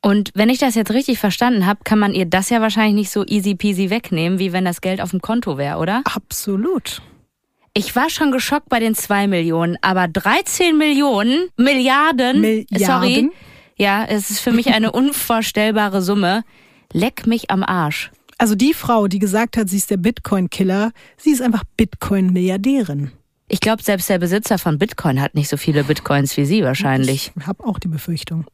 Und wenn ich das jetzt richtig verstanden habe, kann man ihr das ja wahrscheinlich nicht so easy peasy wegnehmen, wie wenn das Geld auf dem Konto wäre, oder? Absolut. Ich war schon geschockt bei den zwei Millionen, aber 13 Millionen, Milliarden, Milliarden? sorry. Ja, es ist für mich eine [laughs] unvorstellbare Summe. Leck mich am Arsch. Also die Frau, die gesagt hat, sie ist der Bitcoin-Killer, sie ist einfach Bitcoin-Milliardärin. Ich glaube, selbst der Besitzer von Bitcoin hat nicht so viele Bitcoins wie sie wahrscheinlich. Ich habe auch die Befürchtung.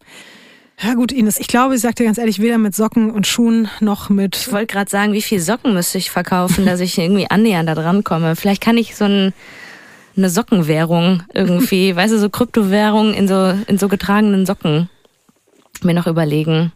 Ja gut, Ines, ich glaube, ich sagte ganz ehrlich, weder mit Socken und Schuhen noch mit... Ich wollte gerade sagen, wie viel Socken müsste ich verkaufen, dass ich irgendwie annähernd da dran komme. Vielleicht kann ich so ein, eine Sockenwährung irgendwie, weißt du, so Kryptowährung in so, in so getragenen Socken mir noch überlegen.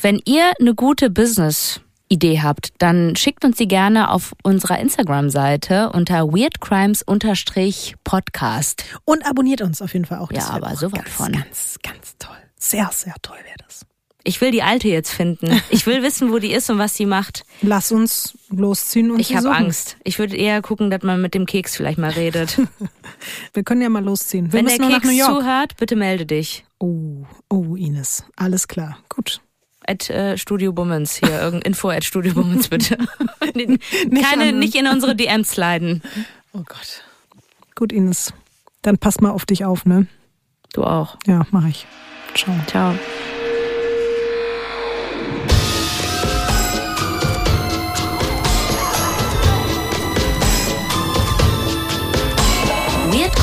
Wenn ihr eine gute Business Idee habt, dann schickt uns die gerne auf unserer Instagram-Seite unter weirdcrimes-podcast. Und abonniert uns auf jeden Fall auch. Ja, aber sowas ganz, von. Ganz, ganz toll. Sehr, sehr toll wäre das. Ich will die alte jetzt finden. Ich will wissen, wo die ist und was sie macht. Lass uns losziehen und Ich sie habe. Angst. Ich würde eher gucken, dass man mit dem Keks vielleicht mal redet. [laughs] Wir können ja mal losziehen. Wir Wenn der Keks zuhört, bitte melde dich. Oh, oh, Ines. Alles klar. Gut. At äh, Studio Bummens hier. [laughs] Irgend Info at Studio Bummens bitte. [laughs] Nicht Keine, an- nicht in unsere DMs leiden. Oh Gott. Gut, Ines. Dann pass mal auf dich auf, ne? Du auch. Ja, mach ich. Ciao. Ciao.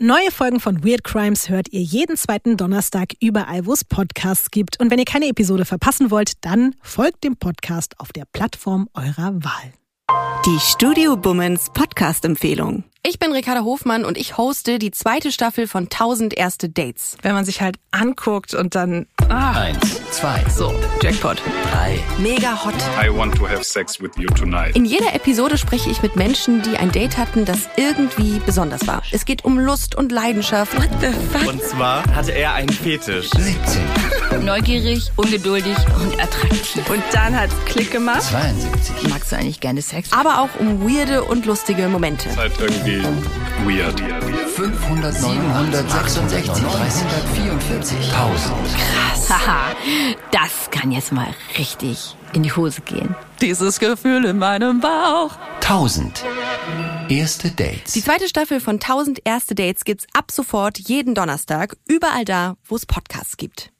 Neue Folgen von Weird Crimes hört ihr jeden zweiten Donnerstag überall, wo es Podcasts gibt. Und wenn ihr keine Episode verpassen wollt, dann folgt dem Podcast auf der Plattform eurer Wahl. Die Studio Bummens Podcast-Empfehlung. Ich bin Ricarda Hofmann und ich hoste die zweite Staffel von 1000 erste Dates. Wenn man sich halt anguckt und dann. Ah, Eins, zwei, so, Jackpot. drei. Mega hot. I want to have sex with you tonight. In jeder Episode spreche ich mit Menschen, die ein Date hatten, das irgendwie besonders war. Es geht um Lust und Leidenschaft. What the fuck? Und zwar hatte er einen Fetisch. 17, Neugierig, ungeduldig und attraktiv. Und dann hat's Klick gemacht. 72, Magst du eigentlich gerne Sex? Aber auch um weirde und lustige Momente. Halt irgendwie weird. 500, 766, 344, 1000. Haha, das kann jetzt mal richtig in die Hose gehen. Dieses Gefühl in meinem Bauch. 1000. Erste Dates. Die zweite Staffel von 1000 erste Dates gibt's ab sofort jeden Donnerstag, überall da, wo es Podcasts gibt.